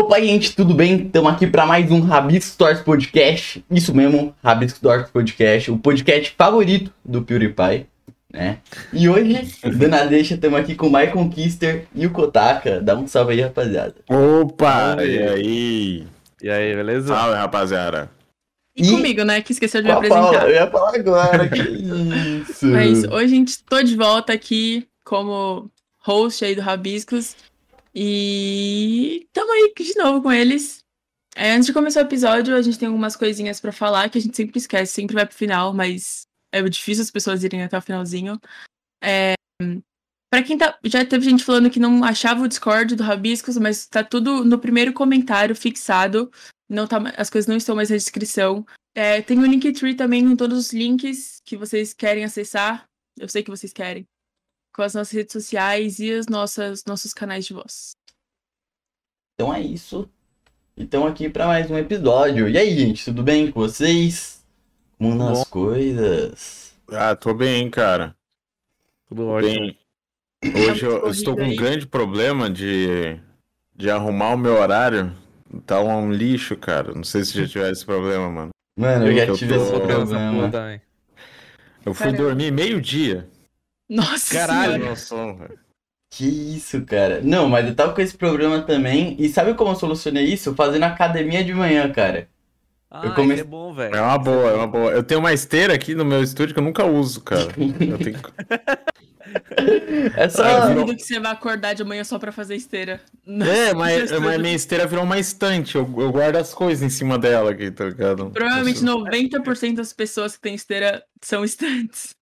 Opa, gente, tudo bem? Estamos aqui para mais um Rabisco Stories Podcast. Isso mesmo, Rabisco Stories Podcast, o podcast favorito do PewDiePie, né? E hoje, dando deixa, estamos aqui com o Michael Kister e o Kotaka. Dá um salve aí, rapaziada. Opa, e aí? E aí, beleza? Salve, rapaziada. E, E- comigo, né? Que esqueceu de me apresentar. eu ia falar agora, que isso. Mas hoje a gente tô de volta aqui como host aí do Rabiscos. E tamo aí de novo com eles. É, antes de começar o episódio, a gente tem algumas coisinhas pra falar que a gente sempre esquece, sempre vai pro final, mas é difícil as pessoas irem até o finalzinho. É, Pra quem tá. Já teve gente falando que não achava o Discord do Rabiscos, mas tá tudo no primeiro comentário fixado. Não tá, as coisas não estão mais na descrição. É, tem o Linktree também com todos os links que vocês querem acessar. Eu sei que vocês querem. Com as nossas redes sociais e os nossas, nossos canais de voz. Então é isso. Então aqui para mais um episódio. E aí, gente, tudo bem com vocês? Como nas bom. coisas? Ah, tô bem, cara. Tudo ótimo. bem. Hoje eu, estou com um grande problema de, de arrumar o meu horário. Tá um lixo, cara. Não sei se já tiver esse problema, mano. Mano, eu Eu já que eu tive tô- esse problema. também. Eu fui Caramba. dormir meio-dia. Nossa Caralho. Som, velho. Que isso, cara. Não, mas eu tava com esse problema também. E sabe como eu solucionei isso? Fazendo academia de manhã, cara. Ah, Eu é bom, velho. É uma boa, é uma boa. Eu tenho uma esteira aqui no meu estúdio que eu nunca uso, cara. Eu tenho que- É só. Ah, virou- que você vai acordar de manhã só pra fazer esteira. É, mas, mas minha esteira virou uma estante. Eu, eu guardo as coisas em cima dela aqui, tá ligado? Provavelmente 90% das pessoas que têm esteira são estantes.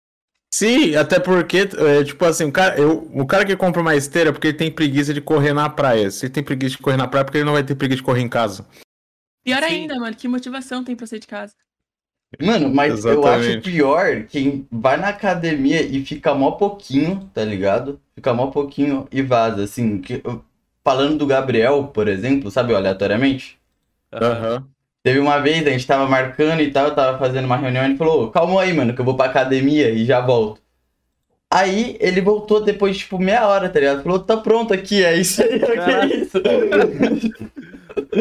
Sim, até porque, é, tipo assim, o cara, eu, o cara que compra uma esteira é porque ele tem preguiça de correr na praia. Se ele tem preguiça de correr na praia, é porque ele não vai ter preguiça de correr em casa. Pior Sim. ainda, mano, que motivação tem pra sair de casa? Mano, mas eu acho Exatamente. pior quem vai na academia e fica mó pouquinho, tá ligado? Fica mó pouquinho e vaza, assim. Que, eu- falando do Gabriel, por exemplo, sabe, aleatoriamente? Aham. Teve uma vez, a gente tava marcando e tal, eu tava fazendo uma reunião, ele falou, calma aí, mano, que eu vou pra academia e já volto. Aí ele voltou depois de tipo meia hora, tá ligado? Falou, tá pronto aqui, é isso aí, é Caraca. isso?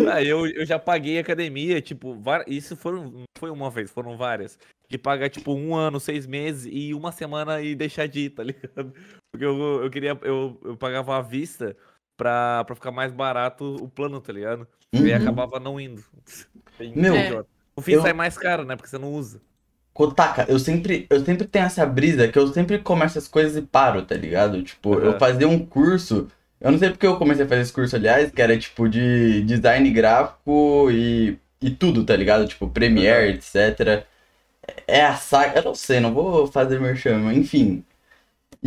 Ah, eu, eu já paguei academia, tipo, var- isso foram, não foi uma vez, foram várias. De pagar, tipo, um ano, seis meses e uma semana e deixar de ir, tá ligado? Porque eu, eu queria, eu, eu pagava à vista pra, pra ficar mais barato o plano, tá ligado? E aí Uhum. acabava não indo. Bem Meu, idiota. No fim eu- sai mais caro, né? Porque você não usa. Kotaka, eu sempre, eu sempre tenho essa brisa que eu sempre começo as coisas e paro, tá ligado? Tipo, eu Aham. fazia um curso, eu não sei porque eu comecei a fazer esse curso, aliás, que era tipo de design gráfico e, e tudo, tá ligado? Tipo, Premiere, etc. É a saga, eu não sei, não vou fazer merchan, mas enfim.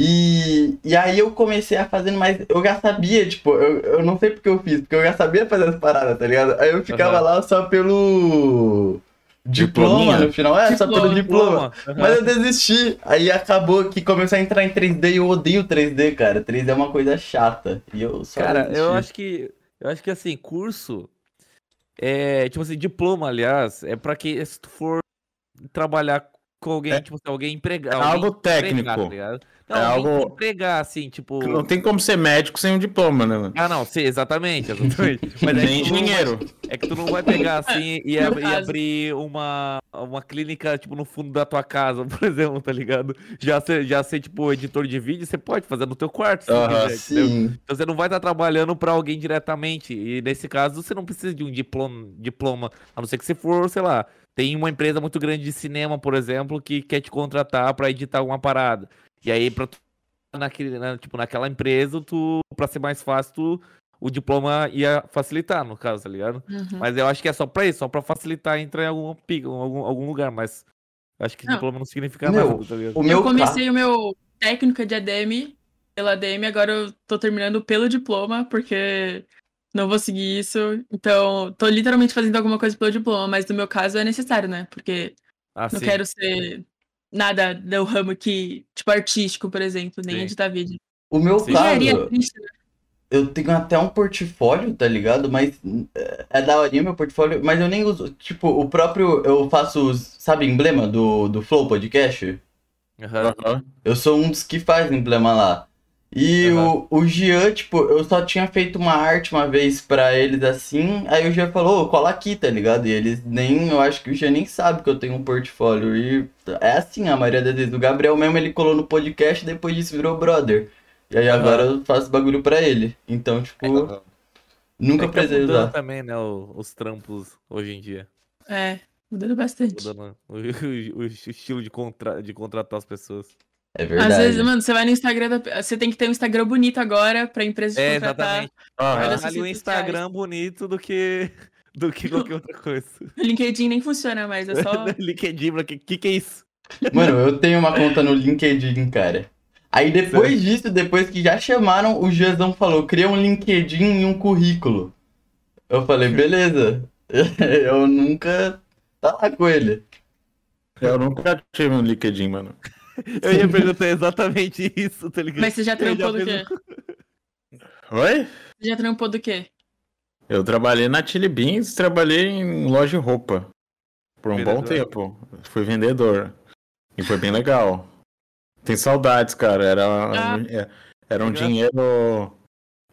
E, e aí eu comecei a fazer, mas eu já sabia, tipo, eu, eu não sei porque eu fiz, porque eu já sabia fazer as paradas, tá ligado? Aí eu ficava Aham. lá só pelo diploma Diplominha? no final, é, só pelo diploma. Aham. Mas eu desisti. Aí acabou que começou a entrar em 3D e eu odeio 3D, cara. 3D é uma coisa chata. E eu só Cara, desisti. eu acho que. Eu acho que assim, curso. É, tipo assim, diploma, aliás, é pra que se tu for trabalhar com alguém, É- tipo assim, alguém empregar. É alguém algo empregar, técnico. tá ligado? Não, É algo- empregar, assim, tipo. Não tem como ser médico sem um diploma, né, mano? Ah, não, sim, exatamente, exatamente. Mas é Nem que tu não vai-. É que tu não vai pegar assim e, ab- e abrir uma, uma clínica, tipo, no fundo da tua casa, por exemplo, tá ligado? Já ser, já ser tipo, editor de vídeo, você pode fazer no teu quarto, se Aham, quiser, entendeu? Sim. Então você não vai estar trabalhando para alguém diretamente. E nesse caso, você não precisa de um diploma, diploma, a não ser que você for, sei lá, tem uma empresa muito grande de cinema, por exemplo, que quer te contratar para editar alguma parada. E aí, pra tu, naquele, na- tipo, naquela empresa, tu, pra ser mais fácil, tu, o diploma ia facilitar, no caso, tá ligado? Uhum. Mas eu acho que é só pra isso, só pra facilitar entrar em algum, pica- algum, algum lugar, mas acho que Não. diploma não significa Meu, nada, tá ligado? O meu eu comecei o meu técnica de ADM pela ADM, agora eu tô terminando pelo diploma, porque não vou seguir isso. Então, tô literalmente fazendo alguma coisa pelo diploma, mas no meu caso é necessário, né? Porque Ah, não sim. quero ser nada do ramo que, tipo, artístico, por exemplo, nem Sim. editar vídeo. O meu Sim. Caso, né? eu tenho até um portfólio, tá ligado? Mas é, é daorinha meu portfólio, mas eu nem uso. Tipo, o próprio. Eu faço, os- sabe, emblema do, do Flow Podcast? Aham. Aham. Eu sou um dos que faz emblema lá. E Aham. o, o Jean, tipo, eu só tinha feito uma arte uma vez pra eles assim, aí o Jean falou, ô, cola aqui, tá ligado? E eles nem, eu acho que o Jean nem sabe que eu tenho um portfólio. E é assim a maioria das vezes. O Gabriel mesmo, ele colou no podcast, depois disso virou brother. E aí Aham. agora eu faço bagulho pra ele. Então, tipo, nunca É precisei usar. também, né, o- os trampos hoje em dia. É, mudando bastante. Mudando o, o- o estilo de, contra, de contratar as pessoas. É verdade. Às vezes, mano, você vai no Instagram da... Você tem que ter um Instagram bonito agora pra empresa te É, contratar. exatamente. Ah, um Instagram bonito do que, do que qualquer outra coisa. O LinkedIn nem funciona mais, é só... LinkedIn, o que, que que é isso? Mano, eu tenho uma conta no LinkedIn, cara. Aí depois disso, depois que já chamaram, o Janzão falou, cria um LinkedIn e um currículo. Eu falei, beleza. Eu nunca tá lá com ele. Eu nunca tive um LinkedIn, mano. Eu ia perguntar exatamente isso, tá ligado? Mas você já trampou do fiz quê? Oi? Você já trampou do quê? Eu trabalhei na Chili Beans, trabalhei em loja de roupa. Por um bom Vendedor. tempo. Fui vendedor. E foi bem legal. Tem saudades, cara. Era, Ah. é- era um Legal. dinheiro.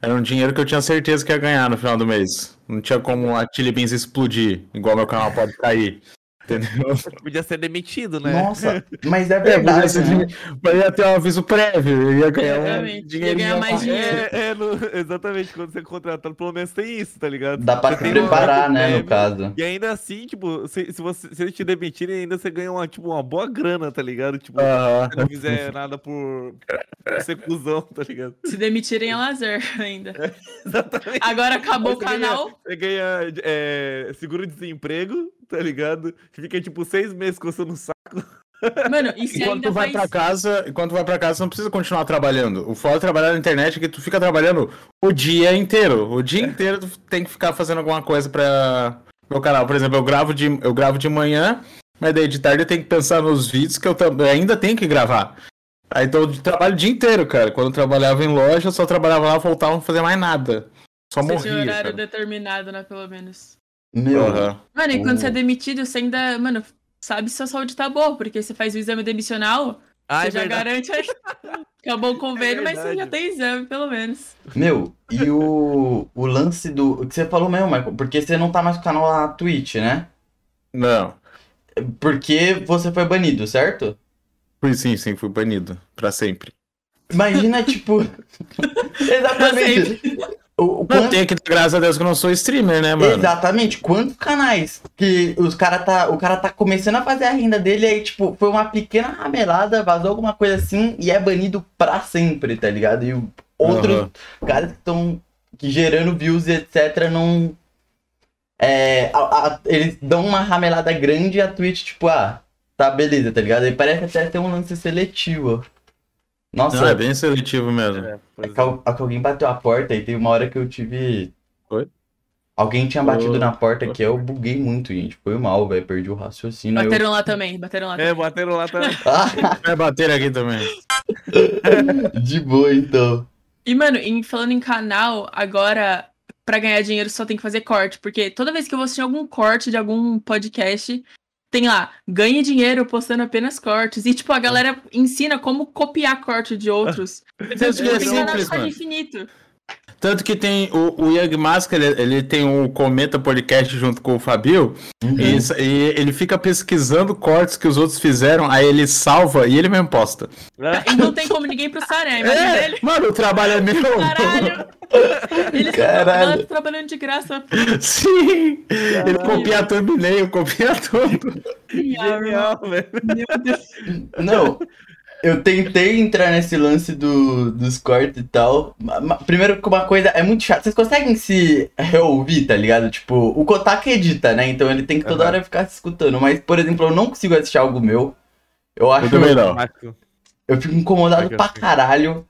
Era um dinheiro que eu tinha certeza que ia ganhar no final do mês. Não tinha como a Chili Beans explodir, igual meu canal pode cair. Entendeu? Podia ser demitido, né? Nossa, mas é É, verdade, ser né? mas ia ter um aviso prévio, ia ganhar um Exatamente. Ia ganhar mais dinheiro. É, é, no- exatamente, quando você é contratado, pelo menos tem isso, tá ligado? Dá pra Você um preparar, contrato né, no prévio, caso. E ainda assim, tipo, se, se, você, se eles te demitirem, ainda você ganha uma, tipo, uma boa grana, tá ligado? Tipo, se não fizer nada por, por ser cuzão, tá ligado? Se demitirem é lazer ainda. Exatamente. Agora acabou o você canal. Ganha, você ganha é, seguro-desemprego, tá ligado? Fica, tipo, seis meses coçando o saco. Mano, e se Enquanto ainda tu vai faz... pra casa, enquanto tu vai pra casa, você não precisa continuar trabalhando. O foda de trabalhar na internet é que tu fica trabalhando o dia inteiro. O dia inteiro tu tem que ficar fazendo alguma coisa pra meu canal. Por exemplo, eu gravo de, eu gravo de manhã, mas daí de tarde eu tenho que pensar nos vídeos que eu ainda tenho que gravar. Aí então eu trabalho o dia inteiro, cara. Quando eu trabalhava em loja, eu só trabalhava lá, voltava não fazer mais nada. Só Você tinha morria. horário Cara. determinado, né, pelo menos. Meu, Aham. Mano, e quando Oh. você é demitido, você ainda, mano, sabe se sua saúde tá boa, porque você faz o exame demissional, Ah, você é já verdade. garante. Acabou o convênio, mas você já tem exame, pelo menos. meu, e o, o lance do. O que você falou mesmo, Michael, porque você não tá mais com o canal lá na Twitch, né? Não. Porque você foi banido, certo? Fui sim, sim, fui banido. Pra sempre. Imagina, tipo. Exatamente. O, o Não, quanto- tem que graças a Deus que eu não sou streamer, né, mano? Exatamente. Quantos canais que os cara tá, o cara tá começando a fazer a renda dele aí, tipo, foi uma pequena ramelada, vazou alguma coisa assim e é banido pra sempre, tá ligado? E outros Aham. caras que estão gerando views e etc não. É, a- a- eles dão uma ramelada grande e a Twitch, tipo, ah, tá beleza, tá ligado? E parece até ter um lance seletivo. Nossa, Não, é bem seletivo mesmo. É, é que, al- que alguém bateu a porta e teve uma hora que eu tive. Oi? Alguém tinha batido Oi. na porta aqui, eu buguei muito, gente. Foi mal, velho. Perdi o raciocínio. aí eu- Bateram lá também, bateram lá É, também. bateram lá também. Vai bater aqui também. De boa, então. E, mano, em- falando em canal, agora, pra ganhar dinheiro, só tem que fazer corte. Porque toda vez que eu vou assistir algum corte de algum podcast, tem lá, ganhe dinheiro postando apenas cortes. E, tipo, a galera ensina como copiar corte de outros. Então, é simples, mano. infinito. Tanto que tem o, o Young Mask, ele, ele tem o Cometa Podcast junto com o Fabio, Uhum. e, e ele fica pesquisando cortes que os outros fizeram, aí ele salva e ele mesmo posta. E não tem como ninguém processar, né? A imagem É, dele. mano, o trabalho é meu. Caralho! Eles Caralho. a galera tá trabalhando de graça. Sim! Ele copia a thumbnail, copia tudo. Genial, velho. Meu Deus. Não, eu tentei entrar nesse lance do, dos cortes e tal. Primeiro que uma coisa é muito chato. Vocês conseguem se reouvir, tá ligado? Tipo, o Kotak edita, né? Então ele tem que toda Aham. hora ficar se escutando. Mas, por exemplo, eu não consigo assistir algo meu. Eu acho Eu também não. Eu fico incomodado pra caralho.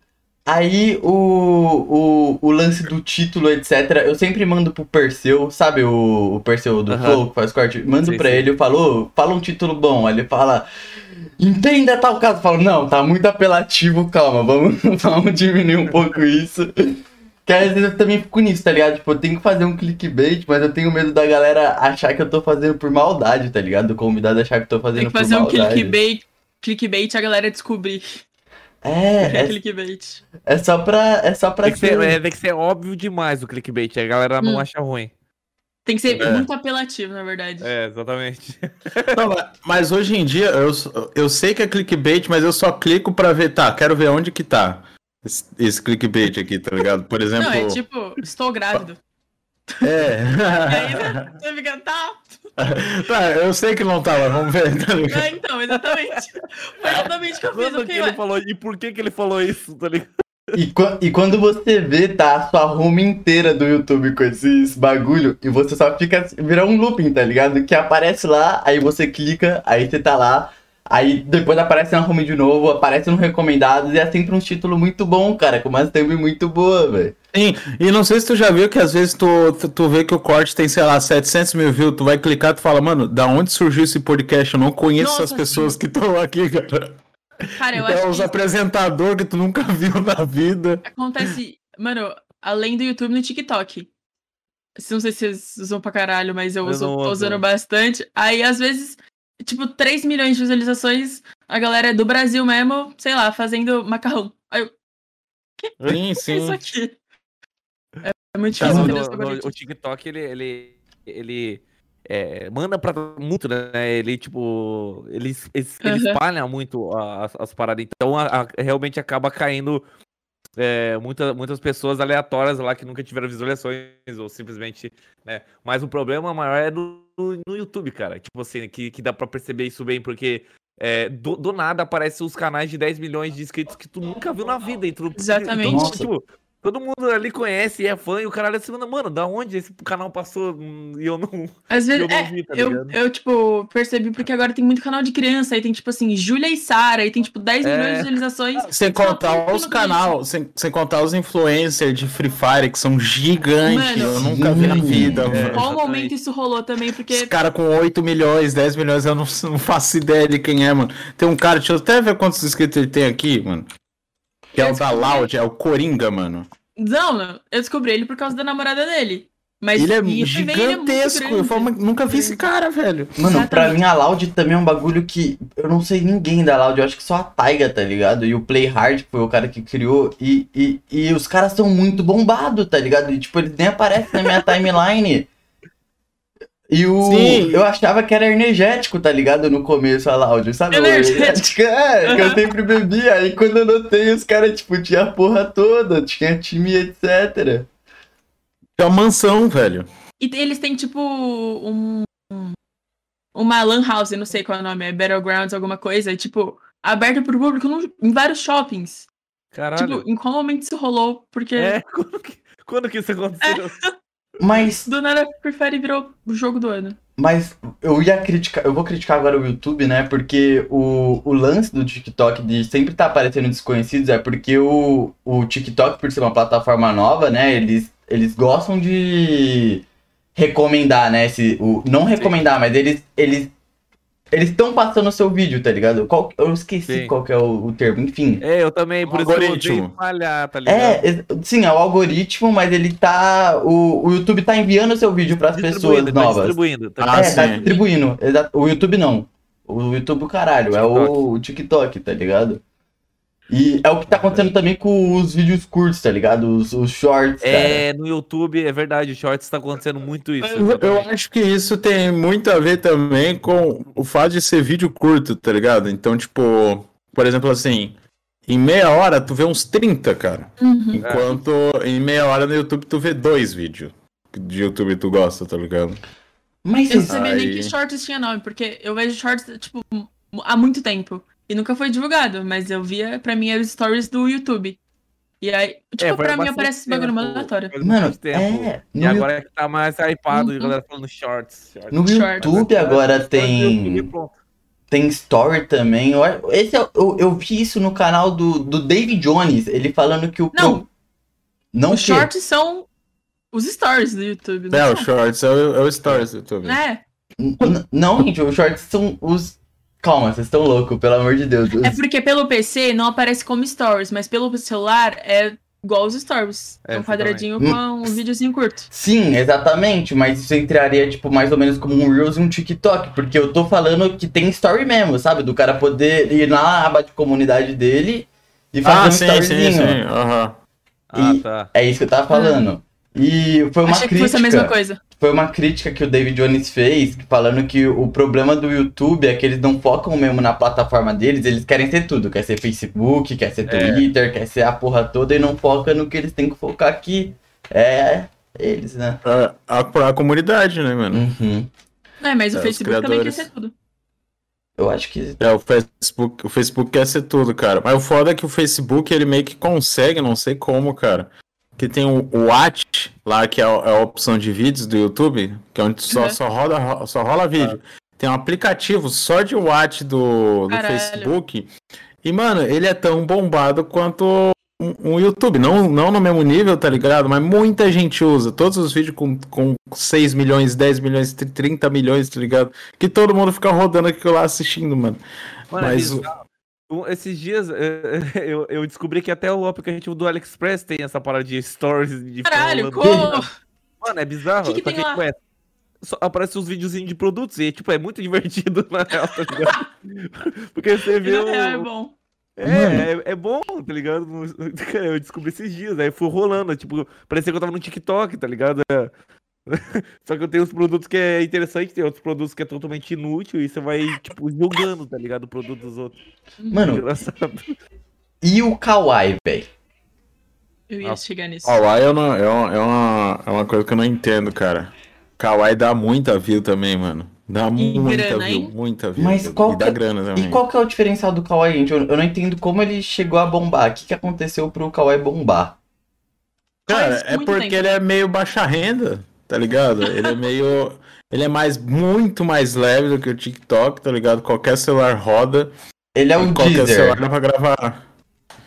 Aí o, o, o lance do título, etc. Eu sempre mando pro Perseu, sabe o, o Perseu do Aham. Flow que faz corte? Mando Sim, pra sim. ele, eu falo, "Ô, fala um título bom. Aí ele fala, entenda tal caso. Eu falo, não, tá muito apelativo, calma, vamos, vamos diminuir um pouco isso. Que às vezes eu também fico nisso, tá ligado? Tipo, eu tenho que fazer um clickbait, mas eu tenho medo da galera achar que eu tô fazendo por maldade, tá ligado? Do convidado achar que eu tô fazendo Tem que por fazer um maldade. clickbait, clickbait e a galera descobrir. É, É é, clickbait. é só pra. É só pra Tem que, ser, ser- é, tem que ser óbvio demais o clickbait, a galera não Hum. acha ruim. Tem que ser É. muito apelativo, na verdade. É, exatamente. Não, mas- hoje em dia, eu, eu sei que é clickbait, mas eu só clico pra ver, tá, quero ver onde que tá esse, esse clickbait aqui, tá ligado? Por exemplo... Não, é tipo, estou grávido. É. E aí né, você fica, tá. tá, eu sei que não tava, vamos ver, tá ligado? É, então, exatamente. Foi exatamente o que eu fiz. Que ele ué, falou, e por que que ele falou isso, tá ligado? E, e quando você vê, tá a sua home inteira do YouTube com esses bagulho, e você só fica. Vira um looping, tá ligado? Que aparece lá, aí você clica, aí você tá lá, aí depois aparece na home de novo, aparece no recomendados, e é sempre um título muito bom, cara, com uma thumb muito boa, velho. Sim, e não sei se tu já viu que às vezes tu, tu, tu vê que o corte tem, sei lá, 700 mil views, tu vai clicar e tu fala, mano, da onde surgiu esse podcast? Eu não conheço Nossa, as pessoas que estão aqui, cara. Cara, eu Então, acho os que apresentadores que tu nunca viu na vida. acontece, mano, além do YouTube no TikTok. Não sei se vocês usam pra caralho, mas eu, Eu uso, tô usando bastante. Aí, às vezes, tipo, 3 milhões de visualizações, a galera é do Brasil mesmo, sei lá, fazendo macarrão. Aí eu, Sim, que é isso sim. aqui? É, é muito Tá, difícil os no- no- o TikTok, ele, ele, ele é, manda pra muito, né? Ele, tipo, ele, ele Aham. espalha muito as, as paradas. Então, a- a- realmente acaba caindo é, muita, muitas pessoas aleatórias lá que nunca tiveram visualizações ou simplesmente, né? Mas o problema maior é no, no YouTube, cara. Tipo assim, que, que dá pra perceber isso bem, porque é, do, do nada aparecem os canais de 10 milhões de inscritos que tu nunca viu na vida. E tu, Exatamente. E Nossa. tipo, todo mundo ali conhece e é fã, e o caralho assim, mano, da onde esse canal passou hum, e eu não. Às vezes, eu não é, vi, tá eu, eu, tipo, percebi porque agora tem muito canal de criança, aí tem, tipo assim, Júlia e Sara, aí tem, tipo, 10 É. milhões de visualizações. Sem contar os canal, sem, sem contar os influencers de Free Fire que são gigantes. Mano, eu nunca vi na vida, É. mano. Qual momento isso rolou também? Os Porque caras com 8 milhões, 10 milhões, eu não, não faço ideia de quem é, mano. Tem um cara, deixa eu até ver quantos inscritos ele tem aqui, mano. Que é o da. Loud, é o Coringa, mano. Não, não. Eu descobri ele por causa da namorada dele. Mas ele é também, ele é gigantesco. eu falo, nunca vi esse cara, velho. Mano, pra mim a Loud também é um bagulho que eu não sei ninguém da Loud, eu acho que só a Taiga, tá ligado? E o Play Hard, foi o cara que criou, e, e, e os caras são muito bombados, tá ligado? E tipo, eles nem aparecem na minha timeline. E o. Sim. Eu achava que era energético, tá ligado? No começo, a Loud, sabe? Energético. É, que eu sempre bebia. Aí quando eu notei, os caras, tipo, tinha a porra toda, tinha time, etc. É uma mansão, velho. E eles têm, tipo, um. Uma lan house, não sei qual é o nome, é Battlegrounds, alguma coisa, e, tipo, aberta pro público num- em vários shoppings. Caralho. Tipo, em qual momento isso rolou? Porque é, quando que, quando que isso aconteceu? Mas do nada Prefere virou o jogo do ano. Mas eu ia criticar, eu vou criticar agora o YouTube, né? Porque o, o lance do TikTok de sempre estar aparecendo desconhecidos é porque o, o TikTok, por ser uma plataforma nova, né? Eles, eles gostam de recomendar, né? Esse, o, não recomendar, mas eles eles eles estão passando o seu vídeo, tá ligado? Qual, eu esqueci Sim. qual que é o, o termo, enfim. É, eu também, por isso que eu Algoritmo. espalhar, tá ligado? É, sim, é o algoritmo, mas ele tá. O, o YouTube tá enviando o seu vídeo pras pessoas tá novas. distribuindo. Tá Ah, é, tá distribuindo. O YouTube não. O YouTube, o caralho, é o, o TikTok, tá ligado? E é o que tá acontecendo também com os vídeos curtos, tá ligado? Os, os shorts, cara. É, no YouTube, é verdade, Shorts tá acontecendo muito isso. Eu, eu acho que isso tem muito a ver também com o fato de ser vídeo curto, tá ligado? Então, tipo, por exemplo, assim, em meia hora tu vê uns 30, cara. Enquanto em meia hora no YouTube tu vê dois vídeos de YouTube tu gosta, tá ligado? Mas Eu não sabia nem Aí. que shorts tinha nome, porque eu vejo shorts, tipo, há muito tempo. E nunca foi divulgado, mas eu via, pra mim, eram os stories do YouTube. E aí, tipo, É, pra mim aparece esse bagulho faz Mano, tempo. é. E No, agora é que tá mais hypado, Uhum. galera falando Shorts. shorts. no Shorts. YouTube agora tem. Tem story também. Eu, esse é- eu, eu vi isso no canal do, do David Jones, ele falando que o. Não. Não Os que- shorts são os stories do YouTube, não É, o são? Shorts é o, é o Stories do YouTube. É, N- Não, gente, os shorts são os. Calma, vocês estão loucos, pelo amor de Deus. É porque pelo PC não aparece como stories, mas pelo celular é igual os stories. É, um quadradinho com um videozinho curto. Sim, exatamente, mas isso entraria, tipo, mais ou menos como um Reels e um TikTok, porque eu tô falando que tem story mesmo, sabe? Do cara poder ir na aba de comunidade dele e fazer Ah, um sim, sim, storyzinho. sim. Aham. Ah, E- tá. É isso que eu tava falando. E foi uma Achei que crítica. fosse a mesma coisa. Foi uma crítica que o David Jones fez, falando que o problema do YouTube é que eles não focam mesmo na plataforma deles, eles querem ser tudo. Quer ser Facebook, quer ser É. Twitter, quer ser a porra toda e não foca no que eles têm que focar aqui. É eles, né? A, a, a comunidade, né, mano? Uhum. É, mas o É, os Facebook também quer ser tudo. Eu acho que. É, o Facebook, o Facebook quer ser tudo, cara. Mas o foda é que o Facebook, ele meio que consegue, não sei como, cara. Que tem o, Watch, lá, que é a, é a opção de vídeos do YouTube, que é onde só, Uhum. só, roda, só rola vídeo. Tem um aplicativo só de Watch do, do. Facebook. E, mano, ele é tão bombado quanto um, um YouTube. Não, não no mesmo nível, tá ligado? Mas muita gente usa. Todos os vídeos com, com 6 milhões, 10 milhões, 30 milhões, tá ligado? Que todo mundo fica rodando aquilo lá assistindo, mano. Mano, é Mas. Um, Esses dias eu, eu descobri que até o aplicativo do AliExpress tem essa parada de stories de Caralho, como? Mano, é bizarro. Que que tem lá? Só aparece uns videozinhos de produtos e, tipo, é muito divertido na real, tá ligado? Porque você vê na o... real é bom. É, é, é bom, tá ligado? Eu descobri esses dias, aí fui rolando, tipo, parecia que eu tava no TikTok, tá ligado? É. Só que eu tenho uns produtos que é interessante, tem outros produtos que é totalmente inútil, e você vai, tipo, julgando, tá ligado? O produto dos outros. Mano, Engraçado. e o Kawaii, velho? Eu ia chegar nisso. Kawaii é uma, é, uma, é, uma, é uma coisa que eu não entendo, cara. Kawaii dá muita view também, mano. Dá E muita grana, view, hein? muita view. Mas qual e dá que- grana também. E qual que é o diferencial do Kawaii, gente? Eu, eu não entendo como ele chegou a bombar. O que, que aconteceu pro Kawaii bombar? Cara, é porque tempo. ele é meio baixa renda, tá ligado? Ele é meio. Ele é mais, muito mais leve do que o TikTok, tá ligado? Qualquer celular roda. Ele é o qualquer Deezer. celular dá pra gravar.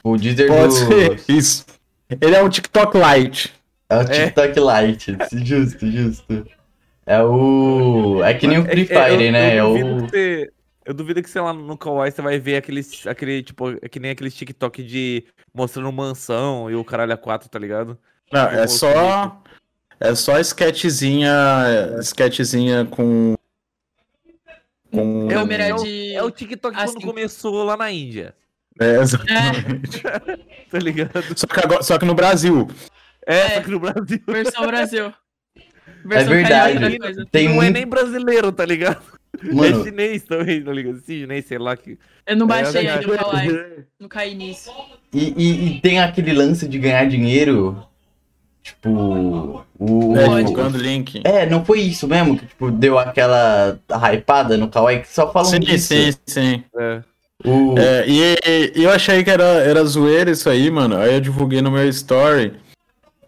O Deezer Pode do... ser, isso. Ele é um TikTok Lite. É o TikTok Lite. Justo, justo. É o... É que nem o Free Fire, eu, né? É Eu, o... duvido que você- eu duvido que, sei lá, no Kawaii você vai ver aqueles, aquele, tipo, é que nem aqueles TikTok de mostrando mansão e o caralho a quatro, tá ligado? Não, Como é só. É só sketchzinha. Sketchzinha com. Com. É o, Câmera é o- de- é o TikTok assim. quando começou lá na Índia, É, exatamente. tá ligado? Só, que agora- só que no Brasil. É, É. só que no Brasil. Versão Brasil. É verdade. carioca da coisa. Tem não é muito... nem brasileiro, tá ligado? É Mano, chinês também, tá ligado? Chinês, sei lá que. Eu não baixei É, ainda o Kawaii. Não caí nisso. e, e- e tem aquele lance de ganhar dinheiro... Tipo... O... É, Pode. divulgando link. É, não foi isso mesmo que tipo, deu aquela hypada no Kawaii que só falam Sim, disso. sim, sim. É. O... É, e, e eu achei que era, era zoeira isso aí, mano. Aí eu divulguei no meu story.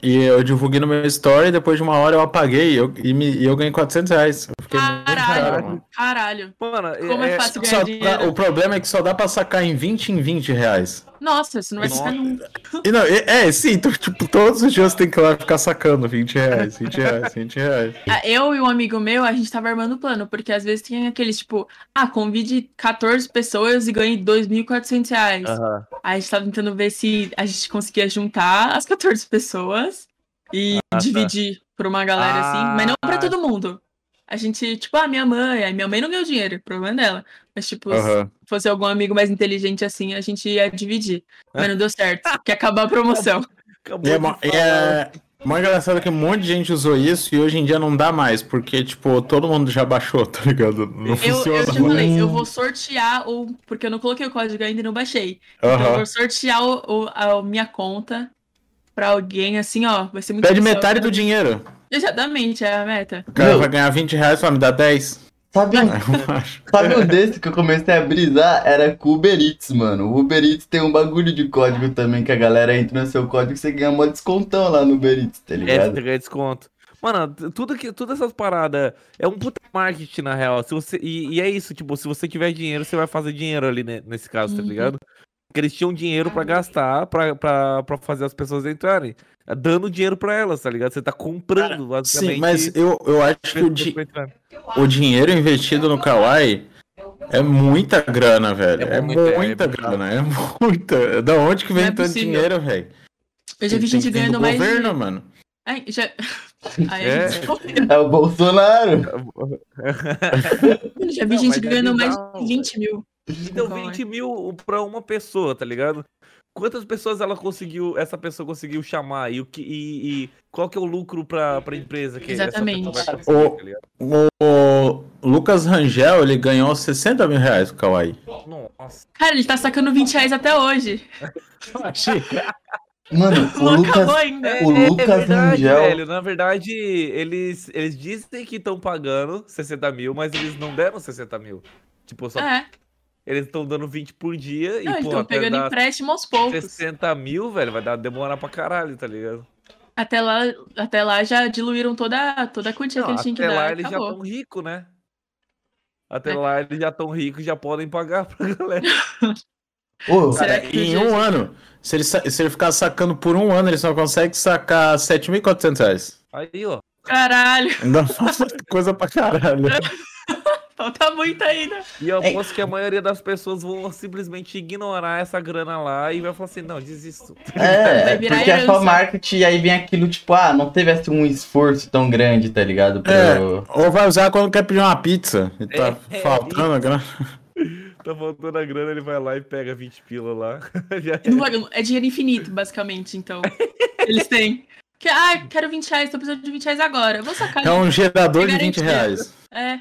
E eu divulguei no meu story, depois de uma hora eu apaguei eu, e, me, e eu ganhei 400 reais. Eu fiquei muito caro, Caralho. mano. Caralho. Mano, Como é fácil Só ganhar dá- dinheiro. o problema é que só dá pra sacar em 20 em 20 reais. Nossa, isso não vai Nossa. ficar nunca. E não, e- é, sim, então, tipo, todos os dias tem que ir lá ficar sacando 20 reais, 20 reais, 20 reais. Ah, Eu e um amigo meu, a gente tava armando plano, porque às vezes tem aqueles, tipo, ah, convide 14 pessoas e ganhe 2.400 reais. Aham. Aí a gente tava tentando ver se a gente conseguia juntar as 14 pessoas e Ah, tá. dividir pra uma galera assim, mas não pra Ah. todo mundo. A gente, tipo, ah, minha mãe, aí minha mãe não ganhou dinheiro, problema dela. Mas, tipo, Aham. se fosse algum amigo mais inteligente assim, a gente ia dividir. Mas não deu certo, que acabar a promoção. Acabou E é, e falar. é mó engraçado que um monte de gente usou isso e hoje em dia não dá mais, porque, tipo, todo mundo já baixou, tá ligado? Não Eu, funciona eu mais. falei, eu vou sortear, o, porque eu não coloquei o código ainda e não baixei. Então eu vou sortear o, o- a minha conta pra alguém, assim, ó. Vai ser muito Pede metade do dinheiro. Exatamente, é a meta. O cara Meu. vai ganhar 20 reais, vai me dar 10. Sabe, um, sabe um desse que eu comecei a brisar? Era com o Uber Eats, mano. O Uber Eats tem um bagulho de código também, que a galera entra no seu código e você ganha mó descontão lá no Uber Eats, tá É, você ligado? ganha desconto. Mano, tudo que, todas essas paradas é um puta marketing, na real. Se você, e, e é isso, tipo, se você tiver dinheiro, você vai fazer dinheiro ali, né, nesse caso, tá Uhum. Porque eles tinham dinheiro pra gastar, pra, pra, pra fazer as pessoas entrarem. Dando dinheiro pra elas, tá ligado? Você tá comprando, basicamente. Sim, mas eu, eu acho que o, di- o dinheiro investido no Kawaii é muita grana, velho. É É, muita, é muita grana, é muita. Da onde que vem é tanto possível. dinheiro, velho? Eu já vi gente ganhando do mais. governo, mano. Ai, já... Aí É. a gente. É o Bolsonaro. Já vi Não, gente é ganhando mais de 20 mil. Então, no Kawaii. 20 mil pra uma pessoa, tá ligado? quantas pessoas ela conseguiu, essa pessoa conseguiu chamar e o que e, e qual que é o lucro pra, pra empresa que essa Exatamente. pessoa vai O- tá? O Lucas Rangel, ele ganhou 60 mil reais com o Kawaii. Nossa. Cara, ele tá sacando 20 reais até hoje. Mano, o Não Lucas. ainda. É, O Lucas é verdade, Rangel. velho. Na verdade, eles, eles dizem que estão pagando 60 mil, mas eles não deram 60 mil. Tipo, só É, eles estão dando 20 por dia não, e, eles pô, estão pegando dar empréstimo aos poucos. 60 mil, velho, vai dar demorar pra caralho, tá ligado? Até lá, até lá já diluíram toda, toda a quantia Não, que eles tinham que até lá dar. eles já Acabou. estão ricos, né? Até É. lá eles já estão ricos e já podem pagar pra galera. Ô, Será Cara, em um ano, se ele, se ele ficar sacando por um ano, ele só consegue sacar 7.400 reais. Aí, ó. Caralho, Ainda falta coisa pra caralho. falta muito ainda. E eu É. aposto que a maioria das pessoas vão simplesmente ignorar essa grana lá e vai falar assim, não, desisto. É, Vai virar porque é só herança. marketing e aí vem aquilo, tipo, ah, não teve assim, um esforço tão grande, tá ligado? Pro... É. Ou vai usar quando quer pedir uma pizza. E tá É, faltando a grana. Tá faltando a grana, ele vai lá e pega 20 pila lá. Vai- É dinheiro infinito, basicamente, então. Eles têm. Que, ah, quero 20 reais, tô precisando de 20 reais agora. Vou sacar. É um gerador de 20 Garantia. reais. É.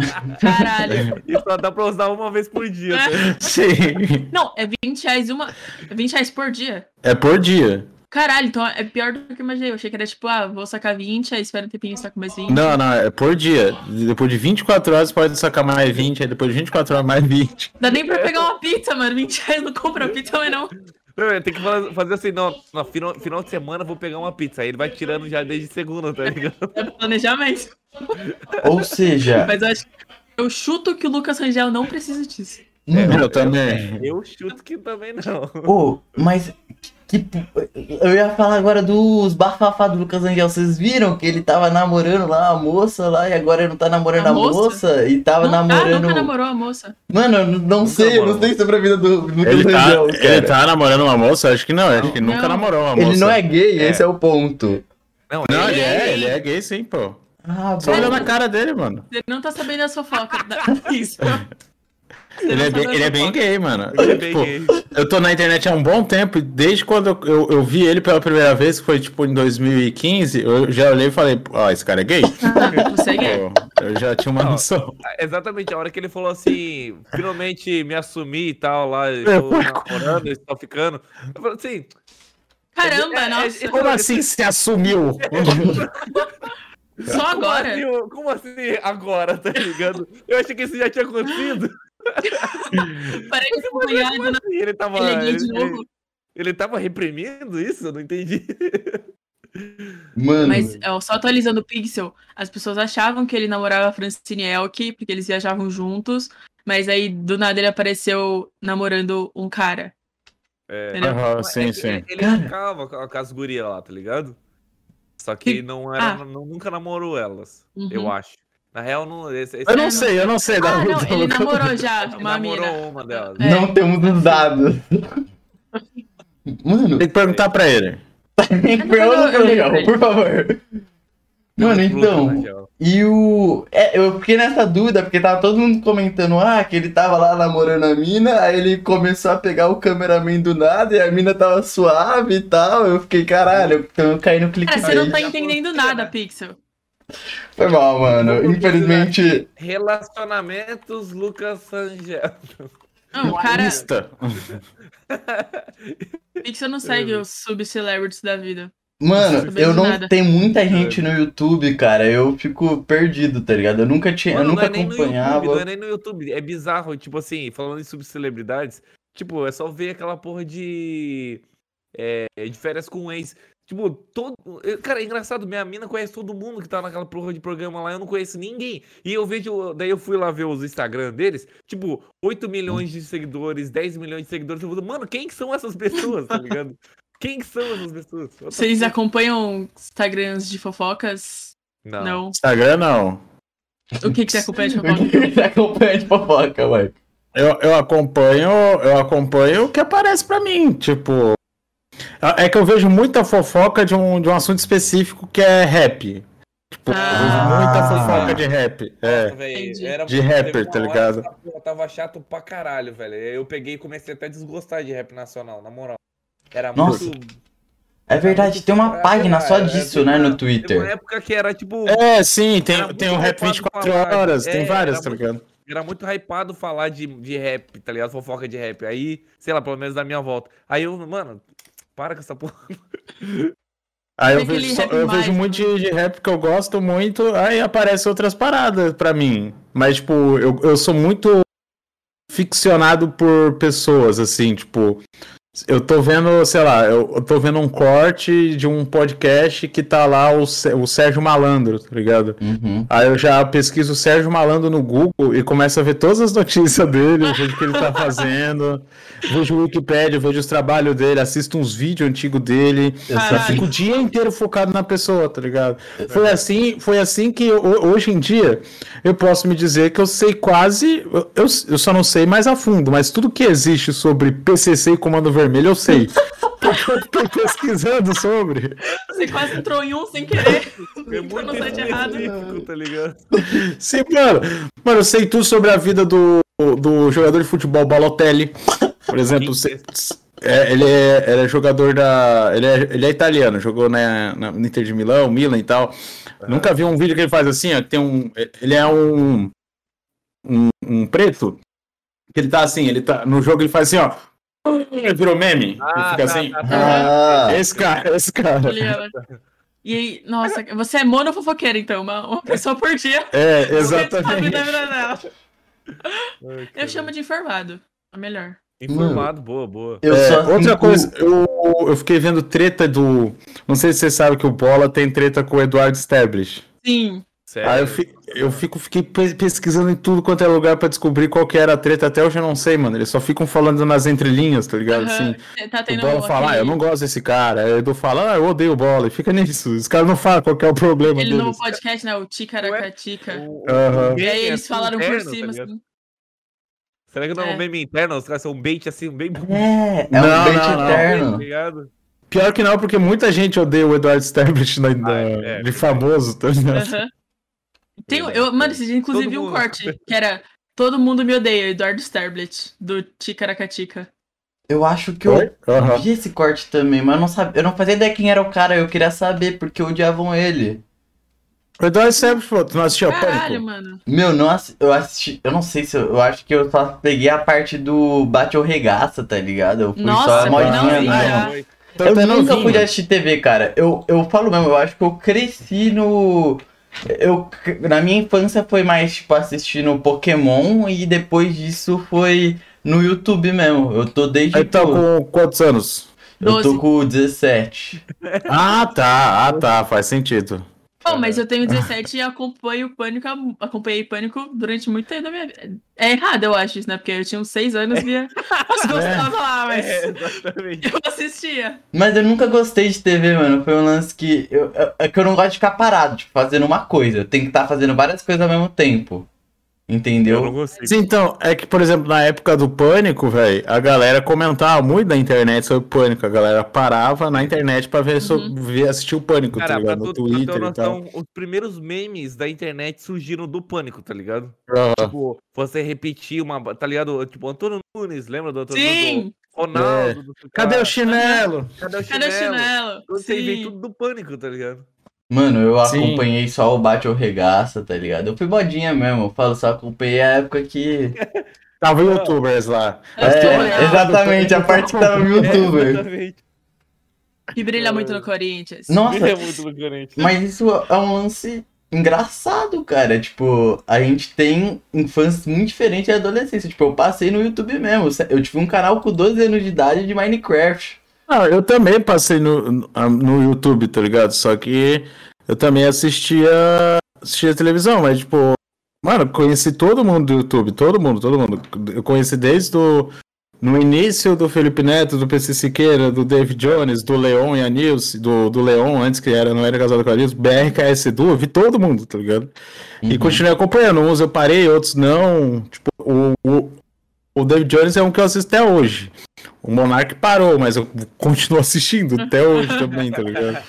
Caralho. E só dá pra usar uma vez por dia. tá? Sim. Não, é 20 reais uma. É 20 reais por dia. É por dia. Caralho, então é pior do que eu imaginei. Eu achei que era tipo, ah, vou sacar 20, aí espera um tempinho e saco mais 20. Não, não, é por dia. Depois de 24 horas pode sacar mais 20, aí depois de 24 horas mais 20. Dá nem pra pegar uma pizza, mano. 20 reais não compra pizza, mas não. Não, Tem que fa- fazer assim, não, no final, final de semana eu vou pegar uma pizza. Aí ele vai tirando já desde segunda, tá ligado? É planejamento. Ou seja, Mas eu acho. Eu chuto que o Lucas Rangel não precisa disso. mano, Eu também. Eu chuto que também não. Ô, mas que, eu ia falar agora dos bafafá do Lucas Angel. Vocês viram que ele tava namorando lá a moça lá e agora ele não tá namorando A a, moça? moça? e tava Não- Ah, namorando. nunca namorou a moça. Mano, eu não, não Nunca sei, eu namorou. não sei sobre a vida do Lucas Ele tá, Angel, ele cara. tá namorando uma moça? Acho que não, acho que nunca Não. namorou uma moça. Ele não é gay, É. esse é o ponto. Não, Não, ele ele é, ele é gay sim, pô. Ah, Só olha na cara dele, mano. Ele não tá sabendo a fofoca. da- Isso. Ele é, bem, ele é bem gay, mano. Ele é bem Tipo, gay. Eu tô na internet há um bom tempo e desde quando eu, eu, eu vi ele pela primeira vez, que foi tipo em 2015, eu já olhei e falei, ó, esse cara é gay? Ah, você é gay. Pô, eu já tinha uma Não. noção. Exatamente, a hora que ele falou assim, finalmente me assumi e tal, lá, estou namorando, estou ficando. Eu falei assim, Caramba, É, é, nossa. é- Como assim se assumiu? Só como agora. assim, como assim agora, tá ligado? Eu achei que isso já tinha acontecido. Parece acompanhado na E ele tava. Ele é gay de ele- novo. Ele tava reprimindo isso? Eu não entendi. Mano, Mas, ó, só atualizando o Pixel, as pessoas achavam que ele namorava a Francine Elk, porque eles viajavam juntos, mas aí do nada ele apareceu namorando um cara. É, é sim, que sim. Ele, ele ficava com as gurias lá, tá ligado? Só que Que- não era, Ah. não- nunca namorou elas, Uhum. eu acho. Na real, não. Esse, esse Eu não sei, eu não sei. da- Ah, não, do- ele namorou já Ele uma namorou mina. uma delas. É. não temos os dados. Mano, Tem que perguntar pra ele. pergunta eu pro olhei Angel, pra ele. por favor. Mano, então. Angel. E o. É, eu fiquei nessa dúvida, porque tava todo mundo comentando, ah, que ele tava lá namorando a mina, aí ele começou a pegar o cameraman do nada e a mina tava suave e tal. Eu fiquei, caralho, eu caí no clique Cara, você não tá entendendo nada, né? Pixel. Foi mal, mano. Infelizmente. Relacionamentos Lucas Angel. Não, o cara, Lista. Pixel não segue os sub-celebrities da vida. Mano, Sabendo eu não. nada. Tem muita gente no YouTube, cara. Eu fico perdido, tá ligado? Eu nunca tinha. Mano, eu nunca não é no YouTube, acompanhava. não é nem no YouTube. É bizarro, tipo assim, falando em subcelebridades, tipo, é só ver aquela porra de. É, de férias com ex. Tipo, todo. Cara, é engraçado, minha mina conhece todo mundo que tá naquela porra de programa lá, eu não conheço ninguém. E eu vejo. Daí eu fui lá ver os Instagram deles, tipo, 8 milhões de seguidores, 10 milhões de seguidores. Eu falo, mano, quem que são essas pessoas, tá ligado? Quem que são essas pessoas? Vocês acompanham Instagrams de fofocas? Não. Não. Instagram não. O que, que você acompanha de O fofoca? que você acompanha de fofoca, mano? Eu, eu acompanho, eu acompanho o que aparece pra mim, tipo. É que eu vejo muita fofoca de um, de um assunto específico que é rap. Tipo, eu Ah. vejo muita fofoca de rap. É. Nossa, era- De rapper, uma tá ligado? tava chato pra caralho, velho. Eu peguei e comecei até a desgostar de rap nacional, na moral. Era Nossa, muito. É verdade, tem uma É, página só é, disso, teve né, uma- no Teve uma Twitter. época que era tipo. É, sim, tem, muito tem o Rap hypado 24 falar, horas, é, tem várias, tá muito- ligado? Era muito hypado falar de, de rap, tá ligado? Fofoca de rap. Aí, sei lá, pelo menos da minha volta. Aí eu, mano, para com essa porra. Aí eu vejo, só- eu vejo muito de, de rap que eu gosto muito, aí aparecem outras paradas pra mim. Mas, tipo, eu, eu sou muito ficcionado por pessoas, assim, tipo. Eu tô vendo, sei lá, eu, eu tô vendo um corte de um podcast que tá lá o, o Sérgio Malandro, tá ligado? Uhum. Aí eu já pesquiso o Sérgio Malandro no Google e começo a ver todas as notícias dele, vejo o que ele tá fazendo, vejo o Wikipedia, vejo os trabalhos dele, assisto uns vídeos antigos dele, eu fico o dia inteiro focado na pessoa, tá ligado? Foi assim, foi assim que ho- hoje em dia eu posso me dizer que eu sei quase, eu, eu eu só não sei mais a fundo, mas tudo que existe sobre PCC e Comando Vermelho eu sei. Porque eu tô pesquisando sobre. Você quase entrou em um sem querer. É Entrou muito no site errado. específico, tá ligado? Sim, mano. Mano, eu sei tudo sobre a vida do, do jogador de futebol Balotelli. Por exemplo, Quem cê- é, ele, é, ele é jogador da. Ele é, ele é italiano, jogou na, na, no Inter de Milão, Milan e tal. Nunca vi um vídeo que ele faz assim, ó. Que tem um. Ele é um. Um, um preto. Que ele tá assim, ele tá. No jogo ele faz assim, ó. Ele virou meme. ele Ah, fica tá, assim. tá, tá. Ah, Esse cara, esse cara. Ligado? E aí, nossa, você é mono fofoqueira, então, uma, uma pessoa por dia. É, exatamente. da vida dela. Ai, Eu chamo de informado. É melhor. Informado, boa, boa. eu É, só outra coisa, eu, eu fiquei vendo treta do. Não sei se você sabe que o Bola tem treta com o Eduardo Stablish. Sim. Sério. Aí eu, fi- eu fico, fiquei pe- pesquisando em tudo quanto é lugar pra descobrir qual que era a treta. Até hoje eu não sei, mano. Eles só ficam falando nas entrelinhas, tá ligado? aham. Assim, Tá o Bola fala, ah, eu não gosto desse cara. Aí o Edu fala, ah, eu odeio o Bola. E fica nisso. Os caras não falam qual que é o problema Ele deles. no podcast, né? O Ticaracatica. O E aí meme, eles assim, falaram por interno, tá cima, ligado? assim. Será que não é É. um meme interno? Os caras são um bait assim, bem É, é Não, um bait não, não. tá ligado? Pior que não, porque muita gente odeia o Eduardo Stablish na, na- Ah, é, é, de famoso, tá ligado? Aham. Tem, eu, mano, verdade. esse dia, inclusive, Todo um mundo- corte que era Todo mundo me odeia, Eduardo Sterblit, do Ticaracatica. Eu acho que eu? Aham. vi esse corte também, mas eu não, sabia, eu não fazia ideia quem era o cara, eu queria saber porque odiavam ele. O Eduardo Stablish, pô, tu não assistiu a Caralho, Pânico? mano. Meu, não assi- eu assisti, eu não sei se eu, eu acho que eu só peguei a parte do bate ou regaça, tá ligado? Eu fui só Nossa, a modinha não. Foi. Tô Eu até nunca fui assistir TV, cara. Eu, eu falo mesmo, eu acho que eu cresci no. Eu, na minha infância foi mais, tipo, assistindo Pokémon e depois disso foi no YouTube mesmo. Eu tô desde. Aí tá tipo, com quantos anos? Eu tô Doze. com 17. Ah, tá. Ah, tá. Faz sentido. Oh, mas eu tenho 17 e acompanho o Pânico, acompanhei Pânico durante muito tempo da minha vida. É errado, eu acho isso, né? Porque eu tinha uns 6 anos e via. As coisas É. estavam lá, mas É, exatamente. eu assistia. Mas eu nunca gostei de TV, mano. Foi um lance que. Eu, eu- é que eu não gosto de ficar parado, tipo, fazendo uma coisa. Eu tenho que estar fazendo várias coisas ao mesmo tempo. Eu não Entendeu? gostei. Sim, então, é que, por exemplo, na época do Pânico, velho, a galera comentava muito na internet sobre Pânico. A galera parava na internet pra ver, so- Uhum. ver assistir o Pânico, tá Cara, pra, ligado? No tu, Twitter uma e tal. noção, os primeiros memes da internet surgiram do pânico, tá ligado? Aham. Tipo, você repetir uma. Tá ligado? Tipo, Antônio Nunes, lembra do Antônio Nunes? Sim! Ronaldo. do- Cadê o chinelo? Cadê o Cadê o chinelo? chinelo? Você Sim. tudo do pânico, tá ligado? Mano, eu Sim. acompanhei só o Bate ou Regaça, tá ligado? Eu fui modinha mesmo. Eu falo, só acompanhei a época que. Tava youtubers lá. É, exatamente, a parte que tava no youtuber. Exatamente. Que brilha muito no Corinthians. Nossa, É muito lugarente. mas isso é um lance engraçado, cara. Tipo, a gente tem infância muito diferente da adolescência. Tipo, eu passei no YouTube mesmo. Eu tive um canal com 12 anos de idade de Minecraft. Ah, eu também passei no, no, YouTube, tá ligado? Só que eu também assistia, assistia televisão, mas tipo, mano, conheci todo mundo do YouTube, todo mundo, todo mundo. Eu conheci desde o no início do Felipe Neto, do PC Siqueira, do David Jones, do Leon e a Nilce, do, do Leon, antes que era, não era casado com a Nilce, BRKS Edu, eu vi todo mundo, tá ligado? E Uhum. continuei acompanhando. Uns eu parei, outros não. Tipo, o, o, o David Jones é um que eu assisto até hoje. O Monark parou, mas eu continuo assistindo até hoje também, tá ligado?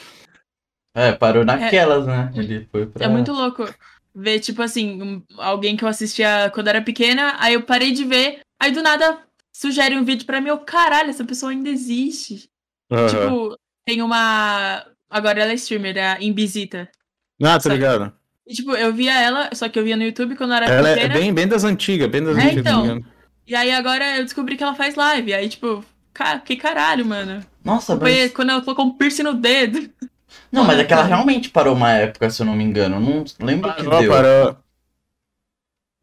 É, parou naquelas, né? Ele foi pra. É muito louco ver, tipo assim, um- alguém que eu assistia quando era pequena, aí eu parei de ver, aí do nada sugere um vídeo pra mim, eu, caralho, essa pessoa ainda existe. Aham. Tipo, tem uma. Agora ela é streamer, a Imbisita. Ah, tá ligado? E, tipo, eu via ela, só que eu via no YouTube quando eu era Ela é pequena. bem, bem das antigas, bem das É, antigas. então. E aí agora eu descobri que ela faz live. Aí, tipo, cara, que caralho, mano. Nossa, Foi mas... quando ela colocou um piercing no dedo. Não, mas é que ela realmente parou uma época, se eu não me engano. Não lembro o que Parou, deu. parou.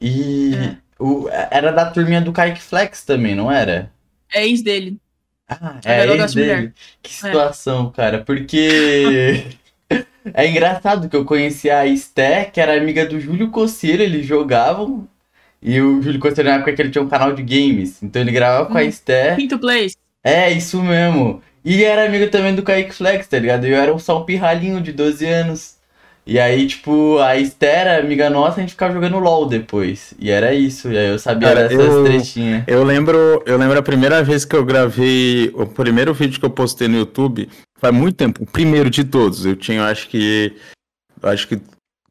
E É. o, era da turminha do Kaique Flex também, não era? É ex dele. Ah, é eu ex dele. mulher. Que situação, cara. Porque é engraçado que eu conheci a Esté, que era amiga do Júlio Coceiro, eles jogavam. E o Júlio Coceiro na época que ele tinha um canal de games. Então ele gravava com a Hum. Esté. Quinto place. É, isso mesmo. E era amigo também do Kaique Flex, tá ligado? Eu era só um pirralhinho de 12 anos. E aí, tipo, a Esther, amiga nossa, a gente ficava jogando LOL depois. E era isso. E aí eu sabia Cara, dessas eu- trechinhas. Eu lembro, eu lembro a primeira vez que eu gravei, o primeiro vídeo que eu postei no YouTube, faz muito tempo, o primeiro de todos. Eu tinha, acho que, acho que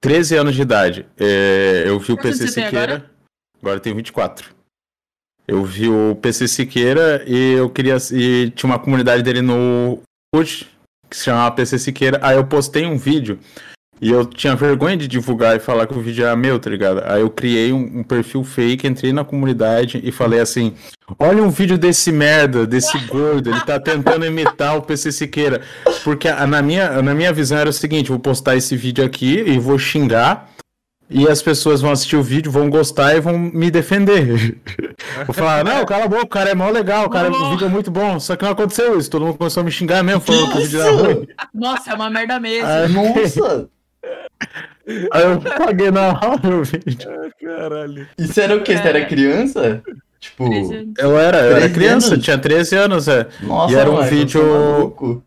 13 anos de idade. É, eu vi o PC Siqueira, agora? Agora tenho 24. Eu vi o PC Siqueira e eu queria, e tinha uma comunidade dele no Orkut, que se chamava PC Siqueira. Aí eu postei um vídeo e eu tinha vergonha de divulgar e falar que o vídeo era meu, tá ligado? Aí eu criei um, um perfil fake, entrei na comunidade e falei assim: olha um vídeo desse merda, desse gordo, ele tá tentando imitar o PC Siqueira. Porque a- na minha, na minha visão era o seguinte: vou postar esse vídeo aqui e vou xingar. E as pessoas vão assistir o vídeo, vão gostar e vão me defender. Vou falar, não, cala a boca, o cara é mó legal, o, cara, o vídeo é muito bom. Só que não aconteceu isso, todo mundo começou a me xingar mesmo, falando que o vídeo era ruim. Nossa, é uma merda mesmo. Aí, Nossa! aí eu paguei na hora o vídeo. Caralho. Isso era o quê? Você era criança? Tipo, 13 anos. Eu era, eu era 13 criança, anos? tinha 13 anos, é. nossa, E era um mano, eu vídeo-.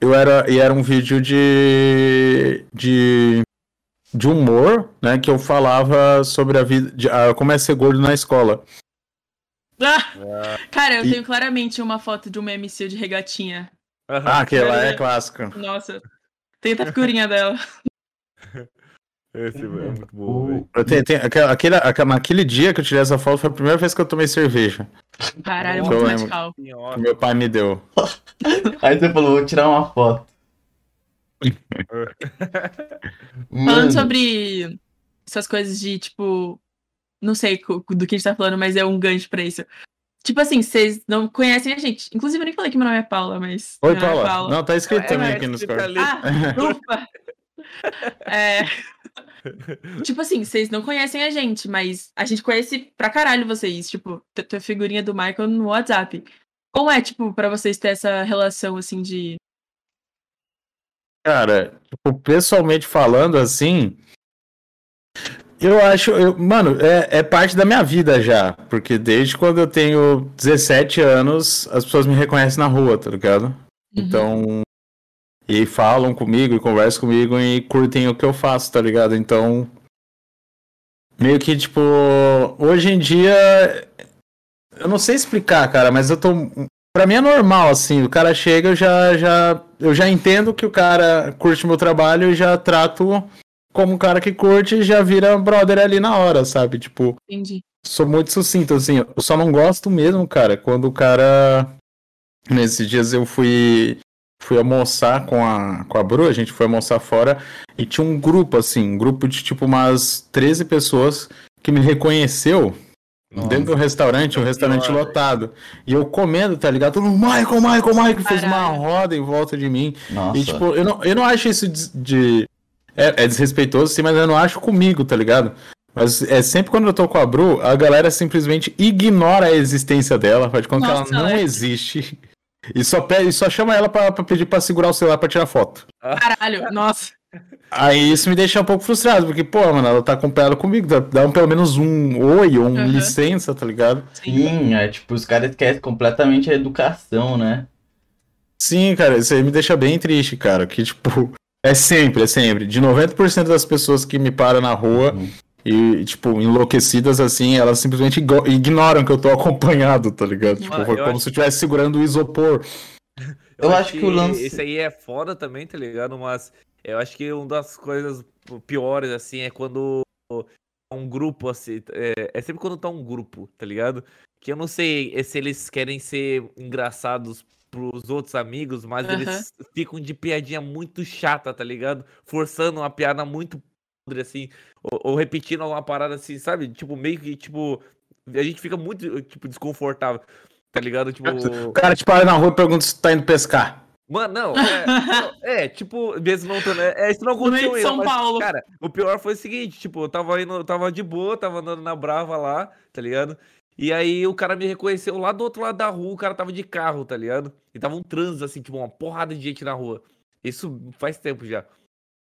Eu era, e era um vídeo de, de, de humor, né, que eu falava sobre a vida, de, ah, como é ser gordo na escola. Ah! Cara, eu E- tenho claramente uma foto de uma MC de regatinha. Ah, aquela é clássica. Nossa. Tem até figurinha dela. Esse é muito bom, velho. Eu tenho, tenho- aquele, aquele, aquele- naquele dia que eu tirei essa foto foi a primeira vez que eu tomei cerveja. Caralho, muito radical. Meu pai me deu. Aí você falou, vou tirar uma foto. Falando sobre essas coisas de, tipo. Não sei do que a gente tá falando, mas é um gancho pra isso. Tipo assim, vocês não conhecem a gente. Inclusive, eu nem falei que meu nome é Paula, mas. Oi, meu nome é Paula. Não, tá escrito também aqui no escrito Discord. ali. Ah, ufa! É. Tipo assim, vocês não conhecem a gente, mas a gente conhece pra caralho vocês. Tipo, tua figurinha do Michael no WhatsApp. Como é, tipo, pra vocês ter essa relação, assim, de. Cara, tipo, pessoalmente falando assim, eu acho, eu- mano, é, é parte da minha vida já, porque desde quando eu tenho 17 anos, as pessoas me reconhecem na rua, tá ligado? Uhum. Então, e falam comigo, e conversam comigo e curtem o que eu faço, tá ligado? Então, meio que, tipo, hoje em dia, eu não sei explicar, cara, mas eu tô. Pra mim é normal, assim, o cara chega, eu já, já, eu já entendo que o cara curte meu trabalho e já trato como um cara que curte e já vira brother ali na hora, sabe? Tipo, Entendi. sou muito sucinto, assim, eu só não gosto mesmo, cara, quando o cara. Nesses dias eu fui. Fui almoçar com a, com a Bru, a gente foi almoçar fora e tinha um grupo, assim, um grupo de tipo umas 13 pessoas que me reconheceu Nossa. dentro do restaurante, um restaurante Pior, lotado. E eu comendo, tá ligado? Todo mundo, Michael, Michael, Michael, fez uma roda em volta de mim. Nossa. E tipo, eu não, eu não acho isso de. de- é, é desrespeitoso, sim, mas eu não acho comigo, tá ligado? Mas é sempre quando eu tô com a Bru, a galera simplesmente ignora a existência dela, faz de conta que Nossa, ela não é. existe. E só, pede, e só chama ela pra, pra pedir pra segurar o celular pra tirar foto. Caralho, nossa. Aí isso me deixa um pouco frustrado, porque, pô, mano, ela tá acompanhada comigo, dá, dá um, pelo menos um oi ou um Aham. licença, tá ligado? Sim, é tipo, os caras esquecem completamente a educação, né? Sim, cara, isso aí me deixa bem triste, cara. Que, tipo, é sempre, é sempre. De 90% das pessoas que me param na rua Uhum. e, tipo, enlouquecidas assim, elas simplesmente ignoram que eu tô acompanhado, tá ligado? Tipo, foi eu como acho- se eu estivesse segurando o isopor. Eu acho que o lance- Esse aí é foda também, tá ligado? Mas eu acho que uma das coisas piores, assim, é quando um grupo, assim. É, é sempre quando tá um grupo, tá ligado? Que eu não sei se eles querem ser engraçados pros outros amigos, mas Aham. eles ficam de piadinha muito chata, tá ligado? Forçando uma piada muito podre, assim, ou, ou repetindo alguma parada assim, sabe? Tipo, meio que, tipo, a gente fica muito, tipo, desconfortável, tá ligado? Tipo, O cara te para na rua e pergunta se tu tá indo pescar. Mano, não, é, não, é, tipo, mesmo não tendo, é, isso não No meio aconteceu de ainda, São mas, Paulo. cara, o pior foi o seguinte, tipo, eu tava indo, eu tava de boa, tava andando na Brava lá, tá ligado? E aí o cara me reconheceu lá do outro lado da rua, o cara tava de carro, tá ligado? E tava um trânsito, assim, tipo, uma porrada de gente na rua. Isso faz tempo já.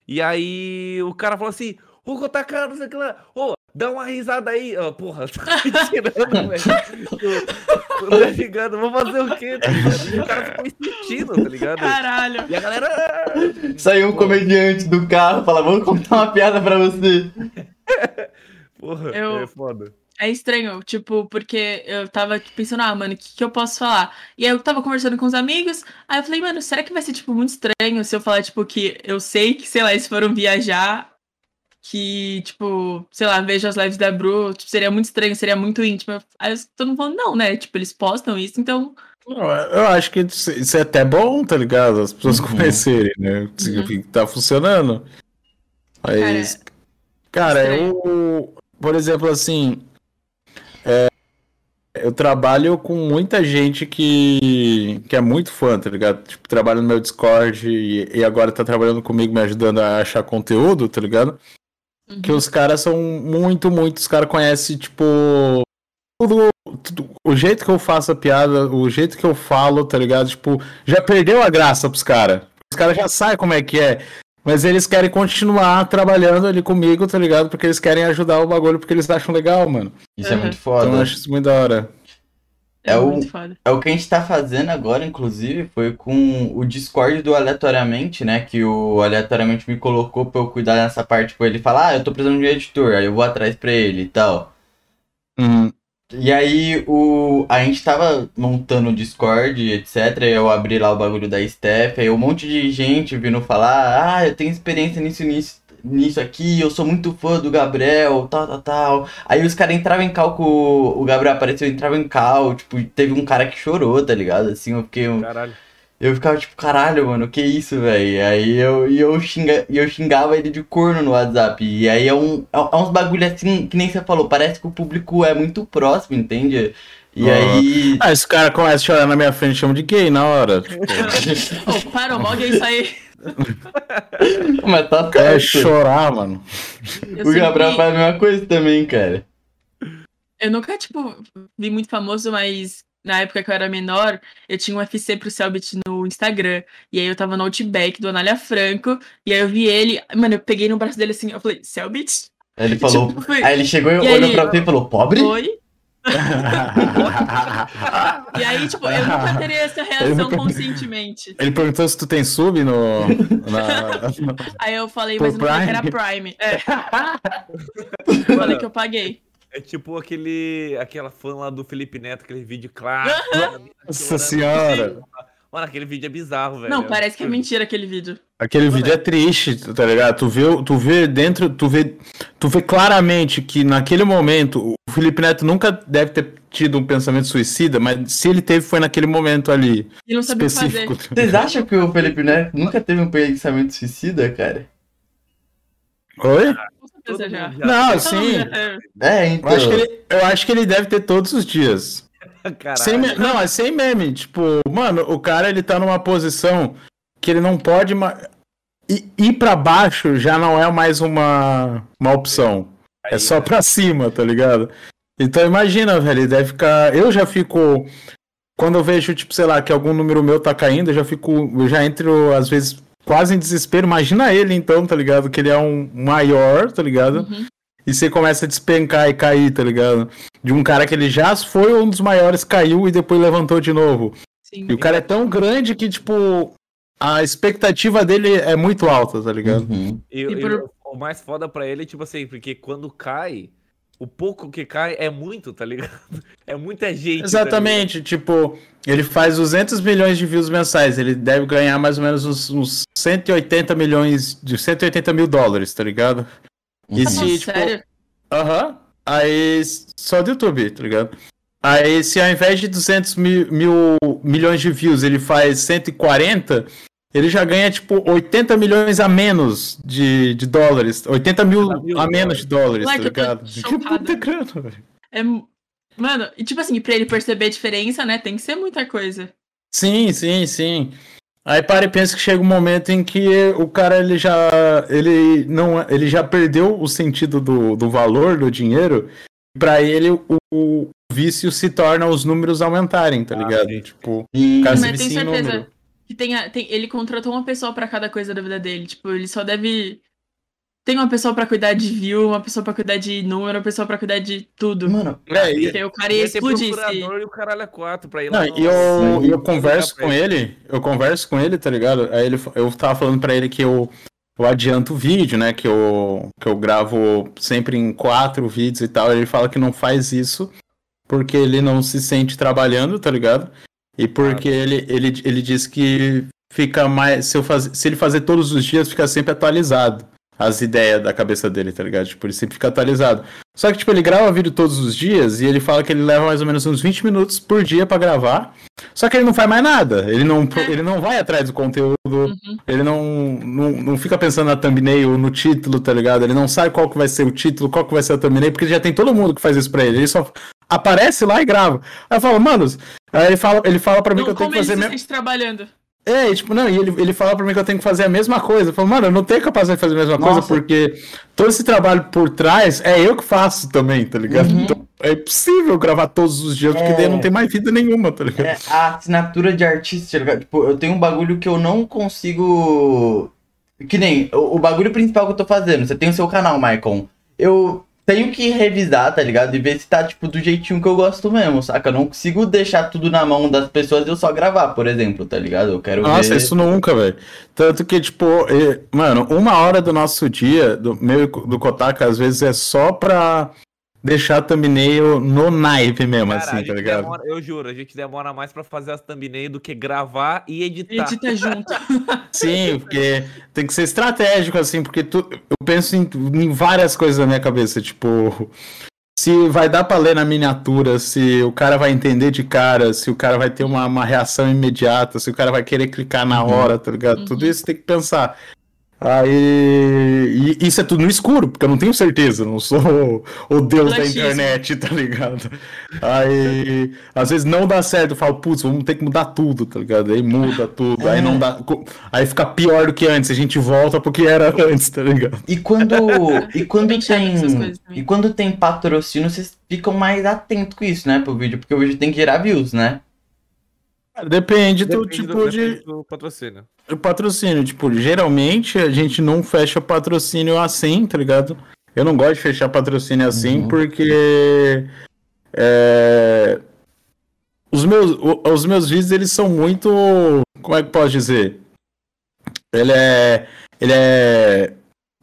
E aí o cara falou assim, ô, Kotaka, não sei o que lá, ô, dá uma risada aí. Ah, porra, tá me tirando, velho. Tô- Tá ligado? Vou fazer o quê, tá o cara ficou insistindo, tá ligado? Caralho. E a galera... Saiu um comediante do carro, fala, vamos contar uma piada pra você. Porra, Eu- é foda. É estranho, tipo, porque eu tava pensando, ah, mano, o que, que eu posso falar? E aí eu tava conversando com os amigos, aí eu falei, mano, será que vai ser, tipo, muito estranho se eu falar, tipo, que eu sei que, sei lá, eles foram viajar, que, tipo, sei lá, vejo as lives da Bru, tipo, seria muito estranho, seria muito íntimo. Aí todo mundo falando, não, né? Tipo, eles postam isso, então. Eu eu acho que isso é até bom, tá ligado? As pessoas Uhum. conhecerem, né? Significa que tá funcionando. Mas, cara, eu, por exemplo, assim, é, eu trabalho com muita gente que, que é muito fã, tá ligado? Tipo, trabalha no meu Discord e, e agora tá trabalhando comigo, me ajudando a achar conteúdo, tá ligado? Uhum. Que os caras são muito, muito. Os caras conhecem, tipo. Tudo, tudo- o jeito que eu faço a piada, o jeito que eu falo, tá ligado? Tipo, já perdeu a graça pros caras. Os caras já sabem como é que é. Mas eles querem continuar trabalhando ali comigo, tá ligado? Porque eles querem ajudar o bagulho, porque eles acham legal, mano. Isso é Uhum. muito Então eu foda. acho isso muito da hora. É, É o-. É o que a gente tá fazendo agora, inclusive, foi com o Discord do Aleatoriamente, né? Que o Aleatoriamente me colocou pra eu cuidar dessa parte com ele e falar, ah, eu tô precisando de um editor, aí eu vou atrás pra ele e tal. Uhum. E aí o, a gente tava montando o Discord, etc. Eu abri lá o bagulho da Steph, aí um monte de gente vindo falar, ah, eu tenho experiência nisso, nisso, nisso aqui, eu sou muito fã do Gabriel, tal, tal, tal. Aí os caras entravam em cal com o, o Gabriel apareceu, entrava em cal, tipo, teve um cara que chorou, tá ligado? Assim, eu fiquei. Caralho. Eu ficava tipo, caralho, mano, que isso, velho? Aí eu, e eu, xinga, eu xingava ele de corno no WhatsApp. E aí é, um, é, é uns bagulho assim, que nem você falou, parece que o público é muito próximo, entende? E aí. Ah, esse cara começa a chorar na minha frente, chama de gay na hora. Tipo, Ô, parou, mal é isso aí. Mas tá é certo. chorar, mano. Eu, O Gabriel sempre- faz a mesma coisa também, cara. eu nunca, tipo, vi muito famoso, mas na época que eu era menor, eu tinha um FC pro Selbit no Instagram. E aí eu tava no Outback do Anália Franco. E aí eu vi ele. Mano, eu peguei no braço dele assim, eu falei, Selbit? Aí ele falou. Tipo, foi- Aí ele chegou e E olhou aí? pra você e falou, pobre? Oi? E aí, tipo, eu nunca teria essa reação nunca- conscientemente. Ele perguntou se tu tem sub no. na- Aí eu falei, Por mas eu não falei que era Prime. É. falei que eu paguei. É tipo aquele, aquela fã lá do Felipe Neto, aquele vídeo clássico. Nossa senhora. Mano, aquele vídeo é bizarro, velho. Não, parece que é mentira aquele vídeo. Aquele vídeo é triste, tá ligado? Tu vê, tu vê dentro, tu vê, tu vê claramente que naquele momento o Felipe Neto nunca deve ter tido um pensamento suicida, mas se ele teve foi naquele momento ali E não sabia o que fazer. específico. Vocês acham que o Felipe Neto nunca teve um pensamento suicida, cara? Oi? Com certeza Todo já. Não, sim. é. É, Eu então. acho, que ele, eu acho que ele deve ter todos os dias. Caralho. Sem me- não, é sem meme. Tipo, mano, o cara ele tá numa posição que ele não pode. ma- I- ir pra baixo já não é mais uma, uma opção. É só pra cima, tá ligado? Então imagina, velho, deve ficar. Eu já fico. Quando eu vejo, tipo, sei lá, que algum número meu tá caindo, eu já fico. Eu já entro, às vezes, quase em desespero. Imagina ele, então, tá ligado? Que ele é um maior, tá ligado? Uhum. E você começa a despencar e cair, tá ligado? De um cara que ele já foi um dos maiores, caiu e depois levantou de novo. Sim. E o cara é tão grande que, tipo, a expectativa dele é muito alta, tá ligado? Uhum. E, E e por- o mais foda pra ele é, tipo assim, porque quando cai, o pouco que cai é muito, tá ligado? É muita gente. tá Exatamente, tipo, ele faz 200 milhões de views mensais, ele deve ganhar mais ou menos uns, uns 180 milhões, de 180 mil dólares, tá ligado? E se, Nossa, tipo, sério? Aham. Aí, só do YouTube, tá ligado? Aí, se ao invés de 200 mil, mil milhões de views ele faz 140, ele já ganha, tipo, 80 milhões a menos de, de dólares. 80 mil a menos de dólares, tá Moleque, eu tô ligado? Que puta grana, velho. É, mano, e tipo assim, pra ele perceber a diferença, né? Tem que ser muita coisa. Sim, sim, sim. Aí para e pensa que chega um momento em que o cara ele já ele não ele já perdeu o sentido do, do valor do dinheiro. Pra ele o, o vício se torna os números aumentarem, tá Ah, ligado? sim. Tipo, E... Cara, Mas se eu tenho vicia em certeza número. Que tem, a- tem- ele contratou uma pessoa pra cada coisa da vida dele. Tipo, ele só deve. Tem uma pessoa pra cuidar de view, uma pessoa pra cuidar de número, uma pessoa pra cuidar de tudo. Mano, é, e, Porque o cara ia explodir procurador e o caralho é quatro pra ir lá. Não, no- e eu, eu converso com ele, eu converso com ele, tá ligado? Aí ele, eu tava falando pra ele que eu, eu adianto o vídeo, né? Que eu, que eu gravo sempre em quatro vídeos e tal. Ele fala que não faz isso porque ele não se sente trabalhando, tá ligado? E porque ele, ele, ele diz que fica mais. Se, eu faz, se ele fazer todos os dias, fica sempre atualizado as ideias da cabeça dele, tá ligado? Tipo, ele sempre fica atualizado. Só que, tipo, ele grava vídeo todos os dias e ele fala que ele leva mais ou menos uns 20 minutos por dia pra gravar. Só que ele não faz mais nada. Ele não, ele não vai atrás do conteúdo. Uhum. Ele não, não, não fica pensando na thumbnail, no título, tá ligado? Ele não sabe qual que vai ser o título, qual que vai ser a thumbnail, porque já tem todo mundo que faz isso pra ele. Ele só aparece lá e grava. Aí eu falo, mano. Aí ele fala, ele fala pra mim Não, que eu tenho que fazer mesmo. trabalhando? É, e, tipo, não, e ele, ele fala pra mim que eu tenho que fazer a mesma coisa. Eu falo, mano, eu não tenho capacidade de fazer a mesma coisa, Nossa. porque todo esse trabalho por trás é eu que faço também, tá ligado? Uhum. Então, é impossível gravar todos os dias, porque É. daí não tem mais vida nenhuma, tá ligado? É, a assinatura de artista, tá ligado? Tipo, eu tenho um bagulho que eu não consigo. Que nem o, o bagulho principal que eu tô fazendo. Você tem o seu canal, Maicon. Eu tenho que revisar, tá ligado? E ver se tá, tipo, do jeitinho que eu gosto mesmo, saca? Eu não consigo deixar tudo na mão das pessoas e eu só gravar, por exemplo, tá ligado? Eu quero Nossa, ver. isso nunca, velho. Tanto que, tipo, mano, uma hora do nosso dia, do meu do Kotaka, às vezes é só pra deixar a thumbnail no naipe mesmo, Cara, assim, tá ligado? demora- eu juro, a gente demora mais pra fazer as thumbnail do que gravar e editar. Edita junto. Sim, porque tem que ser estratégico, assim, porque tu, eu penso em, em várias coisas na minha cabeça, tipo, se vai dar pra ler na miniatura, se o cara vai entender de cara, se o cara vai ter uma, uma reação imediata, se o cara vai querer clicar na Uhum. hora, tá ligado? Uhum. Tudo isso tem que pensar. Aí. E isso é tudo no escuro, porque eu não tenho certeza, eu não sou o deus da internet, tá ligado? Aí. Às vezes não dá certo, eu falo, putz, vamos ter que mudar tudo, tá ligado? Aí muda tudo, aí não dá. Aí fica pior do que antes, a gente volta pro que era antes, tá ligado? E quando. E quando tem. E quando tem patrocínio, vocês ficam mais atentos com isso, né? Pro vídeo, porque o vídeo tem que gerar views, né? Depende do Depende tipo do, de. depende do patrocínio. O patrocínio, tipo, geralmente a gente não fecha patrocínio assim, tá ligado? Eu não gosto de fechar patrocínio assim Uhum. porque é, os meus os meus vídeos eles são muito, como é que posso dizer? Ele é ele é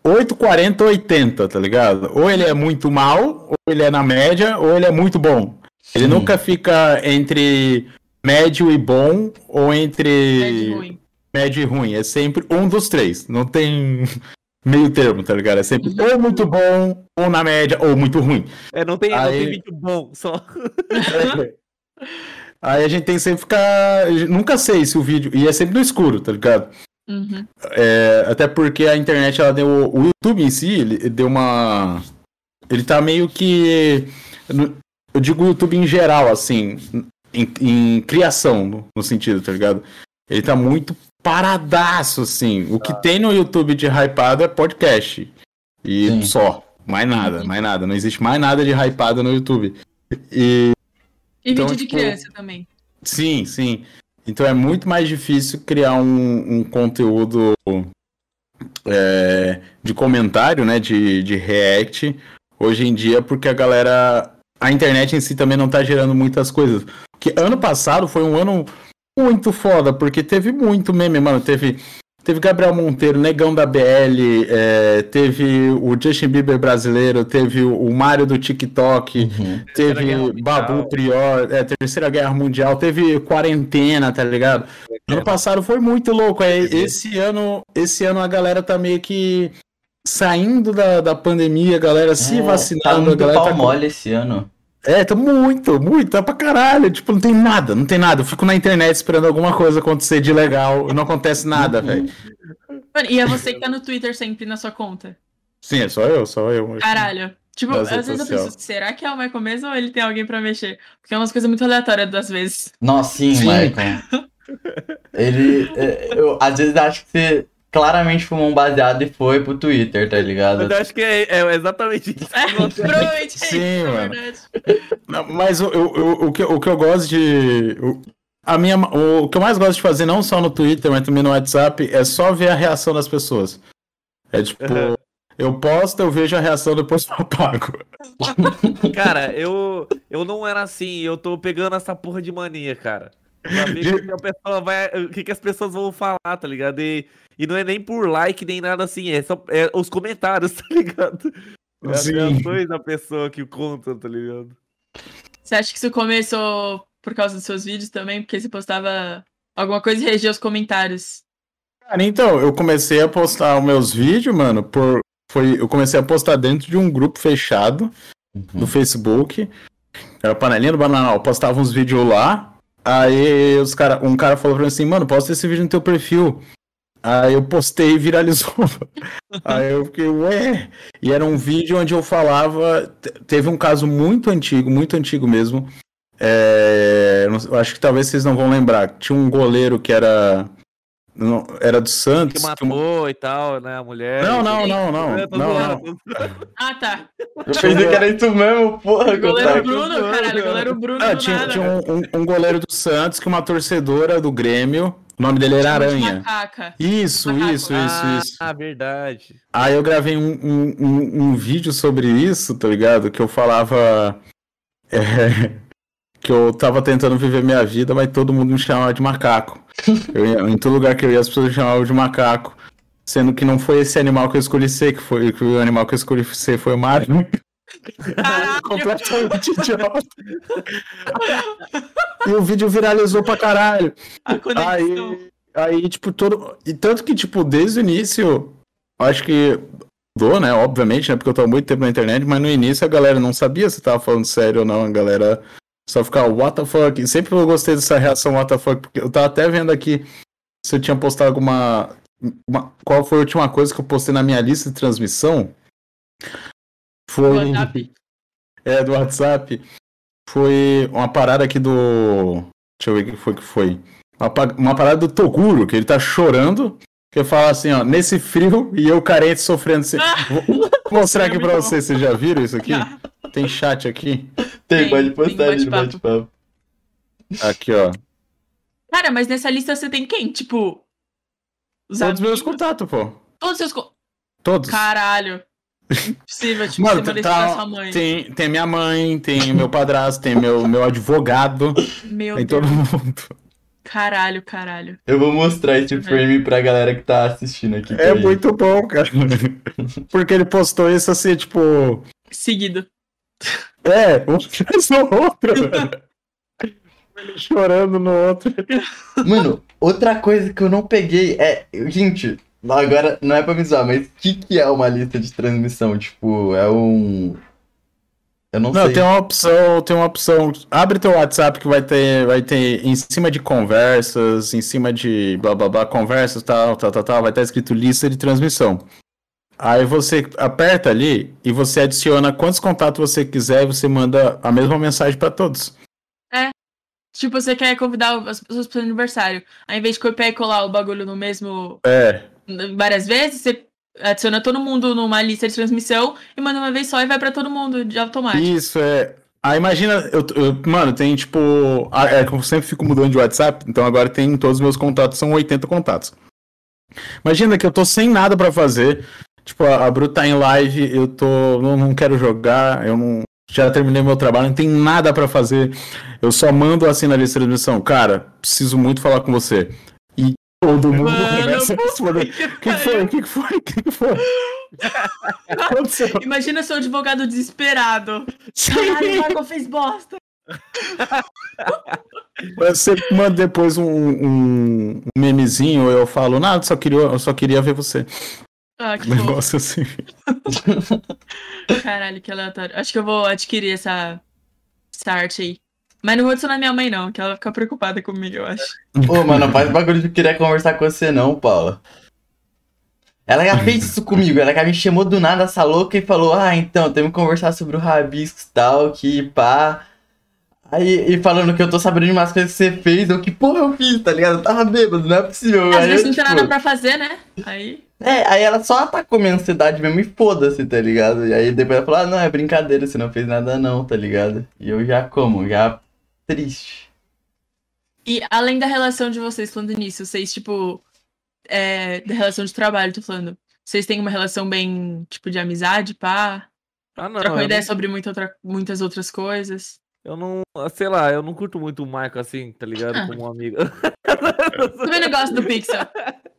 8, 40, 80, tá ligado? Ou ele é muito mal, ou ele é na média, ou ele é muito bom. Ele Sim. nunca fica entre médio e bom ou entre É de ruim. médio e ruim. É sempre um dos três. Não tem meio termo, tá ligado? É sempre Uhum. ou muito bom, ou na média, ou muito ruim. É, não tem, não Aí- tem vídeo bom, só. Aí a gente tem que sempre ficar. Nunca sei se o vídeo. E é sempre no escuro, tá ligado? Uhum. É, até porque a internet, ela deu. O YouTube em si, ele deu uma. Ele tá meio que. Eu digo o YouTube em geral, assim. Em, em criação, no, no sentido, tá ligado? Ele tá muito paradaço, assim. O que tem no YouTube de hypado é podcast. E Sim. só. Mais nada, mais nada. Não existe mais nada de hypado no YouTube. E. E Então, vídeo de tipo, criança também. Sim, sim. Então é muito mais difícil criar um, um conteúdo é, de comentário, né? De, de react hoje em dia, porque a galera. A internet em si também não tá gerando muitas coisas. Porque ano passado foi um ano muito foda, porque teve muito meme, mano. Teve, teve Gabriel Monteiro, Negão da BL, é, teve o Justin Bieber brasileiro, teve o, Mário do TikTok. Uhum. Teve. Babu Prior, é, Terceira Guerra Mundial, teve quarentena, tá ligado? Ano passado foi muito louco. Aí, esse ano, esse ano a galera tá meio que saindo da, da pandemia, a galera se É, vacinando, Tá a galera pau tá com- mole esse ano. É, tá muito, muito, tá pra caralho. Tipo, não tem nada, não tem nada. Eu fico na internet esperando alguma coisa acontecer de legal e não acontece nada, velho. Mano, E é você que tá no Twitter sempre na sua conta. Sim, é só eu, só eu. Caralho. Tipo, às vezes eu sociais. penso, será que é o Michael mesmo ou ele tem alguém pra mexer? Porque é umas coisas muito aleatórias das vezes. Nossa, sim, Sim. Michael. Ele. é, Eu, às vezes acho que você claramente fumou um baseado e foi pro Twitter, tá ligado? Eu acho que é, é exatamente isso. É, provavelmente é Sim, isso, na mano. Não, mas o, o, o, que, o que eu gosto de. O, a minha, o, o que eu mais gosto de fazer, não só no Twitter, mas também no WhatsApp, é só ver a reação das pessoas. É tipo, Aham. eu posto, eu vejo a reação, depois eu apago. Cara, eu, eu não era assim, eu tô pegando essa porra de mania, cara. Pra ver De- o que a pessoa vai. Que, que as pessoas vão falar, tá ligado? E, e não é nem por like, nem nada assim, é só é os comentários, tá ligado? É as reações da pessoa que conta, tá ligado? Você acha que isso começou por causa dos seus vídeos também? Porque você postava alguma coisa e regia os comentários. Cara, então, eu comecei a postar os meus vídeos, mano, por. Foi, eu comecei a postar dentro de um grupo fechado do Facebook. Era panelinha do Bananal. Eu postava uns vídeos lá. Aí os cara, um cara falou pra mim assim, mano, posta esse vídeo no teu perfil. Aí eu postei e viralizou. Aí eu fiquei, ué. E era um vídeo onde eu falava. te- Teve um caso muito antigo, muito antigo mesmo. É, acho que talvez vocês não vão lembrar. Tinha um goleiro que era. Não- era do Que Santos. que- matou e tal, né? A mulher. Não, não, não, não. Tô não, não. Ah, tá. Eu pensei que era isso mesmo, porra, Goleiro Gustavo. Bruno, caralho. Goleiro Bruno Ah, tinha, nada. tinha um, um- um goleiro do Santos que uma torcedora do Grêmio. O nome dele era Aranha. Isso, Macaco. isso, isso, ah, isso. Ah, verdade. Aí eu gravei um, um, um, um vídeo sobre isso, tá ligado? Que eu falava. é, que eu tava tentando viver minha vida, mas todo mundo me chamava de macaco. Eu em todo lugar que eu ia, as pessoas me chamavam de macaco. Sendo que não foi esse animal que eu escolhi ser, que foi que o animal que eu escolhi ser foi o Mario. Completamente idiota. e o vídeo viralizou pra caralho. Aí, aí, tipo, todo. E tanto que, tipo, desde o início, acho que mudou, né? Obviamente, né? Porque eu tô há muito tempo na internet, mas no início a galera não sabia se tava falando sério ou não. A galera só ficava, what the fuck? E sempre eu gostei dessa reação, what the fuck, porque eu tava até vendo aqui se eu tinha postado alguma. uma- qual foi a última coisa que eu postei na minha lista de transmissão? Foi. WhatsApp. É, do WhatsApp. Foi uma parada aqui do. Deixa eu ver o que foi que foi. Uma, uma parada do Toguro, que ele tá chorando. Que fala assim, ó, nesse frio e eu carente sofrendo. Assim. Vou mostrar aqui pra vocês, vocês já viram isso aqui? Tem chat aqui. Tem, Tem, pode tem postar ali no bate-papo. Aqui, ó. Cara, mas nessa lista você tem quem? Tipo. Os Todos os meus contatos, pô. Todos os seus. co- Todos. Caralho. Impossível, tipo, Mano, você tá- sua mãe. Tem, tem minha mãe, tem meu padrasto, tem meu, meu advogado, Meu tem Deus. todo mundo. Caralho, caralho. Eu vou mostrar esse frame pra galera que tá assistindo aqui. É muito bom, cara. Porque ele postou isso assim, tipo. Seguido. É, um fez no outro. Ele chorando no outro. Mano, outra coisa que eu não peguei é. Gente, agora não é pra me zoar, mas o que, que é uma lista de transmissão? Tipo, é um. Eu não, Não, sei. tem uma opção, tem uma opção. Abre teu WhatsApp que vai ter, vai ter em cima de conversas, em cima de blá blá blá, conversas, tal, tal, tal, tal, vai estar escrito lista de transmissão. Aí você aperta ali e você adiciona quantos contatos você quiser e você manda a mesma mensagem pra todos. Tipo, você quer convidar as pessoas pro aniversário. Ao invés de copiar e colar o bagulho no mesmo. É, várias vezes, você adiciona todo mundo numa lista de transmissão e manda uma vez só e vai pra todo mundo de automático. Isso, é. Aí imagina, eu, eu- mano, tem tipo. É que eu sempre fico mudando de WhatsApp, então agora tem todos os meus contatos, são 80 contatos. Imagina que eu tô sem nada pra fazer. Tipo, a, Bru tá em live, eu tô. Não, não quero jogar, eu não. Já terminei meu trabalho, não tem nada pra fazer. Eu só mando assim na lista de transmissão. Cara, preciso muito falar com você. E todo mundo Mano, começa a responder. O que, foi? O que, foi? O que, foi? Imagina seu advogado desesperado. Caralho, o Michael fez bosta. Você manda depois um, um, um memezinho, eu falo, nada, só queria, eu só queria ver você. Ah, que Um bom. negócio assim. Caralho, que aleatório. Acho que eu vou adquirir essa, essa arte aí. Mas não vou adicionar minha mãe, não, que ela vai ficar preocupada comigo, eu acho. Ô, mano, faz bagulho de querer conversar com você não, Paula. Ela já fez isso comigo, ela já me chamou do nada, essa louca, e falou, ah, então, temos que conversar sobre o rabisco e tal, que pá. Aí, e falando que eu tô sabendo de umas coisas que você fez, eu que porra eu fiz, tá ligado? Eu tava bêbado, não é possível. Às Aí vezes eu, não tem tipo, nada pra fazer, né? Aí. É, aí ela só atacou minha ansiedade mesmo e foda-se, tá ligado? E aí depois ela falou, ah, não, é brincadeira, você não fez nada não, tá ligado? E eu já como, já triste. E além da relação de vocês, falando nisso, vocês, tipo, é, da relação de trabalho, tô falando. Vocês têm uma relação bem, tipo, de amizade, pá? Ah, não. Trocam ideia não- sobre muita outra- muitas outras coisas. Eu não, sei lá, eu não curto muito o Michael assim, tá ligado? Ah. Como um amigo. Também não gosto do Pixel.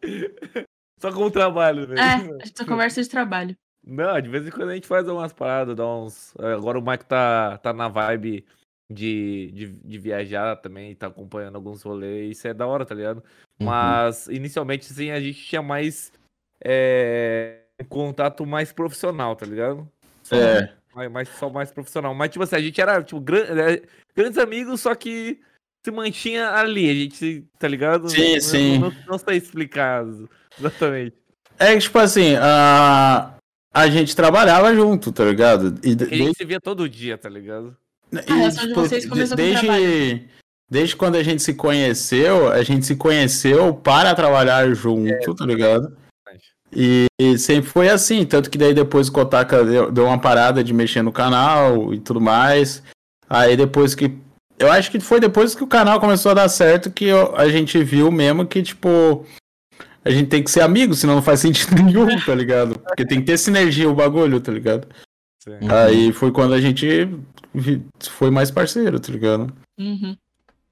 Só como trabalho, né? É, a gente só conversa de trabalho. Não, de vez em quando a gente faz umas paradas, dá uns. Agora o Michael tá, tá na vibe de, de, de viajar também, tá acompanhando alguns rolês, isso é da hora, tá ligado? Uhum. Mas inicialmente, sim, a gente tinha mais é, um contato mais profissional, tá ligado? Só, É. mais, mais- só mais profissional. Mas, tipo assim, a gente era, tipo, gran- é, grandes amigos, só que se mantinha ali, a gente, tá ligado? Sim, Não- sim. Não, não sei explicar exatamente. É que, tipo assim, a, a gente trabalhava junto, tá ligado? E, a gente se via todo dia, tá ligado? E, A relação de vocês começou com desde, trabalho. desde quando a gente se conheceu, a gente se conheceu para trabalhar junto, tá ligado? E, e sempre foi assim, tanto que daí depois o Kotaka deu, deu uma parada de mexer no canal e tudo mais. Aí depois que. Eu acho que foi depois que o canal começou a dar certo que eu- a gente viu mesmo que, tipo. A gente tem que ser amigo, senão não faz sentido nenhum, tá ligado? Porque tem que ter sinergia o bagulho, tá ligado? Sim. Uhum. Aí foi quando a gente foi mais parceiro, tá ligado? Uhum.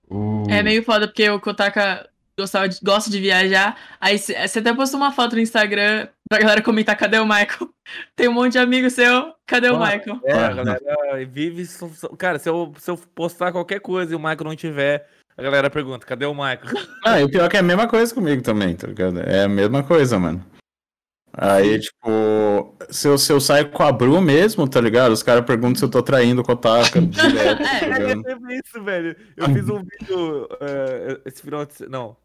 Uh, É meio foda, porque o Kotaka gostava de- gosta de viajar. Aí você até postou uma foto no Instagram pra galera comentar cadê o Michael? Tem um monte de amigo seu, cadê o Michael? É, a galera vive. Cara, se eu, se eu postar qualquer coisa e o Michael não tiver, a galera pergunta: cadê o Michael? Ah, e o pior é que é a mesma coisa comigo também, tá ligado? É a mesma coisa, mano. Aí, tipo, se eu, se eu saio com a Bru mesmo, tá ligado? Os caras perguntam se eu tô traindo com a Taka direto, tá É, É isso, velho. Eu fiz um vídeo é, esse final de Não.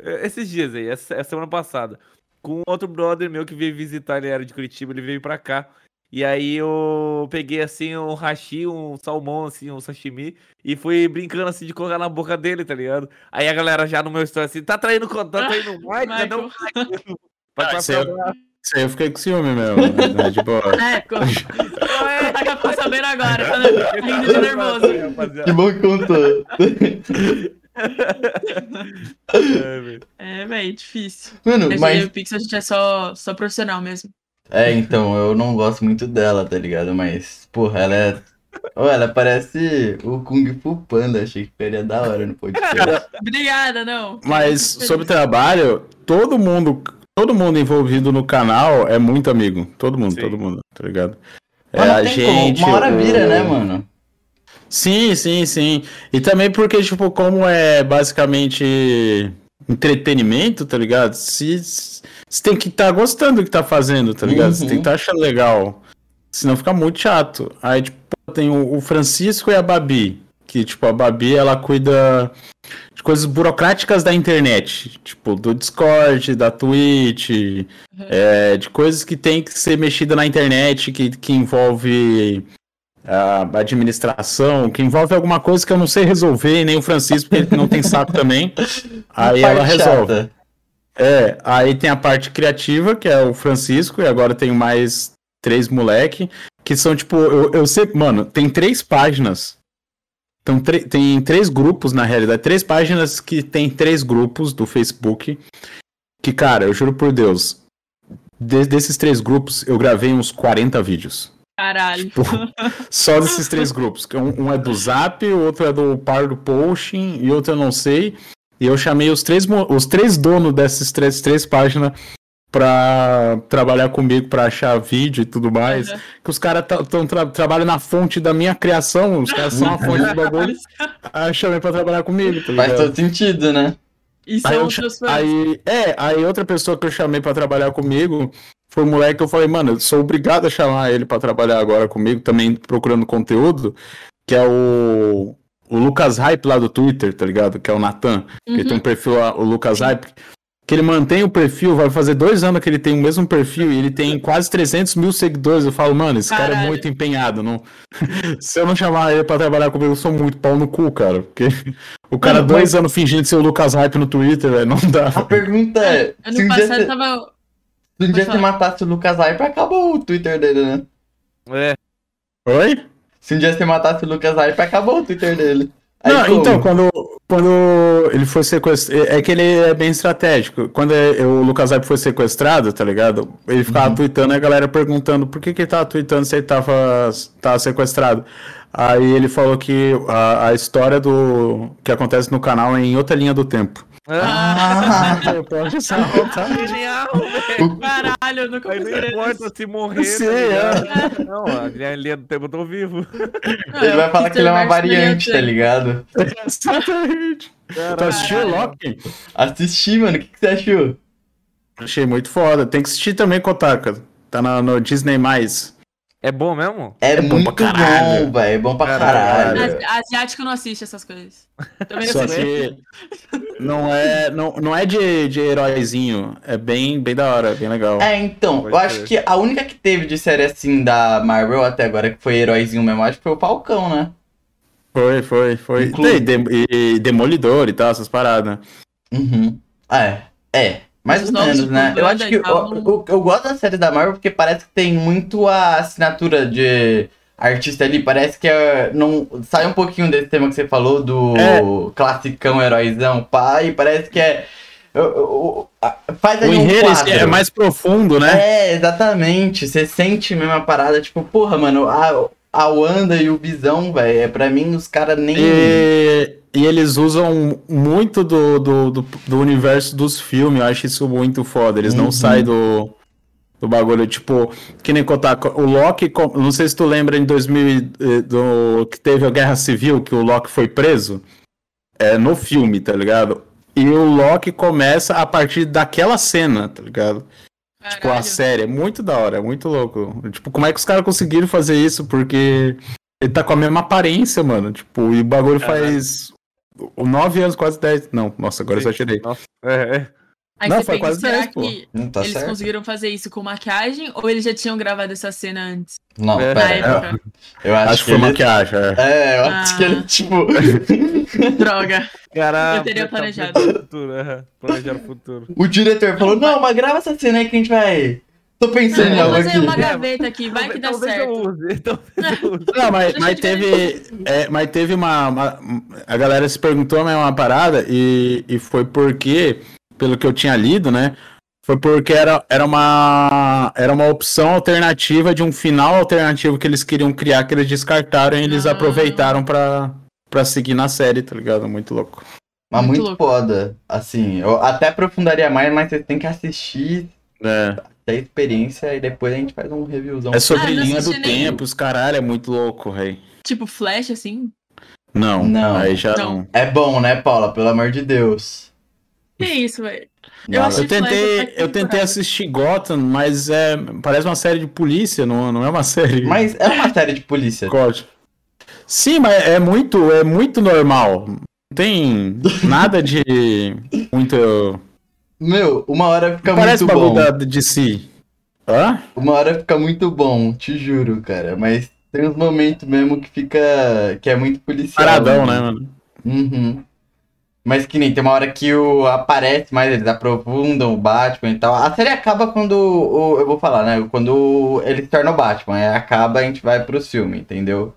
É, Esses dias aí, essa, essa semana passada. Com outro brother meu que veio visitar, ele era de Curitiba, ele veio pra cá. E aí eu peguei assim um hashi, um salmão, assim, um sashimi, e fui brincando assim de colocar na boca dele, tá ligado? Aí a galera já no meu story assim, tá traindo, tá traindo o Mike, cadê o Mike? Ah, isso é- aí eu fiquei com ciúme mesmo, né? Tipo, É, ficou- o Kotaka ficou sabendo agora, tá rindo de nervoso. Que bom que contou. É, velho. É, velho, difícil. Mano, Mas, mas. o Pixel a gente é só, só profissional mesmo. É, então, eu não gosto muito dela, tá ligado? Mas, porra, ela é. Ô, ela parece o Kung Fu Panda, achei que ficaria da hora no podcast. Obrigada, não. Mas sobre trabalho, todo mundo, todo mundo envolvido no canal é muito amigo. Todo mundo, Sim. todo mundo, tá ligado? É Mas não a tem como, gente. Uma hora o- vira, né, mano? Sim, sim, sim. E também porque, tipo, como é basicamente entretenimento, tá ligado? Se, você tem que estar gostando do que tá fazendo, tá ligado? Você Uhum. tem que estar achando legal. Senão fica muito chato. Aí, tipo, tem o, o Francisco e a Babi. Que, tipo, a Babi, ela cuida de coisas burocráticas da internet. Tipo, do Discord, da Twitch, é, de coisas que tem que ser mexida na internet, que, que envolve a administração, que envolve alguma coisa que eu não sei resolver, e nem o Francisco, porque ele não tem saco também. Aí ela resolve. chata. É, aí tem a parte criativa, que é o Francisco, e agora tem mais três moleque, que são tipo, eu, eu sei, mano, tem três páginas. Então, tem três grupos, na realidade, três páginas que tem três grupos do Facebook. Que, cara, eu juro por Deus, de- desses três grupos, eu gravei uns 40 vídeos. Caralho. Tipo, só desses três grupos. Um, um é do Zap, o outro é do Par do Posting e outro eu não sei. E eu chamei os três, os três donos dessas três, três páginas pra trabalhar comigo, pra achar vídeo e tudo mais. Uhum. Que os caras tão tra trabalham na fonte da minha criação, os caras são a fonte do bagulho. Aí eu chamei pra trabalhar comigo, tá Faz todo sentido, né? E Aí, eu seus fãs. aí, é, aí outra pessoa que eu chamei pra trabalhar comigo foi um moleque que eu falei, mano, eu sou obrigado a chamar ele pra trabalhar agora comigo, também procurando conteúdo, que é o, o Lucas Hype lá do Twitter, tá ligado? Que é o Natan. Uhum. ele tem um perfil lá, o Lucas Hype. Que ele mantém o perfil, vai fazer dois anos que ele tem o mesmo perfil e ele tem quase 300 mil seguidores. Eu falo, mano, esse cara é Caralho. muito empenhado. Não... Se eu não chamar ele pra trabalhar comigo, eu sou muito pau no cu, cara. Porque o cara, Mano, dois anos fingindo ser o Lucas Hype no Twitter, velho, não dá. A pergunta é: se Ano um dia, passado você, tava. se um dia você matasse o Lucas Hype, acabou o Twitter dele, né? É, Oi? Se um dia você matasse o Lucas Hype, acabou o Twitter dele. Aí Não, como? então, quando, quando ele foi sequestrado. É que ele é bem estratégico. Quando é- o Lucas Hype foi sequestrado, tá ligado? Ele ficava Uhum. tweetando e a galera perguntando por que, que ele tava tweetando se ele tava, tava sequestrado. Aí ele falou que a, a história do que acontece no canal é em outra linha do tempo. Ah, Pode saltar. Genial, velho. Caralho, eu nunca não importa se morrer, Sim, tá é. Não, a linha linha do tempo eu tô vivo. Não, ele eu vai falar que ele é uma variante, tá ligado? Exatamente. Tu assistiu. Loki? Assisti, mano. O que, que você achou? Achei muito foda. Tem que assistir também, Kotaka. Tá na- no Disney+. É bom mesmo? É, É bom muito pra caralho. bom, velho. É bom pra Caralho. caralho. Asi- Asiático não assiste essas coisas. Também não Só que não é, não, não é de, de heróizinho. É bem, bem da hora, bem legal. É, então, Pode eu acho que a única que teve de série assim da Marvel até agora, que foi heróizinho mesmo, acho que foi o Falcão, né? Foi, foi, foi. Inclu- e Demolidor e tal, essas paradas. Uhum. É, é. Mais Os ou menos, né? Eu acho que eu, eu, eu gosto da série da Marvel porque parece que tem muito a assinatura de artista ali. Parece que é, não sai um pouquinho desse tema que você falou do É. classicão, heróizão, pá, e parece que é. faz O ali um enredo quadro. é mais profundo, né? É, exatamente. Você sente mesmo a parada, tipo, porra, mano, a, a Wanda e o Visão, velho, é pra mim os caras nem. E, e eles usam muito do, do, do, do universo dos filmes, eu acho isso muito foda. Eles Uhum. não saem do, do bagulho, tipo, que nem contar. O Loki, com- não sei se tu lembra em 2000, e- eh, do, que teve a Guerra Civil, que o Loki foi preso. É, no filme, tá ligado? E o Loki começa a partir daquela cena, tá ligado? Tipo, a Caralho. série. É muito da hora, é muito louco. Tipo, como é que os caras conseguiram fazer isso? Porque ele tá com a mesma aparência, mano. Tipo, e o bagulho Caralho. faz o- nove anos, quase dez. Não, nossa, agora eu só tirei. Nossa, é, é. Aí Não, você foi pensa, quase será 10, pô. que Não tá eles certo? conseguiram fazer isso com maquiagem ou eles já tinham gravado essa cena antes? Não, É. Pera. época. Eu acho, Acho que foi ele... maquiagem, é. É, eu acho Ah. que ele, tipo. Droga. Caralho. Eu teria tá planejado. o futuro, é. Planejar o futuro. o diretor falou: Não, mas grava essa cena aí que a gente vai. Tô pensando em Vou algo fazer aqui. uma gaveta aqui, vai que dá Talvez eu certo. use, talvez eu use. Não, mas, mas eu teve. é, mas teve uma, uma- A galera se perguntou mesmo uma parada e, e foi porque, pelo que eu tinha lido, né? Foi porque era, era, uma, era uma opção alternativa de um final alternativo que eles queriam criar, que eles descartaram e eles Ah. aproveitaram pra, pra seguir na série, tá ligado? Muito louco. Mas Muito muito, louco. foda. Assim, eu até aprofundaria mais, mas você tem que assistir, É, ter experiência e depois a gente faz um reviewzão. é sobre Ah, linha do nem- tempo, os caralho, é muito louco, rei. Tipo Flash, assim? Não, Não. aí já Não. não. É bom, né, Paula? Pelo amor de Deus. Que isso, velho? Eu Eu tentei, eu tentei assistir Gotham, mas é, parece uma série de polícia, não, não é uma série. Mas é uma série de polícia. Código. Sim, mas é muito, é muito normal. Não tem nada de muito. Meu, uma hora fica Parece muito bagulho bom. da de si. Hã? Uma hora fica muito bom, te juro, cara. Mas tem uns momentos mesmo que fica. que é muito policial. Paradão, né, mano? Uhum. Mas que nem tem uma hora que o aparece mais, eles aprofundam o Batman e tal. A série acaba quando. O, eu vou falar, né? Quando ele se torna o Batman. Aí acaba a gente vai pro filme, entendeu?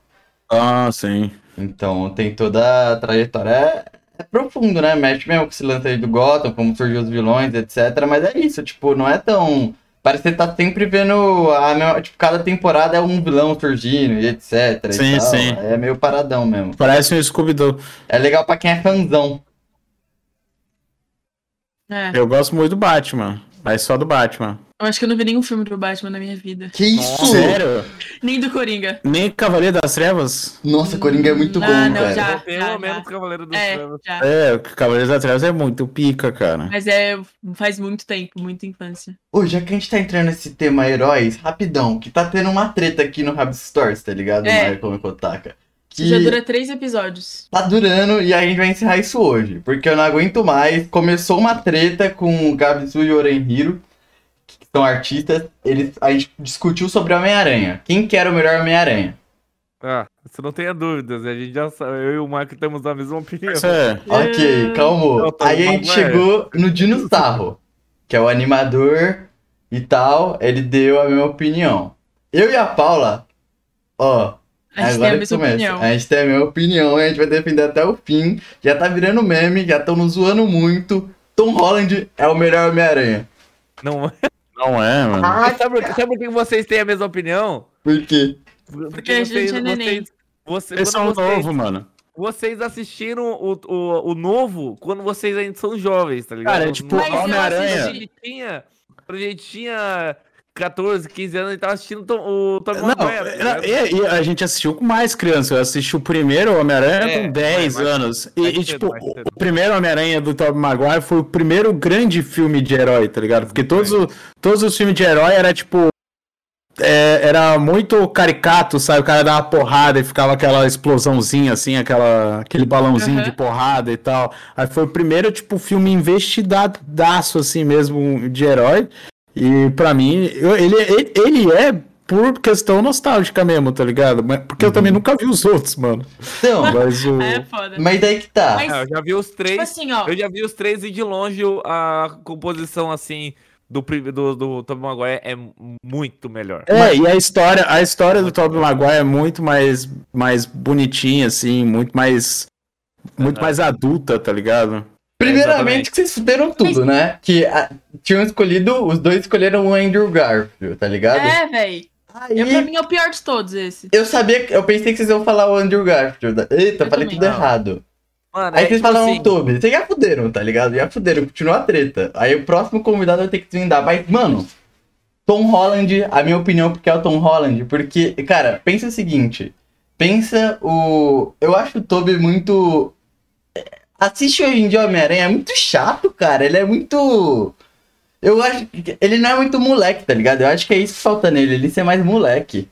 Ah, sim. Então tem toda a trajetória. É, profundo, né? Mexe mesmo com esse lance aí do Gotham, como surgiu os vilões, etc. Mas é isso, tipo, não é tão. Parece que você tá sempre vendo a mesma. Tipo, cada temporada é um vilão surgindo e etc. e Sim, tal. sim. É meio paradão mesmo. Parece um Scooby-Doo. É legal pra quem é fãzão. É. Eu gosto muito do Batman, mas só do Batman. Eu acho que eu não vi nenhum filme do Batman na minha vida. Que isso? Sério? Nem do Coringa. Nem Cavaleiro das Trevas? Nossa, Coringa é muito Ah, bom, não, cara. já. Pelo menos Cavaleiro dos É, Trevas. já. É, o Cavaleiro das Trevas é muito pica, cara. Mas é, faz muito tempo, muita infância. Ô, já que a gente tá entrando nesse tema heróis, rapidão, que tá tendo uma treta aqui no Rabs Stories, tá ligado? É. Michael e Kotaka. Que Já dura três episódios. tá durando e a gente vai encerrar isso hoje. Porque eu não aguento mais. Começou uma treta com o Gabisu e o Orenhiro, que são artistas. Eles, a gente discutiu sobre Homem-Aranha. Quem que era o melhor Homem-Aranha? Ah, você não tenha dúvidas, a gente já sabe. Eu e o Marco temos a mesma opinião. É. Ok, calmou. Não, tá Aí a gente chegou no Dino Sarro, que é o animador e tal. Ele deu a minha opinião. Eu e a Paula, ó. A gente tem agora a começa. opinião. A gente tem a mesma opinião, a gente vai defender até o fim. Já tá virando meme, já estão nos zoando muito. Tom Holland é o melhor Homem-Aranha. Não, Não é, mano. Mas sabe, sabe por que vocês têm a mesma opinião? Por quê? Porque a gente é neném. vocês, são vocês, novo, mano. vocês assistiram o, o, o novo quando vocês ainda são jovens, tá ligado? Cara, é tipo, Homem-Aranha. Quando a gente tinha, quando a gente tinha 14, 15 anos e tava assistindo o Não, Maguire. era- ligado? e, e a gente assistiu com mais criança. Eu assisti o primeiro Homem-Aranha É, com 10 mais- anos. E, mais e, cedo, tipo, mais o primeiro Homem-Aranha do Tobey Maguire foi o primeiro grande filme de herói, tá ligado? Porque todos, o- todos os filmes de herói era tipo. é, era muito caricato, sabe? O cara dava porrada e ficava aquela explosãozinha, assim, aquela, aquele balãozinho Aham. de porrada e tal. Aí foi o primeiro, tipo, filme investidaço, assim mesmo, de herói. E pra mim, eu- ele, ele, ele é por questão nostálgica mesmo, tá ligado? Mas, porque eu também nunca vi os outros, mano. Então, Mas o. É foda. mas daí que tá. Mas- É, eu já vi os Tipo três. assim, ó. Eu já vi os três e de longe a composição assim do, do, do Tobey Maguire é muito melhor. É, e a história, a história do Tobey Maguire é muito mais, mais bonitinha, assim, muito mais. Muito Aham. mais adulta, tá ligado? Primeiramente que vocês fuderam tudo, né? Que ah, tinham escolhido, os dois escolheram o Andrew Garfield, tá ligado? É, véi. Aí, Eu, pra mim é o pior de todos esse. eu sabia, eu pensei que vocês iam falar o Andrew Garfield. Eita, Eu falei também. tudo Não. errado. Mano, Aí é, vocês tipo falaram assim, o Toby. Vocês já fuderam, tá ligado? Já fuderam, continua a treta. Aí o próximo convidado vai ter que desvendar. Mas, mano, Tom Holland, a minha opinião, porque é o Tom Holland. Porque, cara, pensa o seguinte. Pensa o. Eu acho o Toby muito. Assiste hoje em dia Homem-Aranha, é muito chato, cara. Ele é muito. Eu acho que ele não é muito moleque, tá ligado? Eu acho que é isso que falta nele, ele ser mais moleque.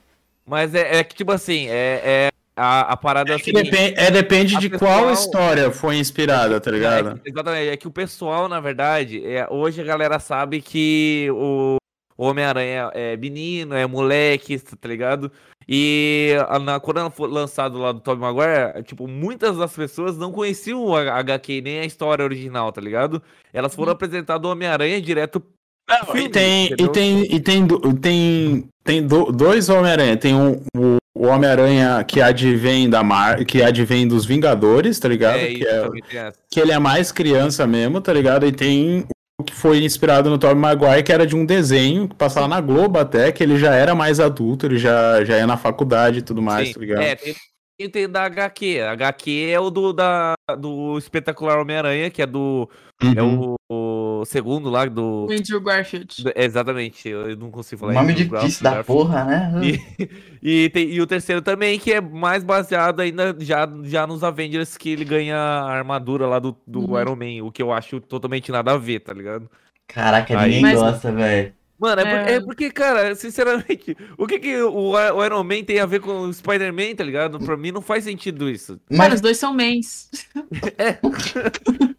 Mas é, é que, tipo assim, é, é a, a parada é o seguinte. Depende, é, depende de pessoal- qual história foi inspirada, tá É ligado? que- exatamente, é que o pessoal, na verdade, é, hoje a galera sabe que o, o Homem-Aranha é menino, é moleque, tá ligado? E a- na, quando foi lançado lá do Tobey Maguire, tipo, muitas das pessoas não conheciam o H- HQ nem a história original, tá ligado? Elas foram apresentadas o Homem-Aranha direto E filme, tem, e entendeu? tem, e tem, tem, tem do- dois Homem-Aranha. Tem um, o, o Homem-Aranha que advém da Mar, que advém dos Vingadores, tá ligado? É, que, é- tem que ele é mais criança mesmo, tá ligado? E tem que foi inspirado no Tobey Maguire, que era de um desenho que passava na Globo até, que ele já era mais adulto, ele já, já ia na faculdade e tudo mais, Sim, tá ligado? É, tem, tem, tem da HQ. A HQ é o do, da, do espetacular Homem-Aranha, que é do. É Uhum. o, o segundo lá do. O Andrew Garfield. do- Exatamente, eu não consigo falar Nome isso, difícil Garfield. da porra, né? E, e, tem- e o terceiro também, que é mais baseado ainda já, já nos Avengers, que ele ganha a armadura lá do, do Uhum. Iron Man, o que eu acho totalmente nada a ver, tá ligado? Caraca, Aí- ninguém Mas- gosta, velho. Mano, é, por- É. é porque, cara, sinceramente, o que, que o, o Iron Man tem a ver com o Spider-Man, tá ligado? Pra mim não faz sentido isso. Mano, Mas os dois são mens.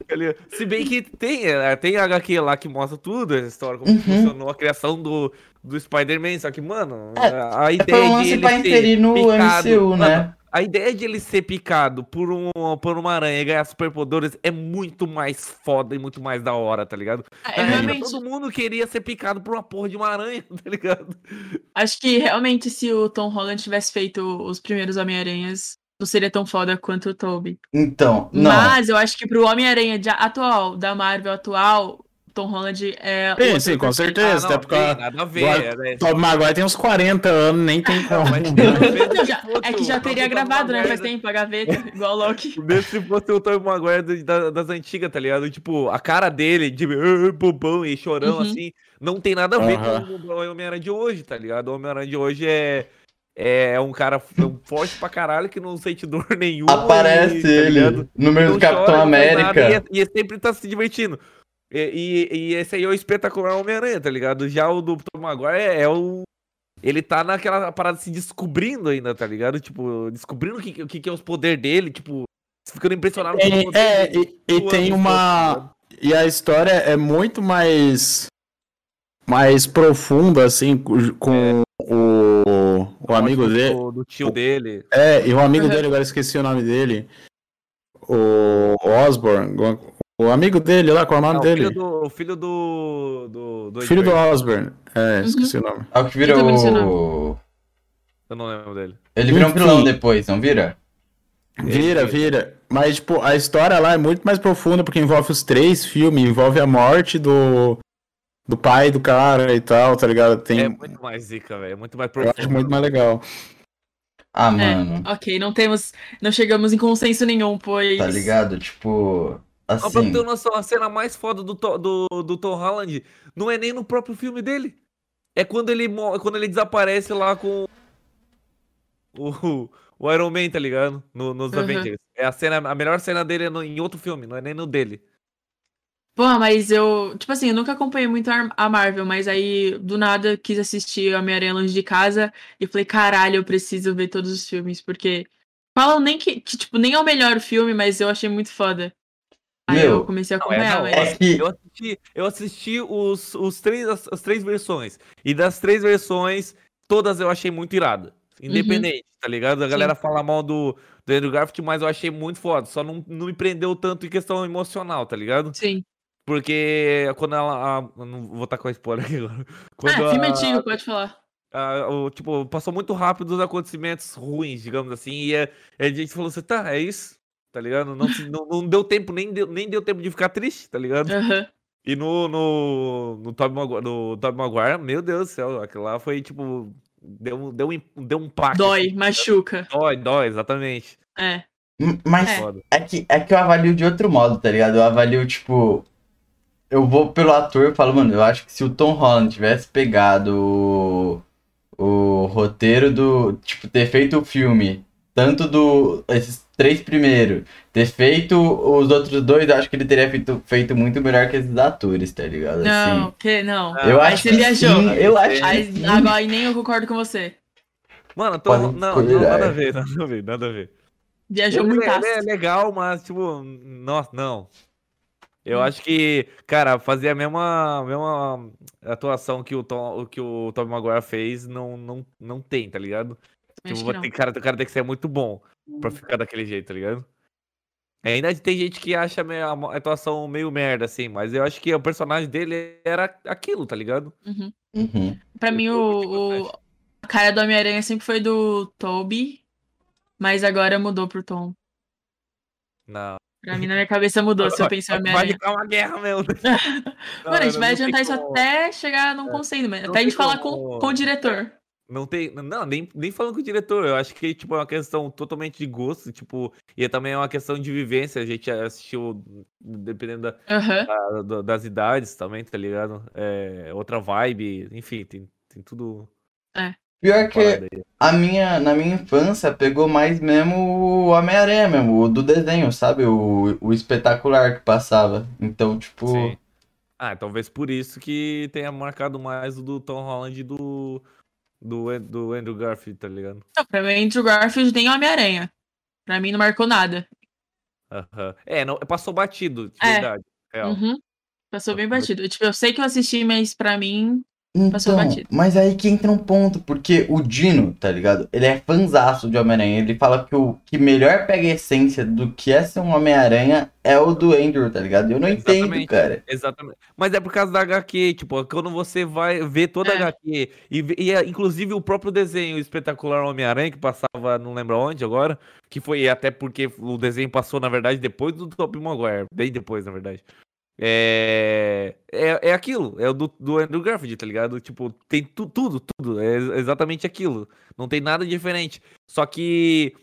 Ele- Se bem que tem, é, tem a HQ lá que mostra tudo, a história, como Uhum. funcionou a criação do, do Spider-Man, só que, mano, É, a é ideia pra um de lance ele pra ser inserir no picado, MCU, mano, né? A ideia de ele ser picado por, um, por uma aranha e ganhar superpoderes é muito mais foda e muito mais da hora, tá ligado? É, realmente, todo mundo queria ser picado por uma porra de uma aranha, tá ligado? acho que realmente se o Tom Holland tivesse feito os primeiros Homem-Aranhas, não seria tão foda quanto o Tobey. Então, não. Mas eu acho que pro Homem-Aranha atual, da Marvel atual, Tom Holland é. Sim, sim, com certeza. Ah, não, até porque tem nada a ver. agora- né? Tobey Maguire tem uns 40 anos, nem tem como. Mas- Não, já- é que já teria gravado, né? Faz tempo, a gaveta, igual o Loki. Mesmo se fosse o Tobey Maguire do- da- das antigas, tá ligado? Tipo, a cara dele, de "Ah, bobão e chorão, Uhum. assim, não tem nada a ver Aham. com o Homem-Aranha de hoje, tá ligado? O Homem-Aranha de hoje é, é um cara é um forte pra caralho que não sente dor nenhuma. Aparece e, tá ele ligado? no meio do Capitão chora, faz nada América. E, é- e sempre tá se divertindo. E, e, e esse aí é o espetacular Homem-Aranha, tá ligado? Já o do Tom Maguire é, é o ele tá naquela parada se descobrindo ainda, tá ligado? Tipo, descobrindo o que, o que, é os poderes dele, tipo, ficando impressionado com os É, poderes é, dele. e, e zoando tem os uma. ligado? E a história é muito mais. Mais profunda, assim, com com o, o amigo do- dele. Do, tio dele. É, e o amigo dele, agora esqueci o nome dele. O Osborne. O amigo dele lá, qual é o nome o dele? filho do. O filho do. Do, do Filho do. Osborne. É, esqueci o nome. É o que vira o. Eu não lembro dele. Ele vira um vilão depois, não vira? Vira, vira. Mas, tipo, a história lá é muito mais profunda, porque envolve os três filmes, envolve a morte do, do pai do cara e tal, tá ligado? Tem, É muito mais zica, velho. É muito mais eu acho profundo. muito mais legal. Ah, mano. Ok, não temos. Não chegamos em consenso nenhum, pois. Tá ligado? Tipo. Só pra Assim. ter noção, a cena mais foda do, do, do Tom Holland não é nem no próprio filme dele. É quando ele, quando ele desaparece lá com o, o Iron Man, tá ligado? No- nos Uhum. Avengers. É a cena, a melhor cena dele é no- em outro filme, não é nem no dele. Pô, mas eu. Tipo assim, eu nunca acompanhei muito a a Marvel, mas aí do nada quis assistir Homem-Aranha Longe de Casa e falei, caralho, eu preciso ver todos os filmes, porque. Falam nem que, que, tipo, nem é o melhor filme, mas eu achei muito foda. Aí Meu, eu comecei a Não, é, não, mas. é eu assisti, eu assisti os, os três, as, as três versões. E das três versões, todas eu achei muito irado. Independente, tá ligado? A Sim. galera fala mal do, do Andrew Garfield, mas eu achei muito foda. Só não, não me prendeu tanto em questão emocional, tá ligado? Sim. Porque quando ela. a- não vou estar com a spoiler aqui agora. Quando Ah, filme a- antigo, pode falar. a- o, tipo, passou muito rápido os acontecimentos ruins, digamos assim, e a, a gente falou assim, tá, é isso, tá ligado? Não, não, não deu tempo, nem deu, nem deu tempo de ficar triste, tá ligado? Aham. E no, no, no, Tobey Maguire, no Tobey Maguire, meu Deus do céu, aquilo lá foi tipo, deu, um- deu, um, deu um pacto. Dói, assim, machuca. Dói, dói, exatamente. É. Mas É. É. que, é que eu avalio de outro modo, tá ligado? Eu avalio, tipo. Eu vou pelo ator e falo, mano, eu acho que se o Tom Holland tivesse pegado o, o roteiro do. Tipo, ter feito o filme, tanto do. Esses três primeiros, ter feito os outros dois, eu acho que ele teria feito, feito muito melhor que esses atores, tá ligado? Não, Assim, que não. eu Aí acho você que viajou. sim, eu acho que Aí, sim. agora aí nem eu concordo com você. Mano, tô, não, não, nada a ver, nada a ver, nada a ver. Viajou Ele, muito. é- ele é legal, mas, tipo, nossa, não. Eu Hum. acho que, cara, fazer a mesma, mesma atuação que o Tom, que o Tobey Maguire fez, não, não, não tem, tá ligado? Tipo, ter, cara, o cara tem que ser muito bom pra ficar daquele jeito, tá ligado? Ainda tem gente que acha a atuação meio merda, assim, mas eu acho que o personagem dele era aquilo, tá ligado? Uhum. Uhum. Pra mim, o, o- a cara do Homem-Aranha sempre foi do Toby, mas agora mudou pro Tom. Não. Pra mim, na minha cabeça mudou se eu pensar em Vai Homem-Aranha. ficar uma guerra mesmo. Mano, a gente vai adiantar isso até chegar num conselho, mas não até a gente falar como- com, com o diretor. Não tem. Não, nem, nem falando com o diretor. Eu acho que tipo, é uma questão totalmente de gosto, tipo, e também é uma questão de vivência. A gente assistiu, dependendo da- Aham. da- da- das idades também, tá ligado? É, outra vibe, enfim, tem, tem tudo. Pior que a minha, na minha infância pegou mais mesmo o Homem-Aranha mesmo, o do desenho, sabe? O, o espetacular que passava. Então, tipo. Sim. Ah, talvez por isso que tenha marcado mais o do Tom Holland e do, do, do Andrew Garfield, tá ligado? Então, pra mim, Andrew Garfield nem Homem-Aranha. Pra mim, não marcou nada. É, não, passou batido, de É. verdade. real. Uhum. Passou bem batido. Tipo, eu sei que eu assisti, mas pra mim. Então, mas aí que entra um ponto, porque o Dino, tá ligado? Ele é fanzaço de Homem-Aranha. Ele fala que o que melhor pega a essência do que é ser um Homem-Aranha é o do Andrew, tá ligado? Eu não entendo, Exatamente. cara. Exatamente. Mas é por causa da HQ, tipo, quando você vai ver toda a É. HQ, e, e é, inclusive o próprio desenho espetacular Homem-Aranha, que passava, não lembro onde agora, que foi até porque o desenho passou, na verdade, depois do Tobey Maguire, bem depois, na verdade. É, é, é aquilo, é o do, do Andrew Garfield, tá ligado? Tipo, tem tu- tudo, tudo, é ex- exatamente aquilo. Não tem nada diferente. Só que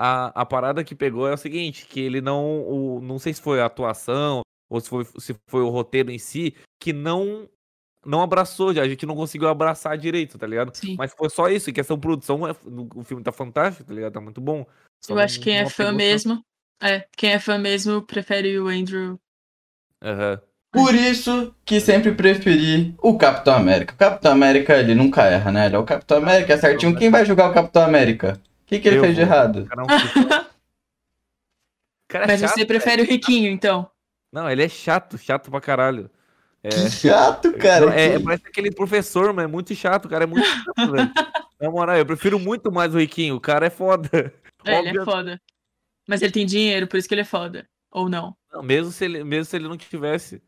a, a parada que pegou é o seguinte, que ele não, o, não sei se foi a atuação, ou se foi, se foi o roteiro em si, que não não abraçou, a gente não conseguiu abraçar direito, tá ligado? Sim. Mas foi só isso, em questão de produção, é- o filme tá fantástico, tá ligado? Tá muito bom. Só eu não- acho que quem é fã mesmo. É, quem é fã mesmo prefere o Andrew. Aham. Por isso que sempre preferi o Capitão América. O Capitão América, ele nunca erra, né? Ele é o Capitão América, é certinho. Quem vai jogar o Capitão América? O que, que ele Eu fez de vou. errado? O cara é é Mas chato, você prefere o riquinho, então. Não, ele é chato, chato pra caralho. É, Que chato, cara. É, que- parece aquele professor, mas é muito chato, o cara é muito chato, velho. Na moral, eu prefiro muito mais o Riquinho, o cara é foda. É, ele é foda. Mas ele tem dinheiro, por isso que ele é foda. Ou não. Não, mesmo se ele, mesmo se ele não tivesse.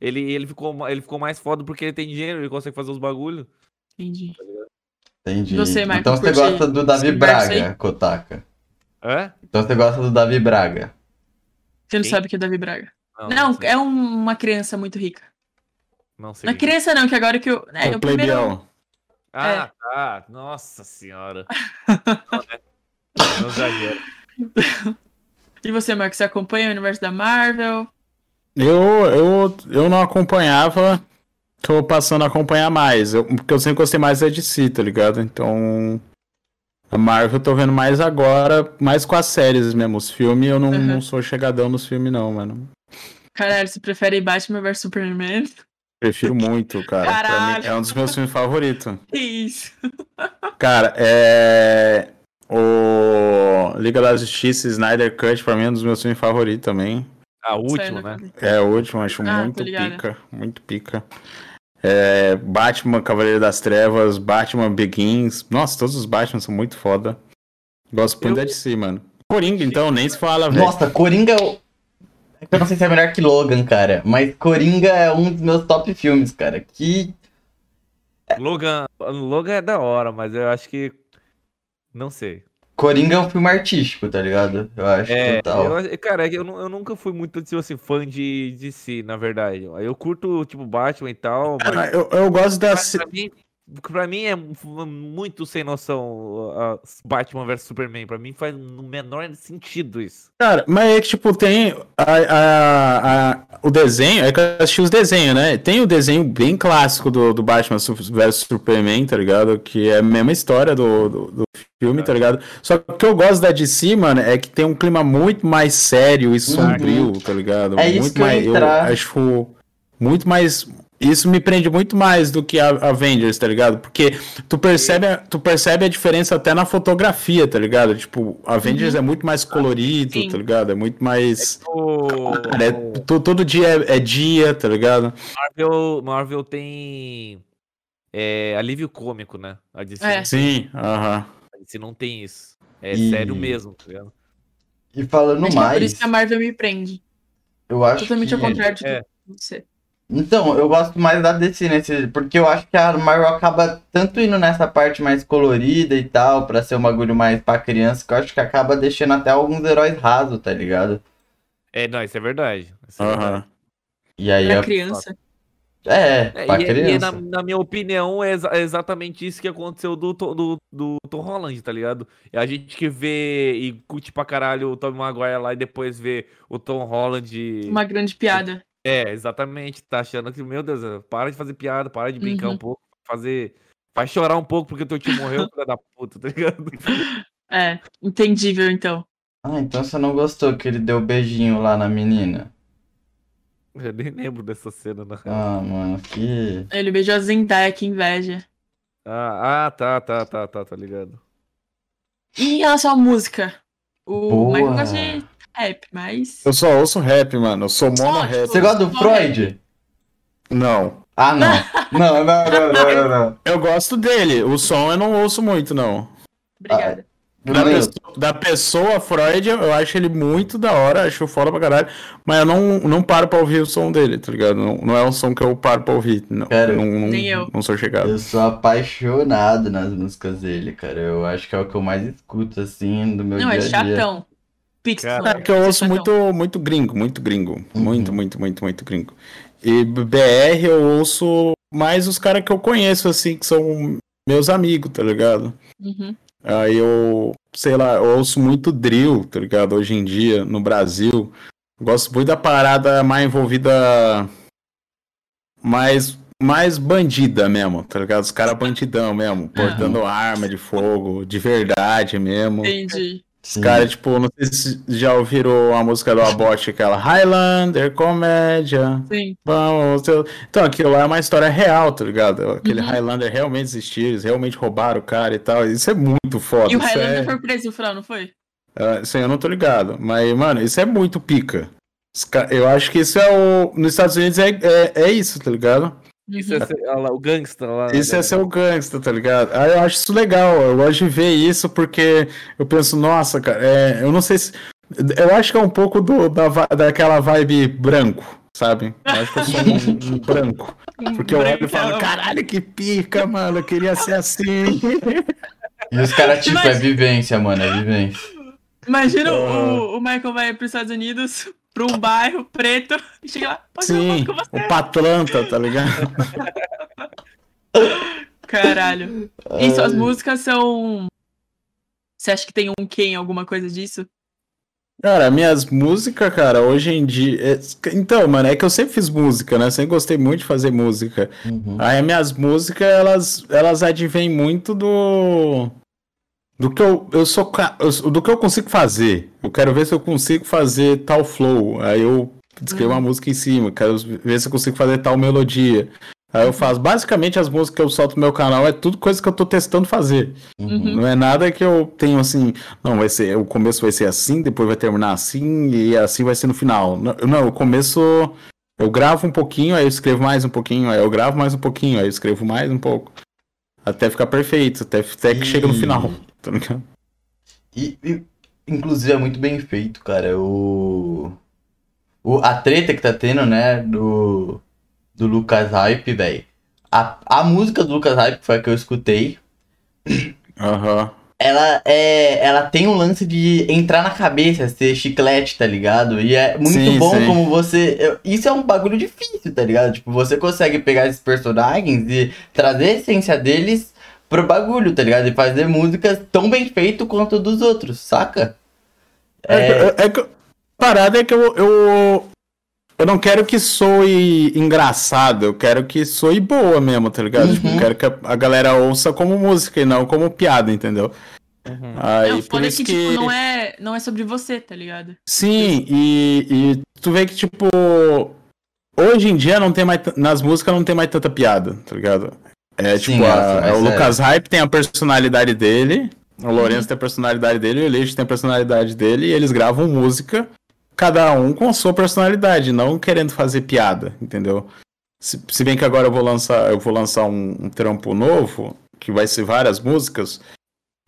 Ele, ele, ficou, ele ficou mais foda porque ele tem dinheiro, ele consegue fazer os bagulho. Entendi. Entendi. Você, Marco, então você gosta do Davi Braga? Kotaka. É? Então você gosta do Davi Braga. Você não Quem? sabe o que é Davi Braga. Não, Não, sei, é um- uma criança muito rica. não sei. Não é criança, não, que agora que eu. É, o o primeiro. Ah, tá. Nossa senhora. Não, né? Não exagero. E você, Marcos, você acompanha o universo da Marvel? Eu, eu, eu não acompanhava, tô passando a acompanhar mais. Eu, porque eu sempre gostei mais da DC, tá ligado? Então. A Marvel eu tô vendo mais agora, mais com as séries mesmo. Os filmes eu não, Uhum. não sou chegadão nos filmes, não, mano. Caralho, você prefere Batman vs Superman? Prefiro muito, cara. Pra Caralho. mim, é um dos meus filmes favoritos. Que isso? Cara, é. O Liga da Justiça Snyder Cut, pra mim, é um dos meus filmes favoritos também. A última, Sério, né? É o último, acho Ah, muito pica. Muito pica. É, Batman Cavaleiro das Trevas, Batman Begins. Nossa, todos os Batman são muito foda. Gosto muito Eu- da DC, mano. Coringa, então, nem se fala, velho. Nossa, Coringa é é Eu não sei se é melhor que Logan, cara. Mas Coringa é um dos meus top filmes, cara. Que. Logan, Logan é da hora, mas eu acho que. Não sei. Coringa é um filme artístico, tá ligado? Eu acho É, total. eu, cara, é que eu, eu nunca fui muito tipo assim, fã de, de si, na verdade. Eu curto, tipo, Batman e tal, mas. Cara, eu, eu gosto da. Mas pra mim, pra mim é mu- muito sem noção uh, Batman vs Superman. Pra mim faz no menor sentido isso. Cara, mas é que, tipo, tem a, a- a- o desenho, é que eu assisti os desenhos, né? Tem o desenho bem clássico do, do Batman vs Superman, tá ligado? Que é a mesma história do, do, do filme, tá ligado? Só que o que eu gosto da DC, mano, é que tem um clima muito mais sério e sombrio, tá ligado? É isso muito que eu ia mais, entrar. acho muito mais. Isso me prende muito mais do que a Avengers, tá ligado? Porque tu percebe, a- tu percebe a diferença até na fotografia, tá ligado? Tipo, Avengers é muito mais colorido, Sim. tá ligado? É muito mais. É- to- todo dia é, é dia, tá ligado? Marvel, Marvel tem é, alívio cômico, né? A DC, É. Sim, aham. a DC não tem isso. É E- sério mesmo, tá ligado? E falando que é por mais, isso que a Marvel me prende. eu acho Totalmente que... ao contrário de É. você. Então, eu gosto mais da DC nesse, porque eu acho que a Marvel acaba tanto indo nessa parte mais colorida e tal, pra ser um bagulho mais pra criança, que eu acho que acaba deixando até alguns heróis rasos, tá ligado? É, não, isso é verdade. Isso é verdade. Aham. E aí, Pra é, criança. É, É, pra e, e na, criança. na minha opinião, é é exatamente isso que aconteceu do, do, do Tom Holland, tá ligado? É a gente que vê e curte pra caralho o Tom Maguire lá e depois vê o Tom Holland. Uma grande piada. É, exatamente. Tá achando que, meu Deus, para de fazer piada, para de brincar Uhum. um pouco, fazer. Vai chorar um pouco porque teu tio morreu, filha da puta, tá ligado? É, entendível, então. Ah, então você não gostou que ele deu beijinho lá na menina? Eu nem lembro dessa cena, na real. Ah, mano, que... Ele beijou a Zendaya, que inveja. Ah, ah, tá, tá, tá, tá, tá ligado. E em relação à música? O Boa. Michael gosta de rap, mas. Eu só ouço rap, mano. Eu sou mono rap. Você gosta do Freud? Não. Ah, não. Não, não, não, não, não, não. Eu gosto dele. O som eu não ouço muito, não. Obrigada. Da, Meu, pessoa, da pessoa Freud, eu acho ele muito da hora, acho foda pra caralho. Mas eu não, não paro pra ouvir o som dele, tá ligado? Não, não é um som que eu paro pra ouvir. Não, Cara, não, não, nem eu. não sou chegado. Eu sou apaixonado nas músicas dele, cara. Eu acho que é o que eu mais escuto, assim, do meu Não, dia é a dia. chatão. Cara. É porque eu ouço muito, muito gringo, muito gringo. Uhum. Muito, muito, muito, muito gringo. E BR eu ouço mais os caras que eu conheço, assim, que são meus amigos, tá ligado? Uhum. Aí eu, sei lá, eu ouço muito drill, tá ligado? Hoje em dia, no Brasil. Gosto muito da parada mais envolvida. Mais, mais bandida mesmo, tá ligado? Os caras bandidão mesmo, portando arma de fogo, de verdade mesmo. Entendi. Os caras, tipo, não sei se já ouviram a música do Abbott, aquela Highlander, comédia. Sim. Vamos. Então, aquilo lá é uma história real, tá ligado? Aquele Uhum. Highlander realmente existiu, eles realmente roubaram o cara e tal. Isso é muito foda. E o Highlander é- foi preso final, não foi? Isso aí eu não tô ligado. Mas, mano, isso é muito pica. Eu acho que isso é o. Nos Estados Unidos é, é, é isso, tá ligado? Isso é ser, lá, o gangsta lá. Isso né? é ser o gangsta, tá ligado? Ah, eu acho isso legal. Eu gosto de ver isso porque eu penso, nossa, cara, é, eu não sei se. Eu acho que é um pouco do, da, daquela vibe branco, sabe? Eu acho que eu sou um, um branco. Porque eu olho e falo, caralho, que pica, mano, eu queria ser assim. E os caras, tipo, é Mas- vivência, mano, é vivência. Imagina Ah. o, o Michael vai para os Estados Unidos, pra um bairro preto, e chega lá, pode Sim, com você. o Patlanta, tá ligado? Caralho. E suas músicas são. Você acha que tem um quem, alguma coisa disso? Cara, minhas músicas, cara, hoje em dia. é- Então, mano, é que eu sempre fiz música, né? Sempre gostei muito de fazer música. Uhum. Aí minhas músicas, elas, elas advêm muito do. Do que eu, eu sou. eu- do que eu consigo fazer. Eu quero ver se eu consigo fazer tal flow. Aí eu escrevo uma música em cima. Quero ver se eu consigo fazer tal melodia. Aí eu faço. Basicamente, as músicas que eu solto no meu canal é tudo coisa que eu tô testando fazer. Uhum. Não é nada que eu tenho assim, não, vai ser, o começo vai ser assim, depois vai terminar assim, e assim vai ser no final. Não, não, o começo eu gravo um pouquinho, aí eu escrevo mais um pouquinho, aí eu gravo mais um pouquinho, aí eu escrevo mais um pouco. Até ficar perfeito, até, até que E- chega no final, tá ligado? E, e, inclusive, é muito bem feito, cara. O, o, a treta que tá tendo, né, do, do Lucas Hype, velho. A, a música do Lucas Hype, foi a que eu escutei, Aham. ela é ela tem um lance de entrar na cabeça, ser chiclete, tá ligado? E é muito Sim, bom sim. como você. Isso é um bagulho difícil, tá ligado? Tipo, você consegue pegar esses personagens e trazer a essência deles pro bagulho, tá ligado? E fazer músicas tão bem feito quanto dos outros, saca? É, é, é que- a parada é que eu, eu, eu não quero que soe engraçado, eu quero que soe boa mesmo, tá ligado? Uhum. Tipo, eu quero que a, a galera ouça como música e não como piada, entendeu? Uhum. Aí, não, por foda isso que, que... tipo, não é, não é sobre você, tá ligado? Sim, e, e tu vê que, tipo, hoje em dia não tem mais, t- nas músicas não tem mais tanta piada, tá ligado? É, Sim, tipo, é, a- mas o é. Lucas Hype tem a personalidade dele, o Lourenço tem a personalidade dele, o Elite tem a personalidade dele, e eles gravam música, cada um com a sua personalidade, não querendo fazer piada, entendeu? Se, se bem que agora eu vou lançar, eu vou lançar um, um trampo novo, que vai ser várias músicas,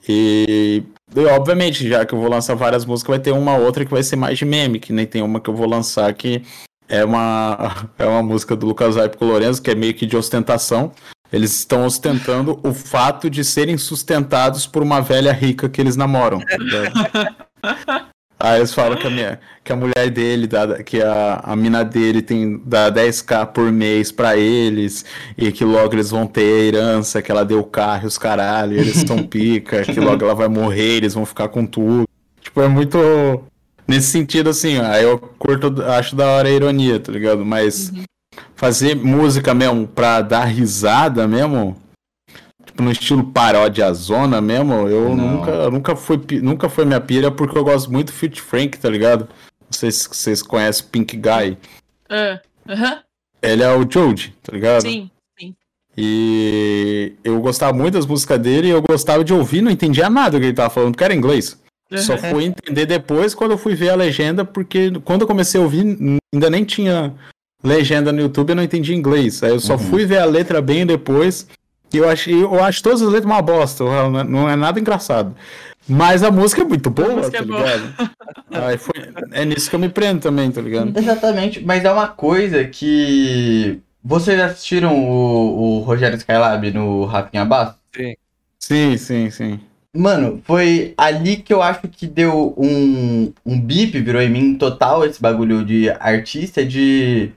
e, e, obviamente, já que eu vou lançar várias músicas, vai ter uma outra que vai ser mais de meme, que nem tem uma que eu vou lançar que é uma, é uma música do Lucas Hype com o Lourenço, que é meio que de ostentação. Eles estão ostentando o fato de serem sustentados por uma velha rica que eles namoram. tá? Aí eles falam que a, minha, que a mulher dele, dá, que a, a mina dele tem dá 10k por mês pra eles, e que logo eles vão ter a herança, que ela deu o carro e os caralho, eles são pica, que logo ela vai morrer, eles vão ficar com tudo. Tipo, é muito. Nesse sentido, assim, aí eu curto, acho da hora a ironia, tá ligado? Mas fazer música mesmo pra dar risada mesmo, tipo, no estilo paródia zona mesmo, eu Não. nunca, nunca foi, pi- nunca foi minha pira porque eu gosto muito do Fit Frank, tá ligado? Não sei se vocês conhecem Pink Guy. Ah, Aham, Ele é o Jode, tá ligado? sim. E eu gostava muito das músicas dele e eu gostava de ouvir, não entendia nada do que ele tava falando, porque era inglês. Só fui entender depois quando eu fui ver a legenda, porque quando eu comecei a ouvir, ainda nem tinha legenda no YouTube, eu não entendi inglês. Aí eu só Uhum. fui ver a letra bem depois. E eu achei, eu acho todas as letras uma bosta, não é- não é nada engraçado. Mas a música é muito boa, música tá é boa. ligado? Aí foi, é nisso que eu me prendo também, tá ligado? Exatamente, mas é uma coisa que. Vocês assistiram o, o Rogério Skylab no Rafinha Basso? Sim, sim, sim. Mano, foi ali que eu acho que deu um, um bip, virou em mim total esse bagulho de artista, de.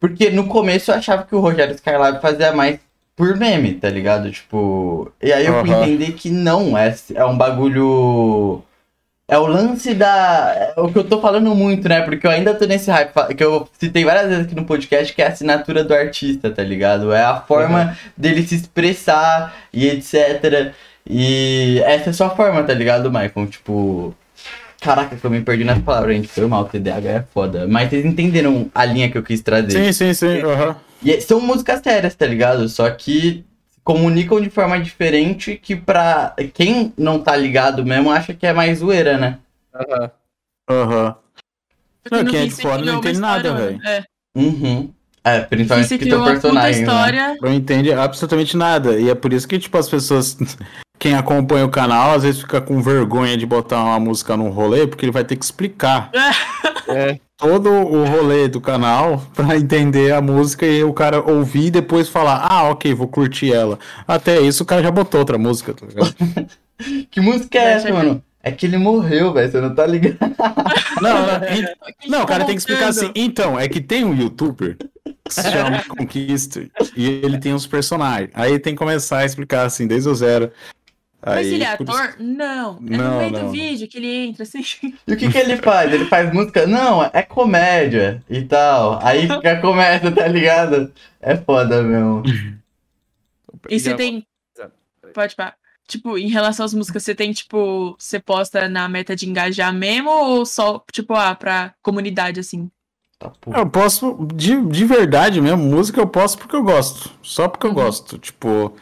Porque no começo eu achava que o Rogério Skylab fazia mais por meme, tá ligado? Tipo. E aí eu fui Aham. entender que não, é, é um bagulho. É o lance da. É o que eu tô falando muito, né? Porque eu ainda tô nesse hype, que eu citei várias vezes aqui no podcast, que é a assinatura do artista, tá ligado? É a forma dele se expressar e etc. E essa é a sua forma, tá ligado, Michael? Tipo, Caraca, que eu me perdi nas palavras, gente. Foi mal, TDAH é foda. Mas vocês entenderam a linha que eu quis trazer. Sim, sim, sim. aham. E é- são músicas sérias, tá ligado? Só que comunicam de forma diferente que pra quem não tá ligado mesmo acha que é mais zoeira, né? Aham. Porque Não, no quem é de fora não entende nada, velho. É, Uhum. É, principalmente que teu personagem, né? história. Não entende absolutamente nada. E é por isso que, tipo, as pessoas. Quem acompanha o canal, às vezes fica com vergonha de botar uma música num rolê, porque ele vai ter que explicar É. todo o rolê do canal pra entender a música e o cara ouvir e depois falar, ah, ok, vou curtir ela. Até isso o cara já botou outra música, tá ligado? Que música é essa, mano? É que ele morreu, velho. Você não tá ligado. Não, não, não, o cara tem que explicar assim. Então, é que tem um youtuber que se chama Conquista e ele tem uns personagens. Aí tem que começar a explicar assim, desde o zero. Mas Aí, ele é isso- ator? Não. É Não, no meio não. do vídeo que ele entra assim. E o que que ele faz? Ele faz música? Não, é comédia e tal. Aí fica comédia, tá ligado? É foda mesmo. E você tem. Pode pá. Tipo, em relação às músicas, você tem, tipo, você posta na meta de engajar mesmo ou só, tipo, ah, pra comunidade, assim? Tá. Eu posso, de, de verdade mesmo, música eu posso porque eu gosto. Só porque eu Uhum. gosto. Tipo,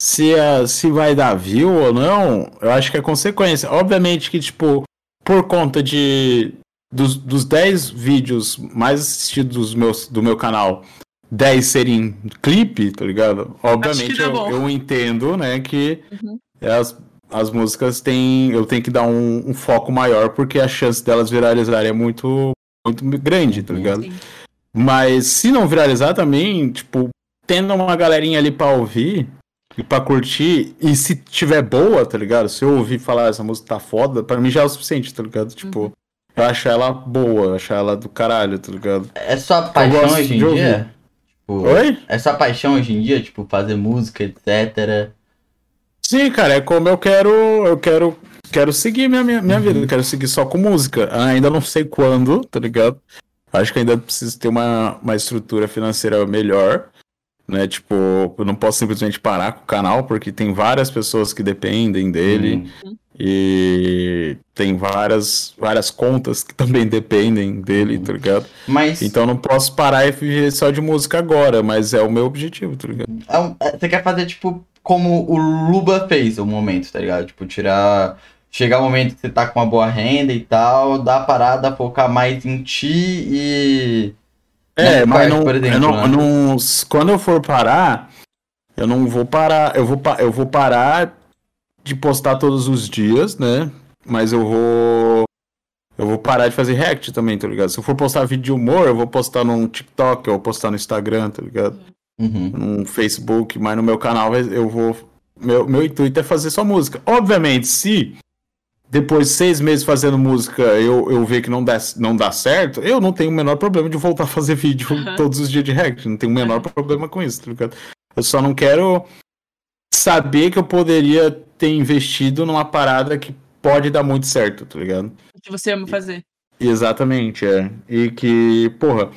se, a, se vai dar view ou não, eu acho que é consequência. Obviamente que, tipo, por conta de. Dos, dos 10 vídeos mais assistidos dos meus, do meu canal, 10 serem clipe, tá ligado? Obviamente eu, eu entendo, né, que Uhum. as, as músicas têm. Eu tenho que dar um, um foco maior, porque a chance delas viralizarem é muito, muito grande, tá ligado? Sim. Mas se não viralizar também, tipo, tendo uma galerinha ali pra ouvir e pra curtir, e se tiver boa, tá ligado? Se eu ouvir falar essa música tá foda, pra mim já é o suficiente, tá ligado? Tipo, eu acho ela boa, eu acho ela do caralho, tá ligado? É sua paixão hoje em de ouvir. dia? Tipo, Oi? É sua paixão hoje em dia? Tipo, fazer música, etc. Sim, cara, é como eu quero, eu quero, quero seguir minha, minha, minha vida, eu quero seguir só com música. Ainda não sei quando, tá ligado? Acho que ainda preciso ter uma, uma estrutura financeira melhor, né? Tipo, eu não posso simplesmente parar com o canal, porque tem várias pessoas que dependem dele Hum. e tem várias, várias contas que também dependem dele, tá ligado? Mas Então eu não posso parar e viver só de música agora, mas é o meu objetivo, tá ligado? é um- é- você quer fazer, tipo, como o Luba fez o momento, tá ligado? Tipo, tirar. Chegar o momento que você tá com uma boa renda e tal, dar a parada, focar mais em ti e. É, mas não, exemplo, eu não, né? não- quando eu for parar, eu não vou parar, eu vou, eu vou parar de postar todos os dias, né? Mas eu vou eu vou parar de fazer react também, tá ligado? Se eu for postar vídeo de humor, eu vou postar no TikTok, eu vou postar no Instagram, tá ligado? Uhum. No Facebook, mas no meu canal eu vou meu, meu intuito é fazer só música. Obviamente, se depois de seis meses fazendo música eu, eu ver que não dá, não dá certo, eu não tenho o menor problema de voltar a fazer vídeo Aham. todos os dias de react. Não tenho o menor Aham. problema com isso, tá ligado? Eu só não quero saber que eu poderia ter investido numa parada que pode dar muito certo, tá ligado? O que você ama fazer. Exatamente, é. E que, porra,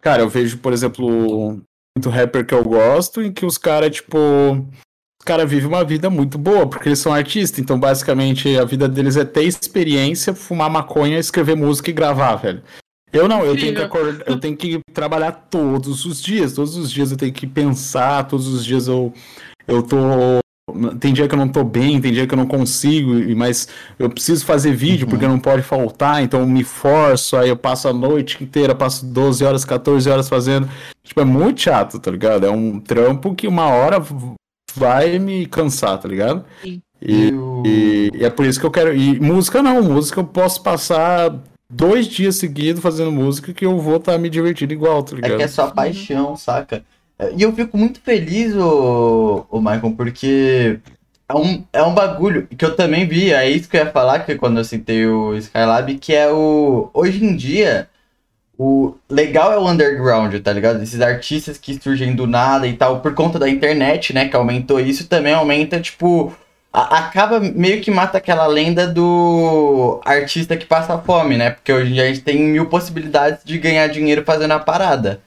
cara, eu vejo, por exemplo, muito rapper que eu gosto em que os caras, tipo, os caras vivem uma vida muito boa, porque eles são artistas, então basicamente a vida deles é ter experiência, fumar maconha, escrever música e gravar, velho. Eu não, eu tenho acordar, eu tenho que trabalhar todos os dias, todos os dias eu tenho que pensar, todos os dias eu eu tô tem dia que eu não tô bem, tem dia que eu não consigo, e- mas eu preciso fazer vídeo Uhum. porque não pode faltar, então eu me forço, aí eu passo a noite inteira, passo 12 horas, 14 horas fazendo. Tipo, é muito chato, tá ligado? É um trampo que uma hora vai me cansar, tá ligado? Sim. E, Eu- e- e é por isso que eu quero. E música não, música eu posso passar dois dias seguidos fazendo música que eu vou estar me divertindo igual, tá É ligado? que é sua paixão, saca? E eu fico muito feliz, ô, ô Michael, porque é um, é um bagulho que eu também vi, é isso que eu ia falar que quando eu citei o Skylab, que é o. Hoje em dia, o legal é o underground, tá ligado? Esses artistas que surgem do nada e tal, por conta da internet, né? Que aumentou isso, também aumenta, tipo. a- acaba meio que mata aquela lenda do artista que passa fome, né? Porque hoje em dia a gente tem mil possibilidades de ganhar dinheiro fazendo a parada.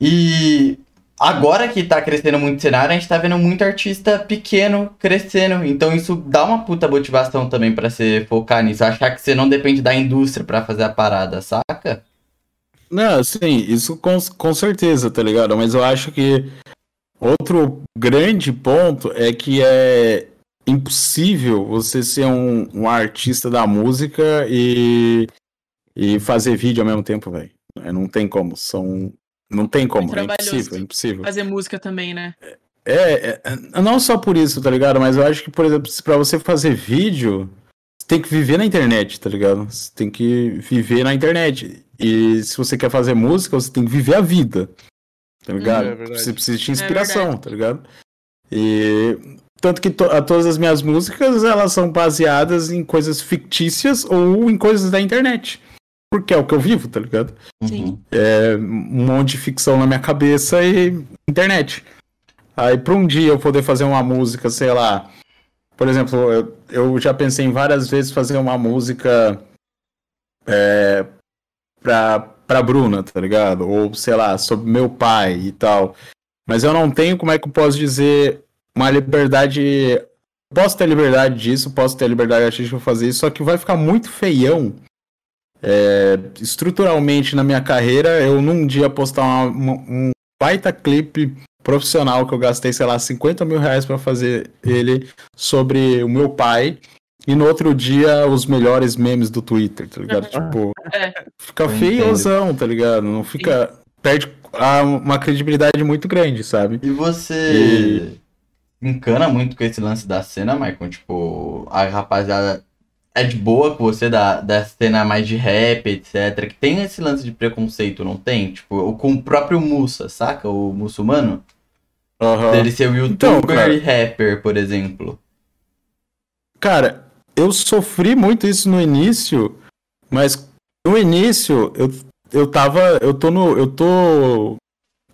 E agora que tá crescendo muito o cenário, a gente tá vendo muito artista pequeno crescendo. Então isso dá uma puta motivação também pra você focar nisso. Achar que você não depende da indústria pra fazer a parada, saca? Não, sim, isso com, com certeza, tá ligado? Mas eu acho que outro grande ponto é que é impossível você ser um, um artista da música e, e fazer vídeo ao mesmo tempo, velho. Não tem como. São. Não tem como. É impossível, é impossível. Fazer música também, né? É, é, é, não só por isso, tá ligado? Mas eu acho que, por exemplo, pra você fazer vídeo, você tem que viver na internet, tá ligado? Você tem que viver na internet. E se você quer fazer música, você tem que viver a vida. Tá ligado? É você precisa de É inspiração, tá ligado? E tanto que to- a todas as minhas músicas, elas são baseadas em coisas fictícias ou em coisas da internet. Porque é o que eu vivo, tá ligado? Sim. Uhum. É um monte de ficção na minha cabeça e internet. Aí pra um dia eu poder fazer uma música, sei lá. Por exemplo, eu, eu já pensei em várias vezes fazer uma música é, pra, pra Bruna, tá ligado? Ou, sei lá, sobre meu pai e tal. Mas eu não tenho, como é que eu posso dizer, uma liberdade. Posso ter liberdade disso, posso ter liberdade artística pra fazer isso, só que vai ficar muito feião é, estruturalmente na minha carreira, eu num dia postar uma- uma- um baita clipe profissional que eu gastei, sei lá, 50 mil reais pra fazer ele sobre o meu pai. E no outro dia, os melhores memes do Twitter, tá ligado? Tipo, É. fica Eu feiosão, tá ligado? Não fica. Perde a- uma credibilidade muito grande, sabe? E você encana muito com esse lance da cena, Michael? Tipo, a rapaziada é de boa com você da, da cena mais de rap, etc. Que tem esse lance de preconceito, não tem? Tipo, com o próprio Mussa, saca? O muçulmano? Aham. Dele ser o Então, youtuber cara. e rapper, por exemplo. Cara, eu sofri muito isso no início, mas no início eu, eu tava. Eu tô no. Eu tô.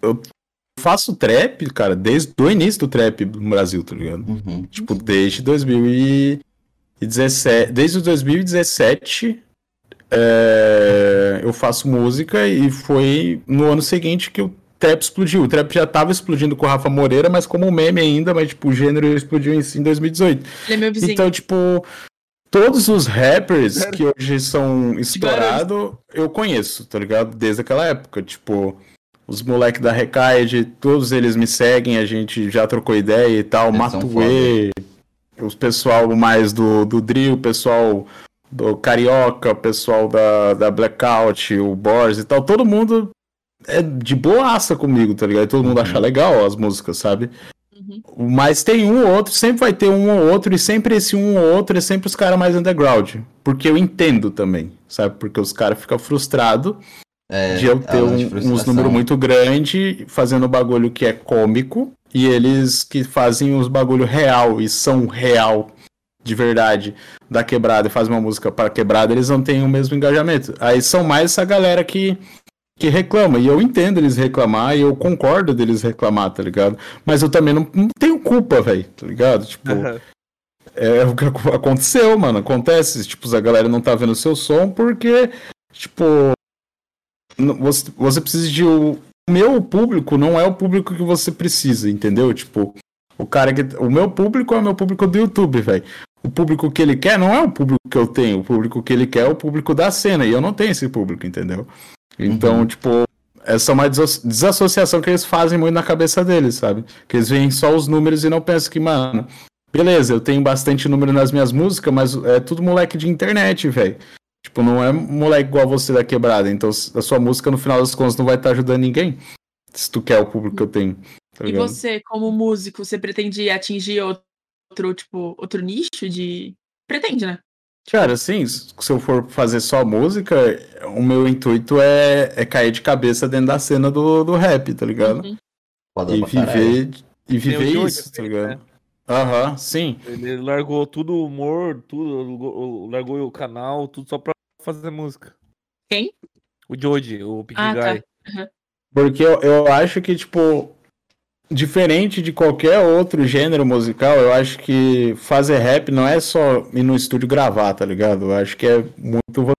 Eu faço trap, cara, desde o início do trap no Brasil, tá ligado? Uhum. Tipo, desde 2017. Desde o 2017 é, eu faço música e foi no ano seguinte que o trap explodiu. O trap já tava explodindo com o Rafa Moreira, mas como meme ainda, mas tipo, o gênero explodiu em si em 2018. Ele é meu vizinho. Então, tipo, todos os rappers que hoje são estourados, eu conheço, tá ligado? Desde aquela época. Tipo, os moleques da Recaide, todos eles me seguem, a gente já trocou ideia e tal. Eles Matuê, os pessoal mais do, do Drill, o pessoal do Carioca, o pessoal da, da Blackout, o Boris e tal. Todo mundo é de boaça comigo, tá ligado? Todo mundo Uhum. acha legal as músicas, sabe? Uhum. Mas tem um ou outro, sempre vai ter um ou outro, e sempre esse um ou outro é sempre os caras mais underground. Porque eu entendo também, sabe? Porque os caras ficam frustrados É, de eu ter um- uns números muito grandes fazendo bagulho que é cômico, e eles que fazem os bagulho real e são real de verdade da quebrada e fazem uma música para quebrada, eles não têm o mesmo engajamento. Aí são mais essa galera que que reclama, e eu entendo eles reclamar, e eu concordo deles reclamar, tá ligado? Mas eu também não, não tenho culpa, velho, tá ligado? Tipo, é o que ac- aconteceu, mano. Acontece, tipo, a galera não tá vendo o seu som porque, tipo, você, você precisa de. Meu público não é o público que você precisa, entendeu? Tipo, o cara que. O meu público é o meu público do YouTube, velho. O público que ele quer não é o público que eu tenho. O público que ele quer é o público da cena. E eu não tenho esse público, entendeu? Então, Uhum. tipo, essa é uma desassociação que eles fazem muito na cabeça deles, sabe? Que eles veem só os números e não pensam que, mano, beleza, eu tenho bastante número nas minhas músicas, mas é tudo moleque de internet, velho. Tipo, não é moleque igual você da quebrada. Então, a sua música, no final das contas, não vai estar ajudando ninguém. Se tu quer o público que eu tenho. tá E você, como músico, você pretende atingir outro, tipo, outro nicho de. Pretende, né? Cara, assim, se eu for fazer só música, o meu intuito é, é cair de cabeça dentro da cena do, do rap, tá ligado? Uhum. E viver, e viver isso, tá ligado? Aham, sim. Ele largou tudo o humor, tudo, largou- o canal, tudo só pra fazer música. Quem? O Joji, o Pink Ah, tá. Guy. Porque eu, eu acho que, tipo, diferente de qualquer outro gênero musical, eu acho que fazer rap não é só ir no estúdio gravar, tá ligado? Eu acho que é muito você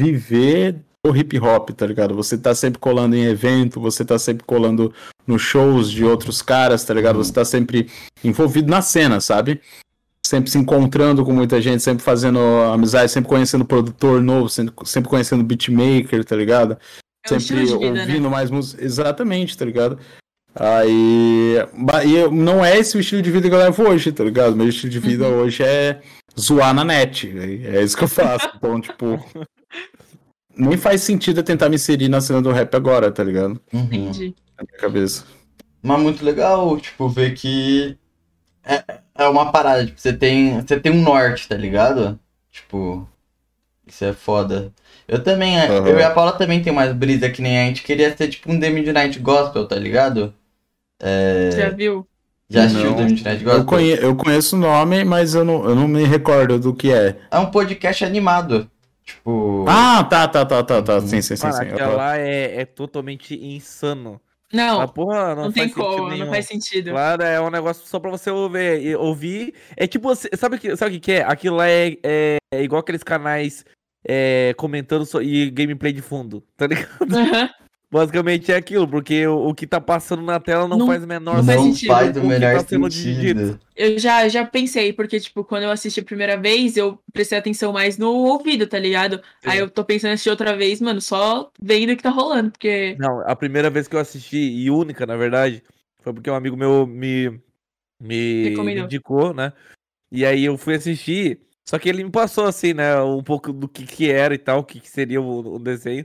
viver o hip hop, tá ligado? Você tá sempre colando em evento, você tá sempre colando nos shows de outros caras, tá ligado? Você tá sempre envolvido na cena, sabe? Sempre se encontrando com muita gente, sempre fazendo amizade, sempre conhecendo produtor novo, sempre, conhecendo beatmaker, tá ligado? É sempre vida, ouvindo né? mais música. Exatamente, tá ligado? Aí. E não é esse o estilo de vida que eu levo hoje, tá ligado? Meu estilo de vida Uhum. hoje é zoar na net. É isso que eu faço. Então, tipo. Nem faz sentido eu tentar me inserir na cena do rap agora, tá ligado? Uhum. Entendi. Na minha cabeça. Mas muito legal, tipo, ver que é, é uma parada, tipo, você tem, você tem um norte, tá ligado? Tipo, isso é foda. Eu também, é, Aham. eu e a Paula também tem mais brisa que nem a gente queria ser tipo um The Midnight Gospel, tá ligado? Já viu? Já assistiu Não. The Midnight Gospel? Eu, conhe... eu conheço o nome, mas eu não, eu não me recordo do que é. É um podcast animado. Tipo. Ah, tá, tá, tá, tá, tá. Uhum. Sim, sim, sim, sim. aquela lá é, é totalmente insano. Não, porra, não, não, tem faz sentido como, nenhum. não faz sentido. Claro, é um negócio só pra você ouvir. ouvir. É tipo, você- sabe o que, sabe o que que é? Aquilo lá é, é, é igual aqueles canais é, comentando só- e gameplay de fundo, tá ligado? Aham. Basicamente é aquilo, porque o, o que tá passando na tela não, Não- faz o menor não faz não sentido. faz com o melhor tá sentido. Eu já, já pensei, porque, tipo, quando eu assisti a primeira vez, eu prestei atenção mais no ouvido, tá ligado? Sim. Aí eu tô pensando em assistir outra vez, mano, só vendo o que tá rolando, porque. Não, a primeira vez que eu assisti, e única, na verdade, foi porque um amigo meu me, me Recomendou. indicou, né? E aí eu fui assistir, só que ele me passou, assim, né, um pouco do que que era e tal, o que que seria o, o desenho.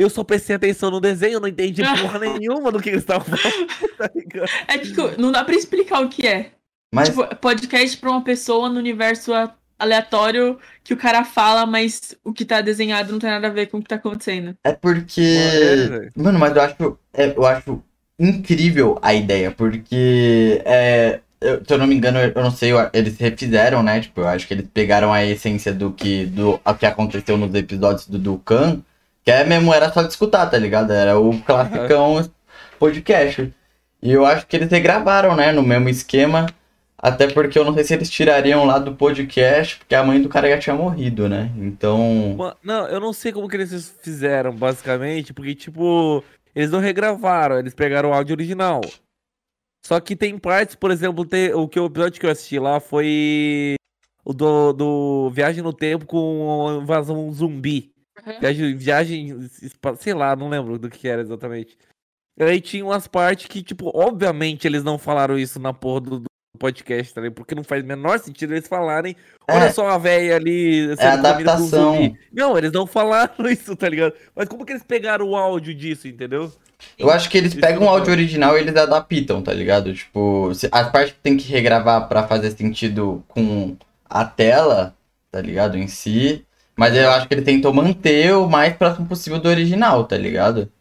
Eu só prestei atenção no desenho, eu não entendi porra nenhuma do que eles estavam falando, tá ligado? É tipo, não dá pra explicar o que é. Mas Tipo, podcast pra uma pessoa no universo a- aleatório que o cara fala, mas o que tá desenhado não tem nada a ver com o que tá acontecendo. é porque. É. Mano, mas eu acho, é, eu acho incrível a ideia, porque é, eu- se eu não me engano, eu não sei, eles refizeram, né? Tipo, eu acho que eles pegaram a essência do que, do, o que aconteceu nos episódios do Dukan, que é mesmo, era só de escutar, tá ligado? Era o classicão podcast. E eu acho que eles regravaram, né? No mesmo esquema. Até porque eu não sei se eles tirariam lá do podcast, porque a mãe do cara já tinha morrido, né? Então. Não, eu não sei como que eles fizeram, basicamente, porque, tipo, eles não regravaram, eles pegaram o áudio original. Só que tem partes, por exemplo, tem, o, que, o episódio que eu assisti lá foi o do, do Viagem no Tempo com invasão zumbi. Uhum. Viagem, viagem, sei lá, não lembro do que era exatamente. E aí tinha umas partes que, tipo, obviamente eles não falaram isso na porra do, do podcast, tá ligado? Porque não faz o menor sentido eles falarem, olha É. só a véia ali É adaptação. Não, eles não falaram isso, tá ligado? Mas como que eles pegaram o áudio disso, entendeu? Eu acho que eles pegam o áudio original e eles adaptam, tá ligado? Tipo, as partes que tem que regravar pra fazer sentido com a tela, tá ligado? Em si. Mas eu acho que ele tentou manter o mais próximo possível do original, tá ligado?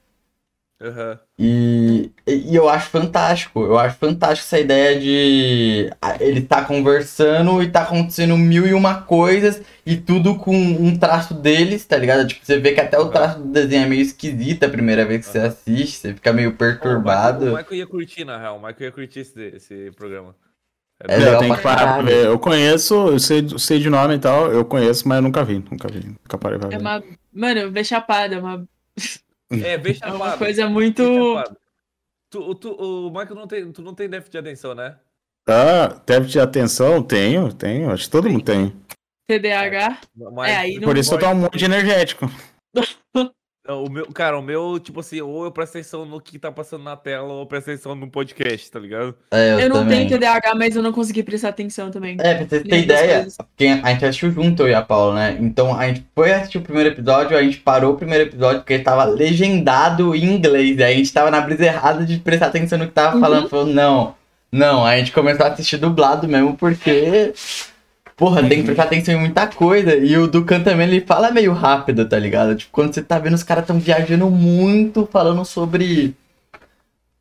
Aham. E, e eu acho fantástico. Eu acho fantástico essa ideia de ele tá conversando e tá acontecendo mil e uma coisas e tudo com um traço deles, tá ligado? Tipo, você vê que até o traço do desenho é meio esquisito a primeira vez que você assiste, você fica meio Pô, o Michael- perturbado. O Michael ia curtir, na real. O Michael ia curtir esse, esse programa. É É, legal eu tenho que parar pra ver. Eu conheço, eu sei, sei de nome e tal, eu conheço, mas eu nunca vi, nunca vi. Nunca parei pra ver. É uma. Mano, ver chapada, é uma, É, bem é uma coisa muito. Tu, tu, o Michael não tem, tu não tem déficit de atenção, né? Ah, déficit de atenção? Tenho, tenho. Acho que todo mundo tem. TDAH. Mas, É, aí não Por isso eu tomo um monte de energético. Não, O meu, cara, o meu, tipo assim, ou eu presto atenção no que tá passando na tela, ou eu presto atenção no podcast, tá ligado? É, eu, Eu não tenho TDAH, mas eu não consegui prestar atenção também. É, pra vocês terem Nenhuma das ideia, a gente assistiu junto, eu e a Paula, né? Então a gente foi assistir o primeiro episódio, a gente parou o primeiro episódio porque ele tava legendado em inglês. E aí a gente tava na brisa errada de prestar atenção no que tava Uhum. falando. Falou, não, não. A gente começou a assistir dublado mesmo, porque. Porra, tem que prestar atenção em muita coisa. E o Dukan também, ele fala meio rápido, tá ligado? Tipo, quando você tá vendo, os caras tão viajando muito, falando sobre.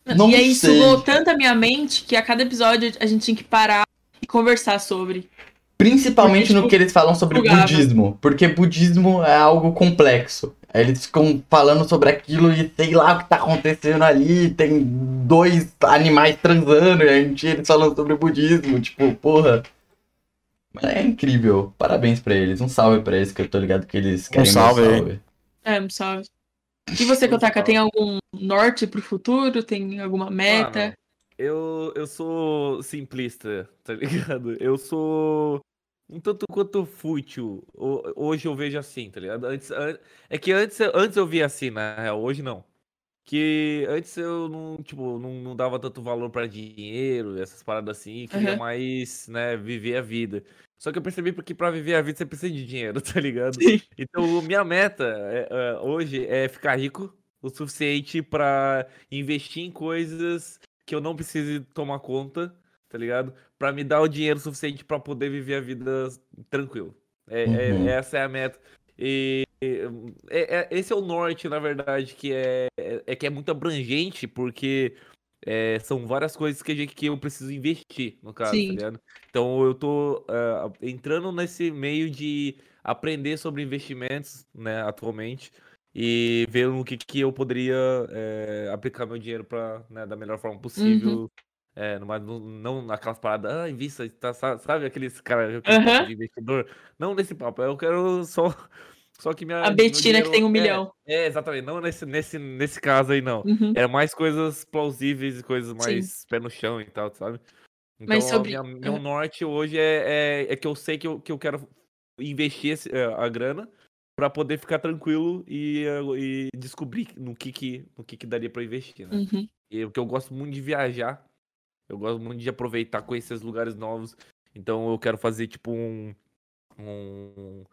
Não e aí sei. sugou tanto a minha mente que a cada episódio a gente tinha que parar e conversar sobre. Principalmente Porque, no tipo, que eles falam sobre bugava. budismo. Porque budismo é algo complexo. Aí Eles ficam falando sobre aquilo e sei lá o que tá acontecendo ali. Tem dois animais transando e a gente, eles falando sobre budismo. Tipo, porra. É incrível. Parabéns pra eles. Um salve pra eles, que eu tô ligado que eles querem meu salve aí. salve. É, um salve. E você, Kotaka, tem algum norte pro futuro? Tem alguma meta? Mano, eu, eu sou simplista, tá ligado? Eu sou um tanto quanto fútil. Ho- Hoje eu vejo assim, tá ligado? Antes, an- é que antes, eu- antes eu via assim, na real, hoje não. Que antes eu não, tipo, não, não dava tanto valor pra dinheiro, essas paradas assim, queria Aham. mais, né, viver a vida. Só que eu percebi que pra viver a vida você precisa de dinheiro, tá ligado? Sim. Então, minha meta é, é, hoje é ficar rico o suficiente pra investir em coisas que eu não precise tomar conta, tá ligado? Pra me dar o dinheiro suficiente pra poder viver a vida tranquilo. É, é- Uhum. essa é a meta. E é- é- esse é o norte, na verdade, que é, é que é muito abrangente, porque é, são várias coisas que, a gente, que eu preciso investir, no caso, tá Sim. ligado? Então eu tô ah, entrando nesse meio de aprender sobre investimentos, né, atualmente, e ver no que, que eu poderia é, aplicar meu dinheiro para da melhor forma possível. É, numa- não, naquelas paradas, ah, invista, tá, sa- sabe aqueles caras papo de investidor? Não nesse papo, eu quero só, só que minha. A Betina que tem um é, milhão. É, exatamente, não nesse, nesse, nesse caso aí, não. Uhum. Era mais coisas plausíveis e coisas mais pé no chão e tal, sabe? Então, Mas sobre- minha- meu norte hoje é, é, é que eu sei que eu, que eu quero investir esse- eh, a grana pra poder ficar tranquilo e, eh, e descobrir no que que, no que que daria pra investir, né? Uhum. E porque eu gosto muito de viajar, eu gosto muito de aproveitar, conhecer os lugares novos. Então eu quero fazer tipo um. um,